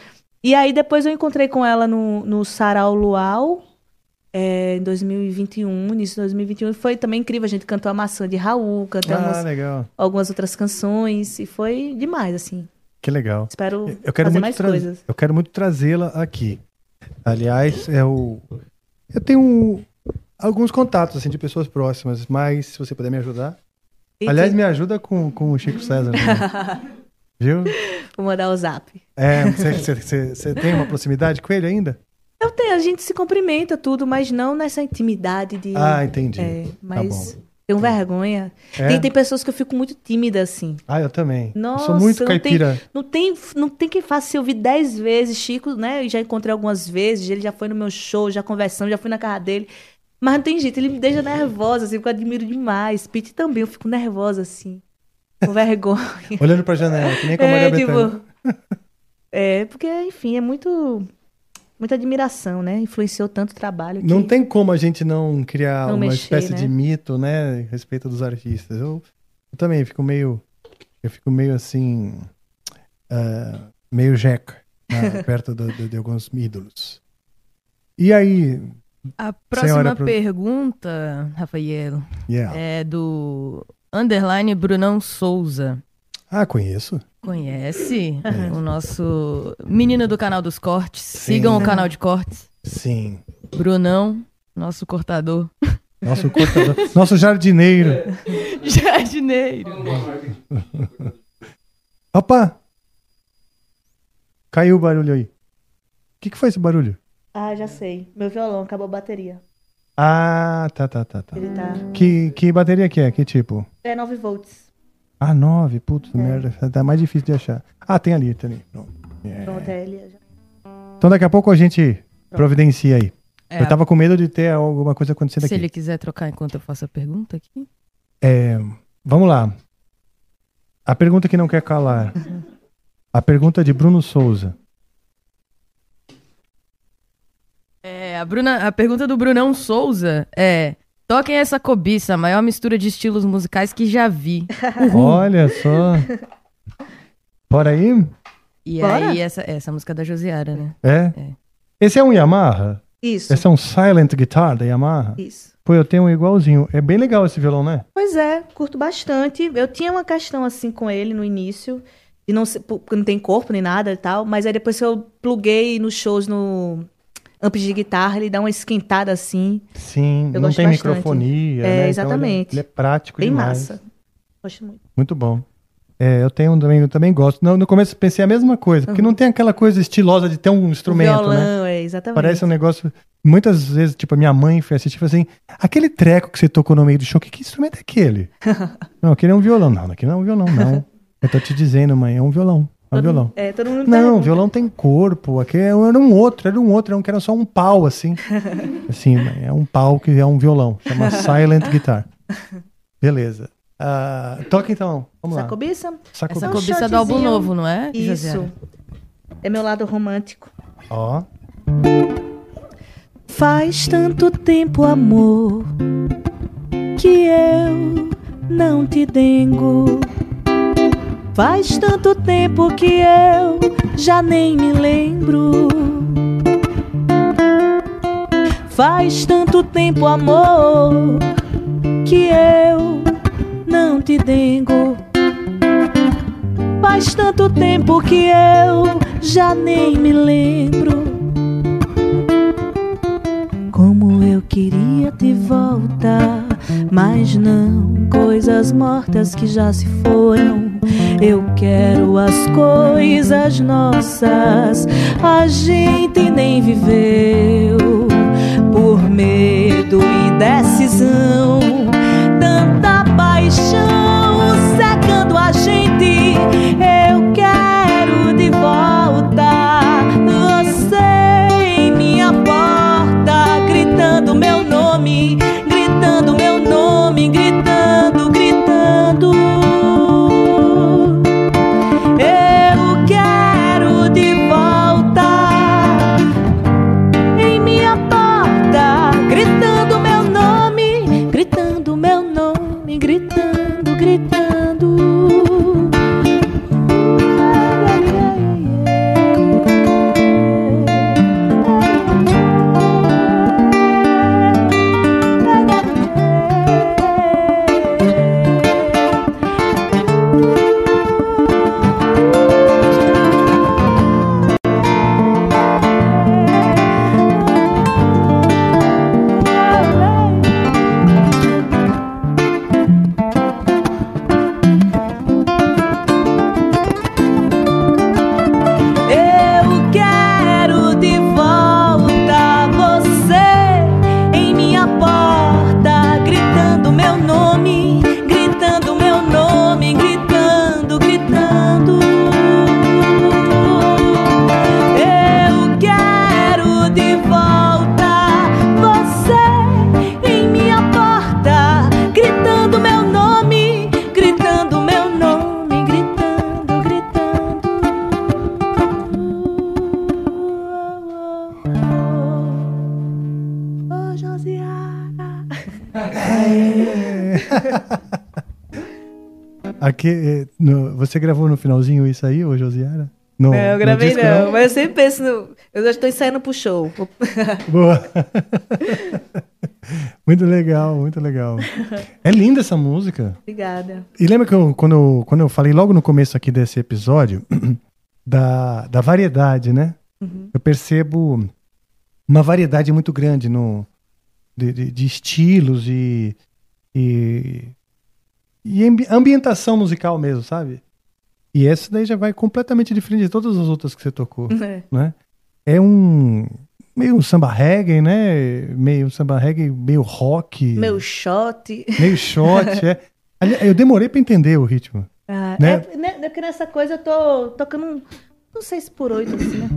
E aí depois eu encontrei com ela no, no Sarau Luau, é, em 2021, início de 2021. E foi também incrível, a gente cantou a maçã de Raul, cantamos Ah, algumas outras canções, e foi demais, assim. Que legal. Espero Eu quero fazer muito mais coisas. Eu quero muito trazê-la aqui. Aliás, é o eu tenho alguns contatos assim de pessoas próximas, mas se você puder me ajudar. E Aliás, que- me ajuda com, com o Chico César. né? Viu? Vou mandar o zap. É, você- tem uma proximidade com ele ainda? Eu tenho, a gente se cumprimenta tudo, mas não nessa intimidade de. Ah, entendi. É, Tá mas bom. tenho vergonha. É? Tem, tem pessoas que eu fico muito tímida, assim. Ah, eu também. Eu Nossa, sou muito não caipira. Tem, não, tem, não tem quem faça se ouvir dez vezes. Chico, né? Eu já encontrei algumas vezes, ele já foi no meu show, já conversamos, já fui na casa dele. Mas não tem jeito, ele me deixa nervosa, assim, porque eu admiro demais. Pete também, eu fico nervosa, assim. Com vergonha. Olhando pra janela, que nem com a Maria é, tipo, é, porque, enfim, é muito. Muita admiração, né? Influenciou tanto o trabalho. que- Não tem como a gente não criar Não uma mexer, espécie né? de mito, né, a respeito dos artistas. Eu, eu também fico meio, eu fico meio assim, ah, meio jeca né, perto do- do- de alguns ídolos. E aí, A próxima Senhora pergunta, Rafael, Yeah. é do underline Brunão Souza. ah, conheço. Conhece o nosso menino do canal dos cortes? Sigam o canal de cortes. Sim. Brunão, nosso cortador. Nosso cortador, nosso jardineiro. Jardineiro. Opa, Caiu o barulho aí. O que, que foi esse barulho? Ah, já sei. Meu violão acabou a bateria. Ah, tá, tá, tá, tá. Ele tá. Que, que bateria que é? Que tipo? É 9 volts. Ah, 9, putz, É. merda. Tá mais difícil de achar. Ah, tem ali, tem ali. Pronto. Pronto, é ele. já. Então daqui a pouco a gente providencia aí. É. Eu tava com medo de ter alguma coisa acontecendo Se aqui. ele quiser trocar enquanto eu faço a pergunta aqui. É, vamos lá. A pergunta que não quer calar. A pergunta de Bruno Souza. É, a, Bruna, a pergunta do Brunão Souza é: Toquem essa cobiça, a maior mistura de estilos musicais que já vi. Olha só. Bora aí? E Bora? aí, essa, essa música da Josiara, né? É? Esse é um Yamaha? Isso. Esse é um silent guitar da Yamaha? Isso. Pô, eu tenho um igualzinho. É bem legal esse violão, né? Pois é, curto bastante. Eu tinha uma questão assim com ele no início, de não porque não tem corpo nem nada e tal, mas aí depois que eu pluguei nos shows no amp de guitarra, ele dá uma esquentada assim. Sim, Eu não tem bastante. microfonia, É, né? Então ele- exatamente. ele, é prático Bem demais. massa. Gosto muito. Muito bom. É, eu tenho um também, eu também gosto. No, no começo pensei a mesma coisa, porque não tem aquela coisa estilosa de ter um instrumento, Uhum. o violão, né? é, exatamente. Parece um negócio. Muitas vezes, tipo, a minha mãe foi assistir e falou assim: aquele treco que você tocou no meio do show, que, que instrumento é aquele? não, aquele é um violão. Não, aquele não é um violão, não. eu tô te dizendo, mãe, é um violão. É um violão. É, todo mundo Não, pergunta. violão tem corpo. Aquele era um outro, era um outro, era um que era só um pau, assim. assim, é um pau que é um violão. Chama Silent Guitar. Beleza. Ah, toca então. Vamos lá. Sacobiça? Sacobiça. É um Sacobiça do álbum novo, não é, Isso. É meu lado romântico. Ó. Faz tanto tempo, amor, que eu não te dengo. Faz tanto tempo que eu já nem me lembro. Faz tanto tempo, amor, que eu não te dengo. Faz tanto tempo que eu já nem me lembro. Como eu queria te voltar, mas não coisas mortas que já se foram. Eu quero as coisas nossas, a gente nem viveu por medo e decisão. Tanta paixão secando a gente. Aqui, eh, no- você gravou no finalzinho isso aí, ô Josiara? No, não, eu gravei disco, não, mas eu sempre penso no. Eu já estou ensaiando pro show. Boa. muito legal, muito legal. É linda essa música. Obrigada. E lembra que eu, quando, eu, quando eu falei logo no começo aqui desse episódio da, da variedade, né? Uhum. Eu percebo uma variedade muito grande no, de, de- de estilos e, e, e ambi- ambientação musical mesmo, sabe? E essa daí já vai completamente diferente de todas as outras que você tocou, É. né? É um meio um samba reggae, né? Meio um samba reggae, meio rock, Meu shot. meio shot, é. Eu demorei pra entender o ritmo. Ah, Né? é, né, porque nessa coisa eu tô tocando um, não sei se por oito, assim, né?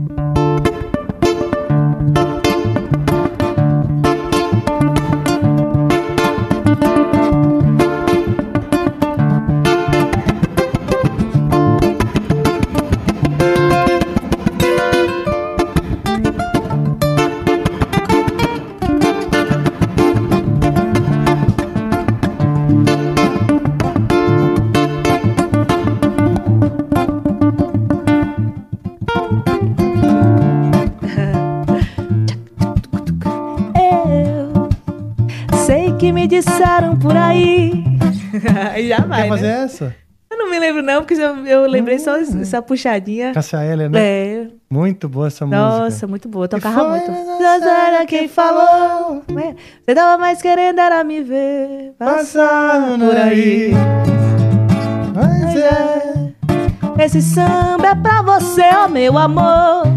Vai, Quer fazer né? essa? Eu não me lembro não, porque eu, eu lembrei só essa puxadinha. Cássia Eller, né? É. Muito boa essa música. Nossa, muito boa. Eu tocava muito. Zazara quem falou. É. Você tava mais querendo era me ver. Passar por aí. Mas é. Esse samba é pra você, ó meu amor.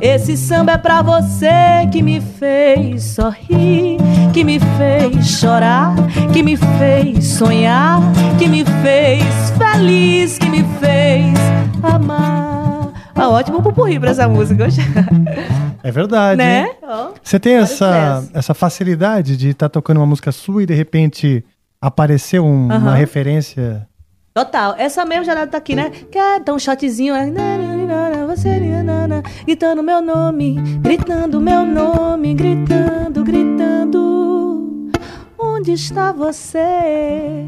Esse samba é pra você que me fez sorrir, que me fez chorar, que me fez sonhar, que me fez feliz, que me fez amar. Ah, ótimo pupurri pra essa música. É verdade. Né? Ó, Você tem essa, essa facilidade de estar tocando uma música sua e de repente aparecer um- uma referência. Total. Essa mesmo já tá aqui, né? Quer dar um shotzinho, né? Nananana, Você, nanana, gritando meu nome, gritando meu nome, gritando, gritando. Onde está você?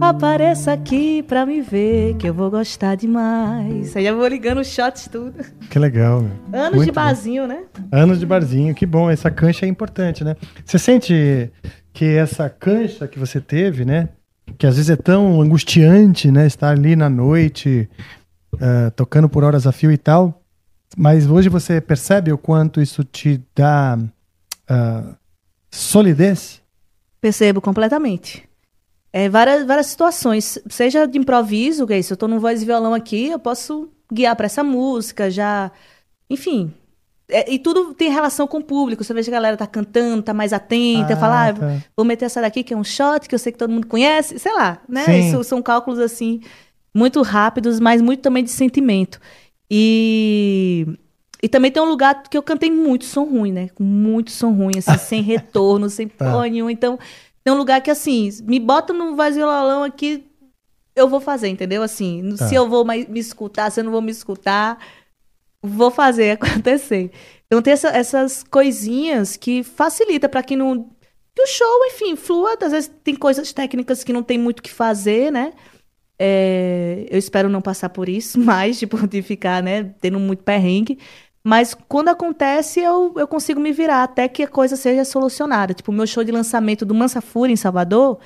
Apareça aqui pra me ver, que eu vou gostar demais. Aí já vou ligando os shots tudo. Que legal. Anos Muito de bom. barzinho, né? Anos de barzinho, que bom. Essa cancha é importante, né? Você sente que essa cancha que você teve, né? Que às vezes é tão angustiante, né? Estar ali na noite, ah, tocando por horas a fio e tal. Mas hoje você percebe o quanto isso te dá ah, solidez? Percebo completamente. É, várias, várias situações, seja de improviso, que é isso, eu tô num voz e violão aqui, eu posso guiar para essa música, já. Enfim. É, e tudo tem relação com o público. Você vê que a galera tá cantando, tá mais atenta, Ah, fala, ah, tá. vou meter essa daqui que é um shot, que eu sei que todo mundo conhece, sei lá, né? Isso são cálculos assim, muito rápidos, mas muito também de sentimento. E. E também tem um lugar que eu cantei muito som ruim, né? Muito som ruim, assim, sem retorno, sem Tá. porra nenhuma. Então, tem um lugar que, assim, me bota no violão aqui, eu vou fazer, entendeu? Assim, Tá. se eu vou mais me escutar, se eu não vou me escutar, vou fazer acontecer. Então, tem essa- essas coisinhas que facilita para quem não. Que o show, enfim, flua. Às vezes tem coisas técnicas que não tem muito o que fazer, né? É, eu espero não passar por isso mais, tipo, de ficar, né, tendo muito perrengue. Mas quando acontece, eu, eu consigo me virar até que a coisa seja solucionada. Tipo, o meu show de lançamento do Mansa Fúria em Salvador,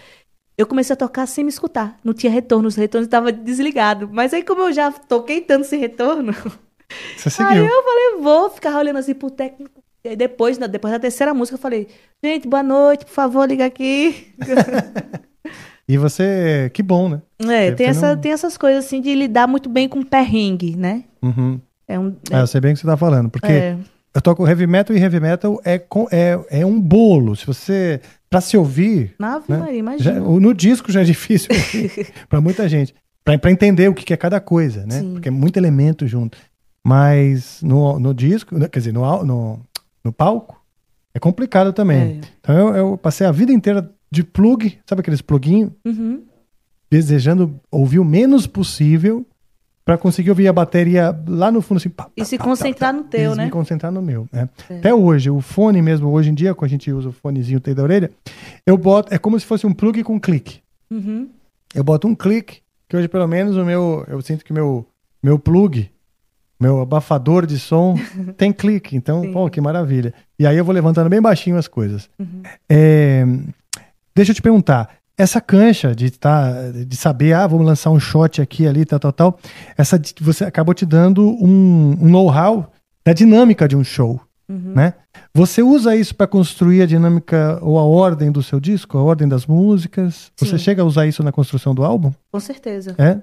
eu comecei a tocar sem me escutar. Não tinha retorno, os retornos estavam desligados. Mas aí, como eu já toquei tanto sem retorno, Você aí eu falei, vou ficar olhando assim pro técnico. E aí depois, depois da terceira música, eu falei, gente, boa noite, por favor, liga aqui. E você, que bom, né? É, Deve tem, essa, um- tem essas coisas assim de lidar muito bem com perrengue, né? Uhum. É um. É, eu sei bem o que você tá falando, porque É. eu toco heavy metal e heavy metal é, com, é, é um bolo. Se você, pra se ouvir, Ave né? Maria, imagina. já- no disco já é difícil pra muita gente, Pra pra entender o que que é cada coisa, né? Sim. Porque é muito elemento junto. Mas no, no disco, né, quer dizer, no, no, no palco, é complicado também. Então eu, eu passei a vida inteira de plug, sabe aqueles pluguinhos? Uhum. Desejando ouvir o menos possível pra conseguir ouvir a bateria lá no fundo, assim, pá, E se concentrar no teu, e né? me concentrar no meu. né? É. Até hoje, o fone mesmo, hoje em dia, quando a gente usa o fonezinho tem da orelha, eu boto, é como se fosse um plug com clique. Uhum. Eu boto um clique, que hoje pelo menos o meu, eu sinto que meu, meu plug, meu abafador de som tem clique, então, pô, que maravilha. E aí eu vou levantando bem baixinho as coisas. Uhum. É, deixa eu te perguntar, essa cancha de, tá, de saber, ah, vamos lançar um shot aqui, ali, tal, tal, tal, essa, você acabou te dando um, um know-how da dinâmica de um show, Uhum. né? Você usa isso para construir a dinâmica ou a ordem do seu disco, a ordem das músicas? Você Sim. chega a usar isso na construção do álbum? Com certeza. É?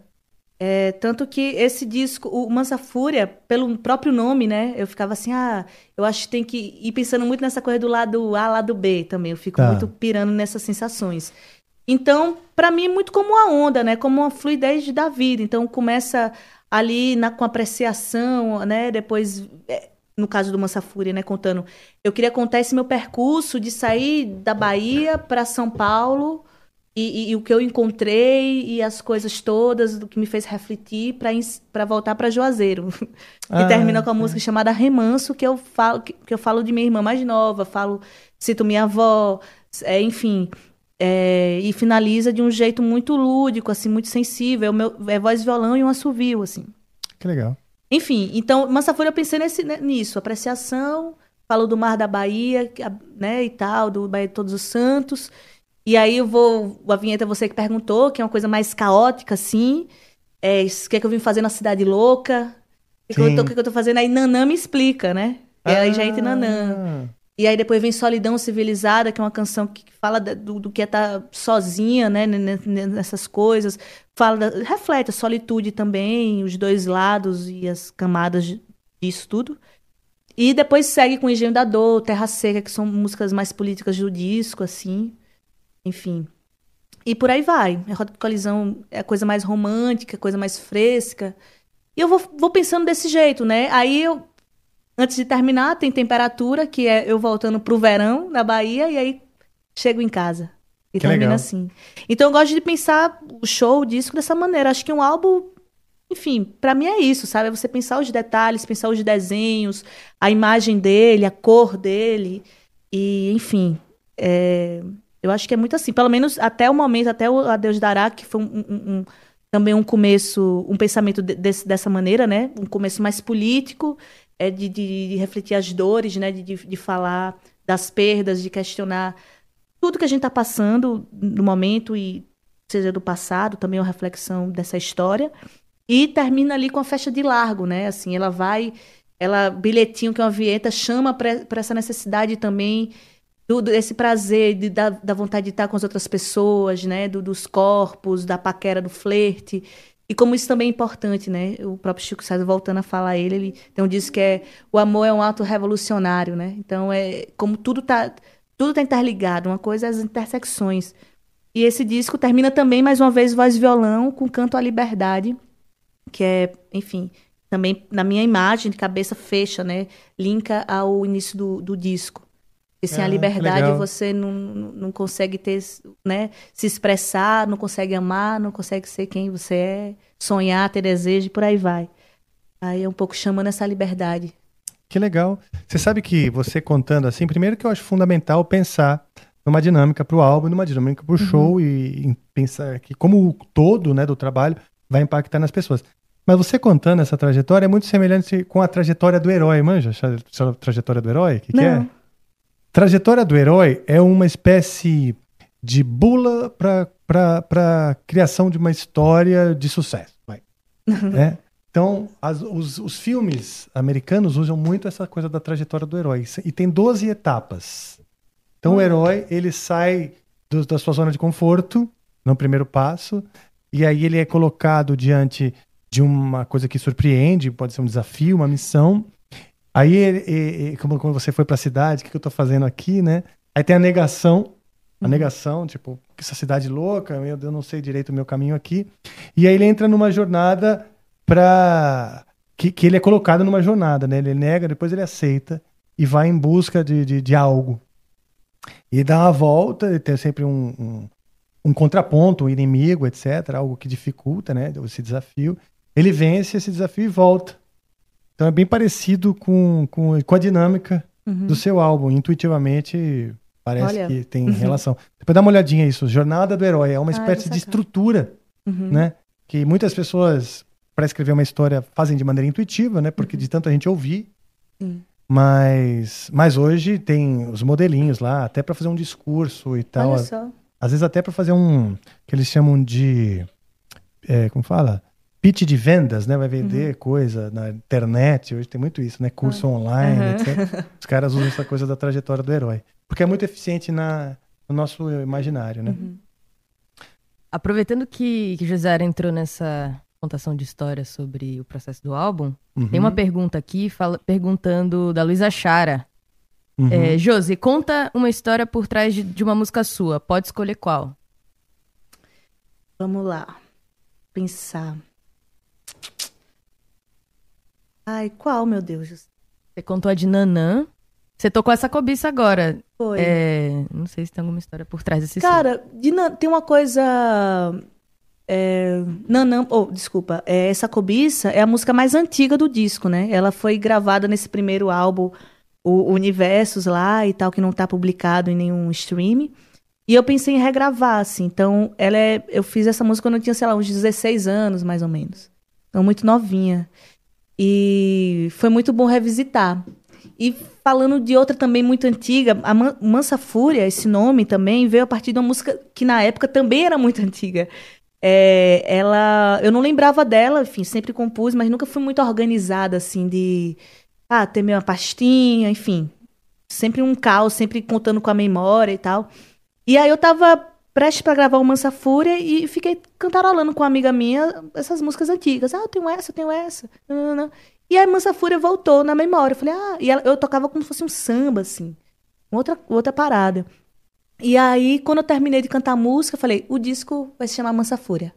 É, tanto que esse disco, o Mansa Fúria, pelo próprio nome, né? Eu ficava assim, ah, eu acho que tem que ir pensando muito nessa coisa do lado A, lado B também. Eu fico Tá. muito pirando nessas sensações. Então, pra mim, é muito como uma onda, né? Como uma fluidez da vida. Então, começa ali na, com apreciação, né? Depois, é, no caso do Mansa Fúria, né? Contando. Eu queria contar esse meu percurso de sair da Bahia para São Paulo e, e- e o que eu encontrei e as coisas todas do que me fez refletir para voltar para Juazeiro. Ah, e termina com a música chamada Remanso, que eu falo que, que eu falo de minha irmã mais nova, falo cito minha avó, é, enfim, é, e finaliza de um jeito muito lúdico, assim, muito sensível. É, o meu, é voz violão e um assovio, assim. Que legal. Enfim, então, Mansa Folha eu pensei nesse, né, nisso, apreciação, falo do Mar da Bahia, né, e tal, do Bahia de Todos os Santos. E aí eu vou, a vinheta você que perguntou, que é uma coisa mais caótica, assim. É, o que é que eu vim fazer na Cidade Louca? O que, que, eu tô, o que que eu tô fazendo? Aí Nanã me explica, né? E aí já entra Nanã. E aí depois vem Solidão Civilizada, que é uma canção que que fala do, do que é estar sozinha, né, nessas coisas. Fala da- reflete a solitude também, os dois lados e as camadas disso tudo. E depois segue com Engenho da Dor, Terra Seca, que são músicas mais políticas do disco, assim. Enfim. E por aí vai. A Rota de Colisão é a coisa mais romântica, coisa mais fresca. E eu vou, vou pensando desse jeito, né? Aí eu, antes de terminar, tem temperatura, que é eu voltando pro verão na Bahia, e aí chego em casa. E Que termina legal. assim. Então eu gosto de pensar o show, o disco dessa maneira. Acho que um álbum, enfim, pra mim é isso, sabe? É você pensar os detalhes, pensar os desenhos, a imagem dele, a cor dele. E, enfim, é, eu acho que é muito assim. Pelo menos até o momento, até o Adeus Dará, que foi um, um- um- também um começo, um pensamento de- desse- dessa maneira, né? Um começo mais político, é de, de- de refletir as dores, né? De, de, de falar das perdas, de questionar tudo que a gente está passando no momento e seja do passado, também é uma reflexão dessa história. E termina ali com a festa de largo, né? Assim, ela vai, ela bilhetinho que é uma vinheta chama para essa necessidade também do, desse prazer de, da, da vontade de estar com as outras pessoas, né? Do- dos corpos, da paquera, do flerte. E como isso também é importante, né? O próprio Chico César voltando a falar ele, ele tem um disco que é o amor é um ato revolucionário, né? Então é como tudo tá tudo tá interligado, uma coisa é as intersecções. E esse disco termina também mais uma vez voz e violão com canto à liberdade, que é, enfim, também na minha imagem de cabeça fecha, né? Linka ao início do, do disco. E sem Ah, a que liberdade você não, não consegue ter, né? Se expressar, não consegue amar, não consegue ser quem você é, sonhar, ter desejo e por aí vai. Aí é um pouco chamando essa liberdade. Que legal. Você sabe que você contando assim, primeiro que eu acho fundamental pensar numa dinâmica para o álbum, numa dinâmica para o show e em pensar que como o todo né, do trabalho vai impactar nas pessoas. Mas você contando essa trajetória é muito semelhante com a trajetória do herói, manja? A trajetória do herói? O que, que é? Trajetória do herói é uma espécie de bula para criação de uma história de sucesso. Né? Então, as- os, os filmes americanos usam muito essa coisa da trajetória do herói. E tem 12 etapas. Então, o herói, ele sai do- da sua zona de conforto, no primeiro passo, e aí ele é colocado diante de uma coisa que surpreende, pode ser um desafio, uma missão. Aí, e- e- como, como você foi para a cidade, o que, que eu tô fazendo aqui, né? Aí tem a negação, a negação, tipo, essa cidade louca, meu Deus, eu não sei direito o meu caminho aqui. E aí ele entra numa jornada para que, que ele é colocado numa jornada, né? Ele nega, depois ele aceita e vai em busca de, de, de algo. E dá uma volta, ele tem sempre um, um, um contraponto, um inimigo, etc. Algo que dificulta, né? Esse desafio. Ele vence esse desafio e volta. Então é bem parecido com, com, com a dinâmica Uhum. do seu álbum. Intuitivamente parece Olha. que tem Uhum. relação. Depois dá uma olhadinha isso. Jornada do Herói é uma Ah, espécie vou de estrutura, Uhum. né? Que muitas pessoas, para escrever uma história, fazem de maneira intuitiva, né? Porque de tanto a gente ouvir. Sim. Mas, mas hoje tem os modelinhos lá, até para fazer um discurso e tal. Olha Às- só. Às vezes até para fazer um que eles chamam de é, como fala? Pitch de vendas, né? Vai vender coisa na internet. Hoje tem muito isso, né? Curso online, Uhum. etc. Os caras usam essa coisa da trajetória do herói. Porque é muito eficiente na, no nosso imaginário, né? Aproveitando que, que José entrou nessa, contação de história sobre o processo do álbum. Uhum. Tem uma pergunta aqui fala- perguntando da Luísa Chara. Uhum. É, Josi, conta uma história por trás de, de uma música sua. Pode escolher qual. Vamos lá. Pensar. Ai, qual, meu Deus? Você contou a de Nanã. Você tocou essa cobiça agora. Foi. É, não sei se tem alguma história por trás desse. Cara, de Nan- tem uma coisa. É, Nanã, oh, desculpa. É, essa cobiça é a música mais antiga do disco, né? Ela foi gravada nesse primeiro álbum, o Universos lá e tal, que não tá publicado em nenhum stream. E eu pensei em regravar, assim. Então, ela é, eu fiz essa música quando eu tinha, sei lá, uns 16 anos, mais ou menos. Então, muito novinha. E foi muito bom revisitar. E falando de outra também muito antiga, a Man- Mansa Fúria, esse nome também veio a partir de uma música que na época também era muito antiga. É, ela, eu não lembrava dela, enfim, sempre compus, mas nunca fui muito organizada assim de ah, ter minha pastinha, enfim. Sempre um caos, sempre contando com a memória e tal. E aí eu tava prestes pra gravar o Mansa Fúria e fiquei cantarolando com uma amiga minha essas músicas antigas. Ah, eu tenho essa, eu tenho essa. nananã. E aí Mansa Fúria voltou na memória. Eu falei, ah, e ela- eu tocava como se fosse um samba, assim. Outra, outra parada. E aí, quando eu terminei de cantar a música, eu falei, o disco vai se chamar Mansa Fúria.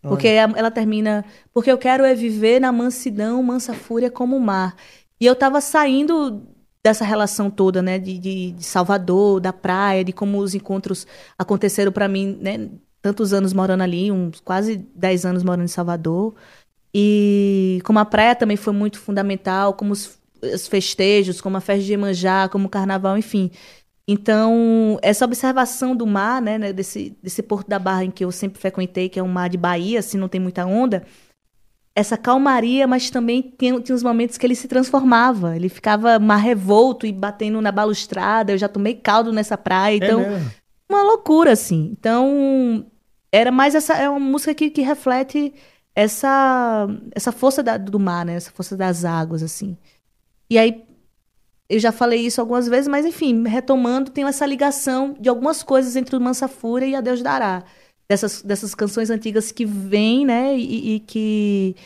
Porque a- ela termina, porque eu quero é viver na mansidão, mansa fúria como o mar. E eu tava saindo dessa relação toda, né, de, de, de Salvador, da praia, de como os encontros aconteceram pra mim, né, tantos anos morando ali, uns quase 10 anos morando em Salvador. E como a praia também foi muito fundamental, como os, os festejos, como a festa de Iemanjá, como o carnaval, enfim. Então, essa observação do mar, né, né, desse, desse Porto da Barra em que eu sempre frequentei, que é um mar de Bahia, assim, não tem muita onda, essa calmaria, mas também tinha, tinha uns momentos que ele se transformava. Ele ficava mar revolto e batendo na balustrada. Eu já tomei caldo nessa praia. Então, mesmo? uma loucura, assim. Então, era mais essa. É uma música que, que reflete essa, essa força da- do mar, né? Essa força das águas, assim. E aí, eu já falei isso algumas vezes, mas enfim, retomando, tem essa ligação de algumas coisas entre o Mansa Fúria e a Deus Dará. Dessas, dessas canções antigas que vêm, né? E, e que,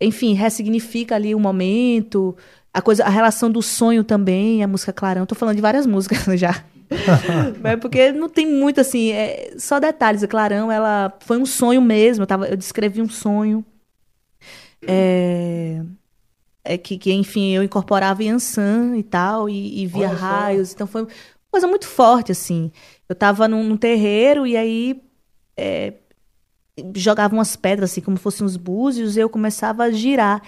enfim, ressignifica ali o momento, a coisa, a relação do sonho também, a música Clarão. Tô falando de várias músicas já. Mas porque não tem muito assim, é, só detalhes. A Clarão, ela foi um sonho mesmo. Eu, tava, eu descrevi um sonho. É, é que, que, enfim, eu incorporava Yansan e tal, e, e via Olha só. raios. Então foi uma coisa muito forte, assim. Eu tava num, num terreiro e aí é, jogavam umas pedras, assim, como fossem uns búzios, e eu começava a girar.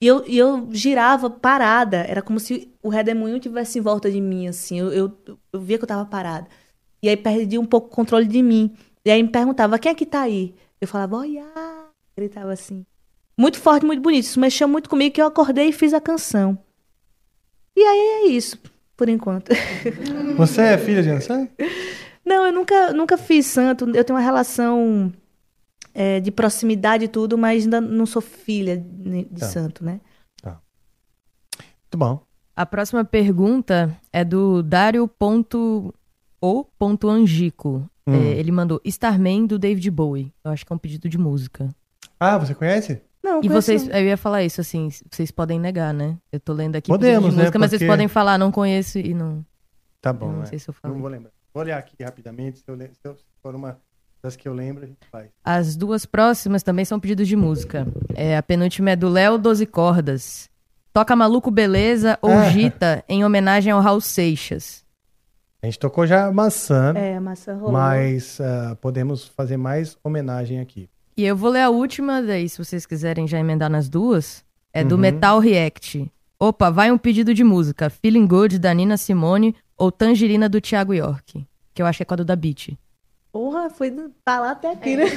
E eu, e eu girava parada. Era como se o redemoinho tivesse em volta de mim, assim. Eu, eu, eu via que eu tava parada. E aí perdi um pouco o controle de mim. E aí me perguntava, quem é que tá aí? Eu falava, olha, gritava assim. Muito forte, muito bonito. Isso mexeu muito comigo que eu acordei e fiz a canção. E aí é isso, por enquanto. Você é filha de Ansan? Não, eu nunca, nunca fiz santo. Eu tenho uma relação é, de proximidade e tudo, mas ainda não sou filha de, de Tá. santo, né? Muito bom. A próxima pergunta é do Dario.o.angico. Hum. É, ele mandou Starman do David Bowie. Eu acho que é um pedido de música. Ah, você conhece? Não, E conheço vocês, não. eu ia falar isso assim, vocês podem negar, né? Eu tô lendo aqui Podemos, pedido de né? música, mas vocês Porque- podem falar, não conheço e não. Tá bom, Eu não é. sei se eu falei. Não vou lembrar. Vou olhar aqui rapidamente. Se, eu, se eu- se for uma das que eu lembro, a gente faz. As duas próximas também são pedidos de música. É, a penúltima é do Léo Doze Cordas. Toca Maluco Beleza ou Ah. Gita em homenagem ao Raul Seixas. A gente tocou já maçã, É, a maçã rolou. mas ah, podemos fazer mais homenagem aqui. E eu vou ler a última, daí se vocês quiserem já emendar nas duas. É do Uhum. Metal React. Opa, vai um pedido de música. Feeling Good, da Nina Simone ou Tangerina, do Thiago York. Que eu acho que é com a Duda Beat. Porra, foi do- tá lá até aqui, né?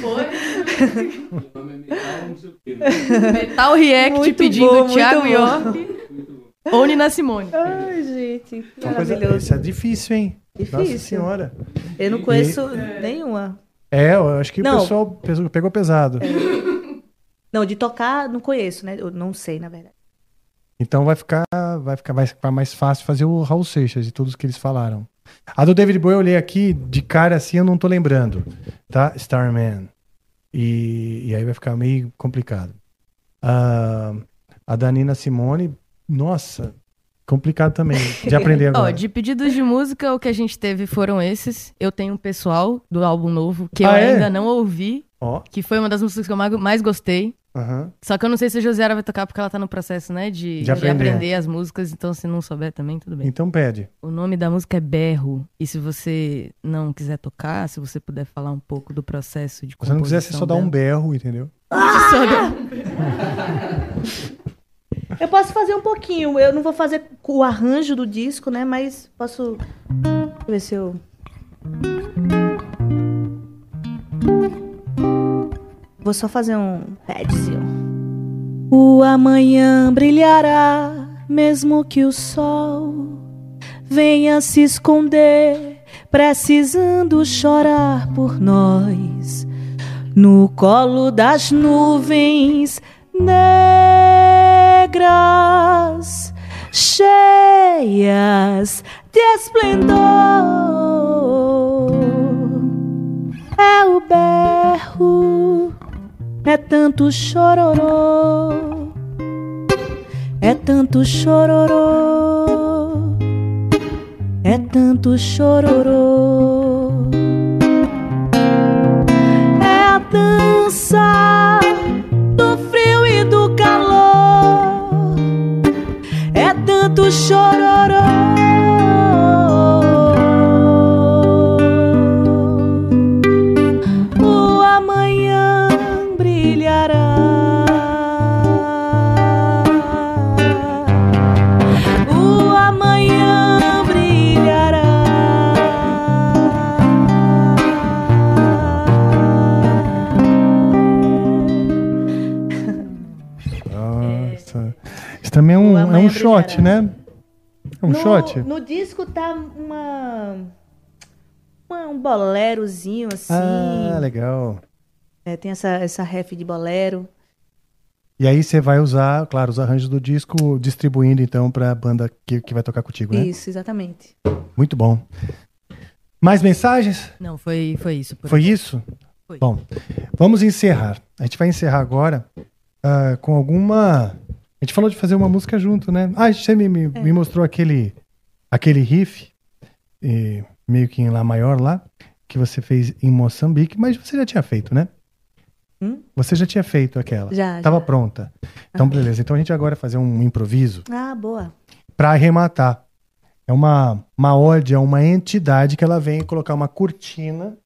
Metal React Muito pedindo bom, Thiago. York ou Nina Simone. Ai, gente, que Uma coisa, maravilhoso. isso é difícil, hein? Nossa Difícil. senhora. Eu não E- conheço nenhuma. É, eu acho que Não. o pessoal pegou pesado. Não, de tocar, não conheço, né? Eu não sei, na verdade. Então vai ficar, vai ficar vai ficar mais fácil fazer o Raul Seixas de todos que eles falaram. A do David Bowie eu olhei aqui, de cara assim eu não tô lembrando, tá? Starman. E, e aí vai ficar meio complicado. A, a da Nina Simone, nossa, complicado também de aprender Ó, agora. de pedidos de música, o que a gente teve foram esses. Eu tenho um pessoal do álbum novo que eu Ah, é? ainda não ouvi, Ó. que foi uma das músicas que eu mais gostei. Aham. Só que eu não sei se a Josiara vai tocar porque ela tá no processo, né? De, De de aprender. aprender. as músicas, então se não souber também, tudo bem. Então pede. O nome da música é Berro. E se você não quiser tocar, se você puder falar um pouco do processo de Se você não quiser, você só dá um berro, entendeu? Eu posso fazer um pouquinho. Eu não vou fazer o arranjo do disco, né? Mas posso. Deixa eu ver se eu. Vou só fazer um padzinho. O amanhã brilhará, mesmo que o sol venha se esconder, precisando chorar por nós. No colo das nuvens negras, cheias de esplendor. É o berro, é tanto chororô, é tanto chororô, é tanto chororô. É a dança do frio e do calor. É tanto chororô. Brilhará. O amanhã brilhará. Nossa. Isso também é um, é um shot, né? É um no, shot? No disco tá uma, uma- um bolerozinho assim. Ah, legal. É, tem essa, essa ref de bolero. E aí você vai usar, claro, os arranjos do disco, distribuindo então pra banda que, que vai tocar contigo, né? Isso, exatamente. Muito bom. Mais mensagens? Não, foi, foi isso. por Foi aqui. isso? Bom, vamos encerrar. A gente vai encerrar agora ah, com alguma. A gente falou de fazer uma música junto, né? Ah, você me, me, me mostrou aquele, aquele riff, eh, meio que em Lá maior lá, que você fez em Moçambique, mas você já tinha feito, né? Hum? Você já tinha feito aquela. Já, Tava já. pronta. Então, beleza. Então a gente agora vai fazer um improviso Ah, boa. para arrematar. É uma, uma ode, é uma entidade que ela vem colocar uma cortina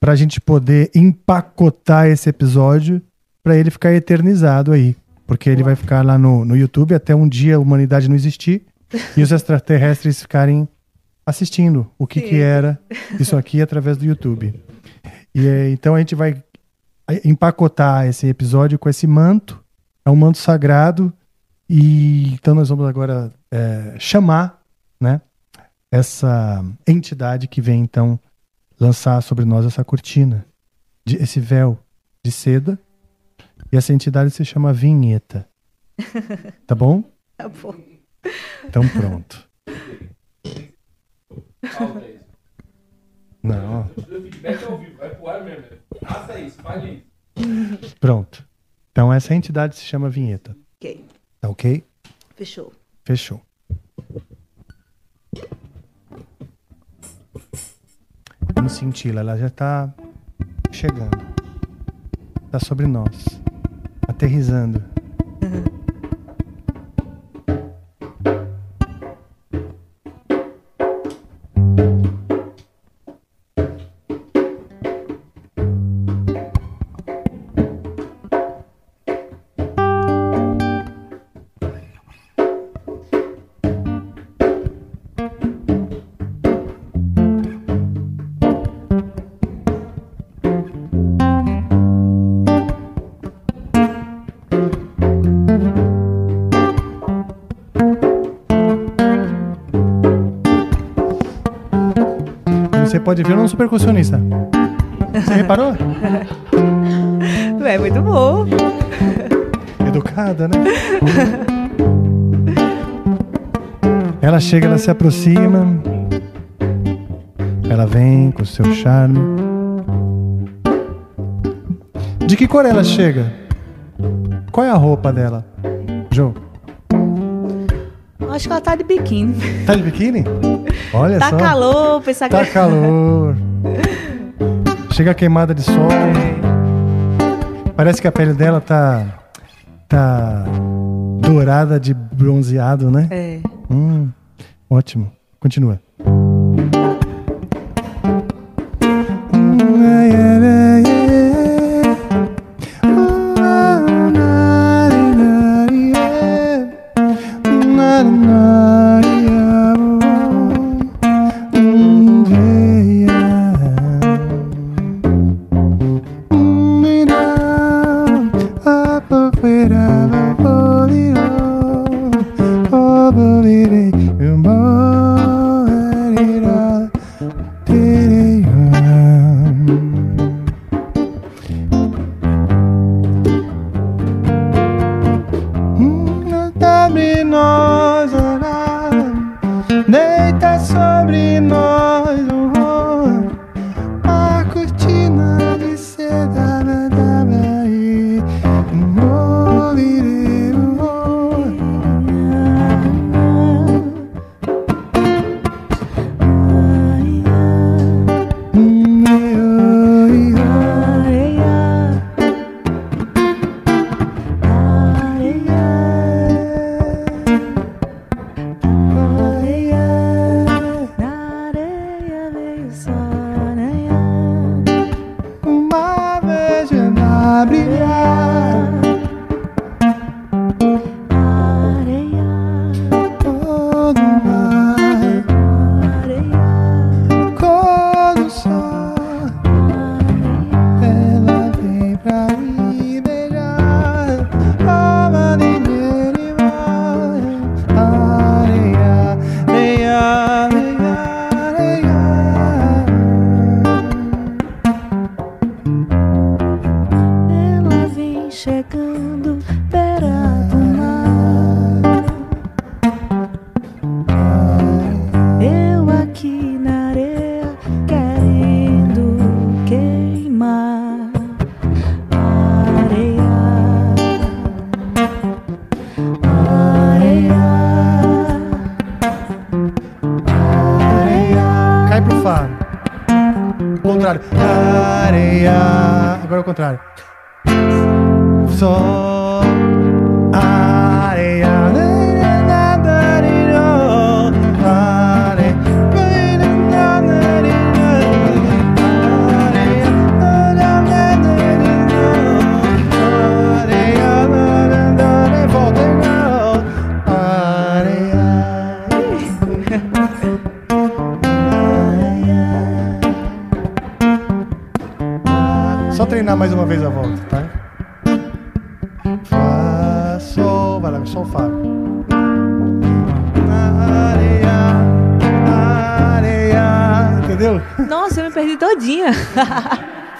para a gente poder empacotar esse episódio para ele ficar eternizado aí. Porque ele vai ficar lá no, no YouTube até um dia a humanidade não existir e os extraterrestres ficarem assistindo o que, que era isso aqui através do YouTube. E é, então a gente vai empacotar esse episódio com esse manto. É um manto sagrado. E então nós vamos agora é, chamar né, essa entidade que vem então lançar sobre nós essa cortina, de, esse véu de seda. E essa entidade se chama Vinheta. Tá bom? Tá bom. Então pronto. Não. Pronto. Então essa entidade se chama Vinheta. Ok. Tá ok? Fechou. Fechou. Vamos senti-la, ela já tá chegando. Tá sobre nós. Aterrizando. Como pode ver, eu não sou percussionista. Você reparou? É muito bom. Educada, né? Ela chega, ela se aproxima. Ela vem com seu charme. De que cor ela chega? Qual é a roupa dela? Jô, Acho que ela tá de biquíni. tá de biquíni? Olha tá só. calor, pensar Tá que. calor. Chega queimada de sol. Parece que a pele dela tá. tá. dourada de bronzeado, né? É. Hum, ótimo. Continua.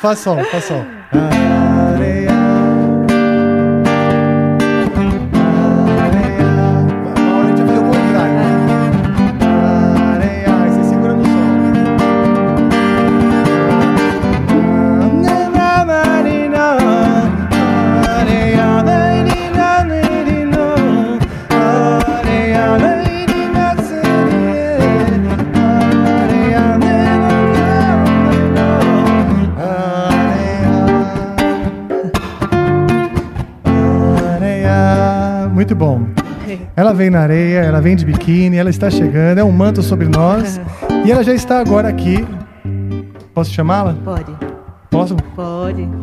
Fá, sol, fá, vem na areia, ela vem de biquíni, ela está chegando, é um manto sobre nós. E ela já está agora aqui. Posso chamá-la? Pode. Posso? Pode.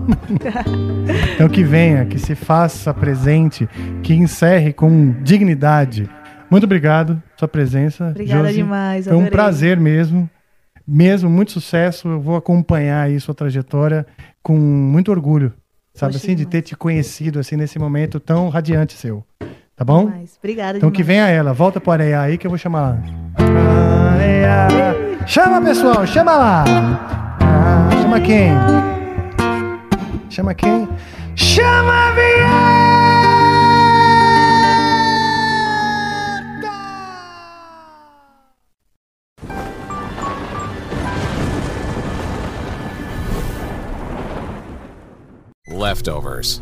Então que venha, que se faça presente, que encerre com dignidade. Muito obrigado pela sua presença. Obrigada Josi. demais, Foi um adorei. prazer mesmo. Mesmo, muito sucesso. Eu vou acompanhar aí sua trajetória com muito orgulho. Sabe Poxa, assim, de ter te conhecido assim nesse momento tão radiante seu. Tá bom? Demais. Obrigada Então que demais. venha ela, volta pro Areia aí que eu vou chamar lá. Areia. Chama pessoal, chama lá. Ah, chama quem? Chama quem? Chama a Leftovers.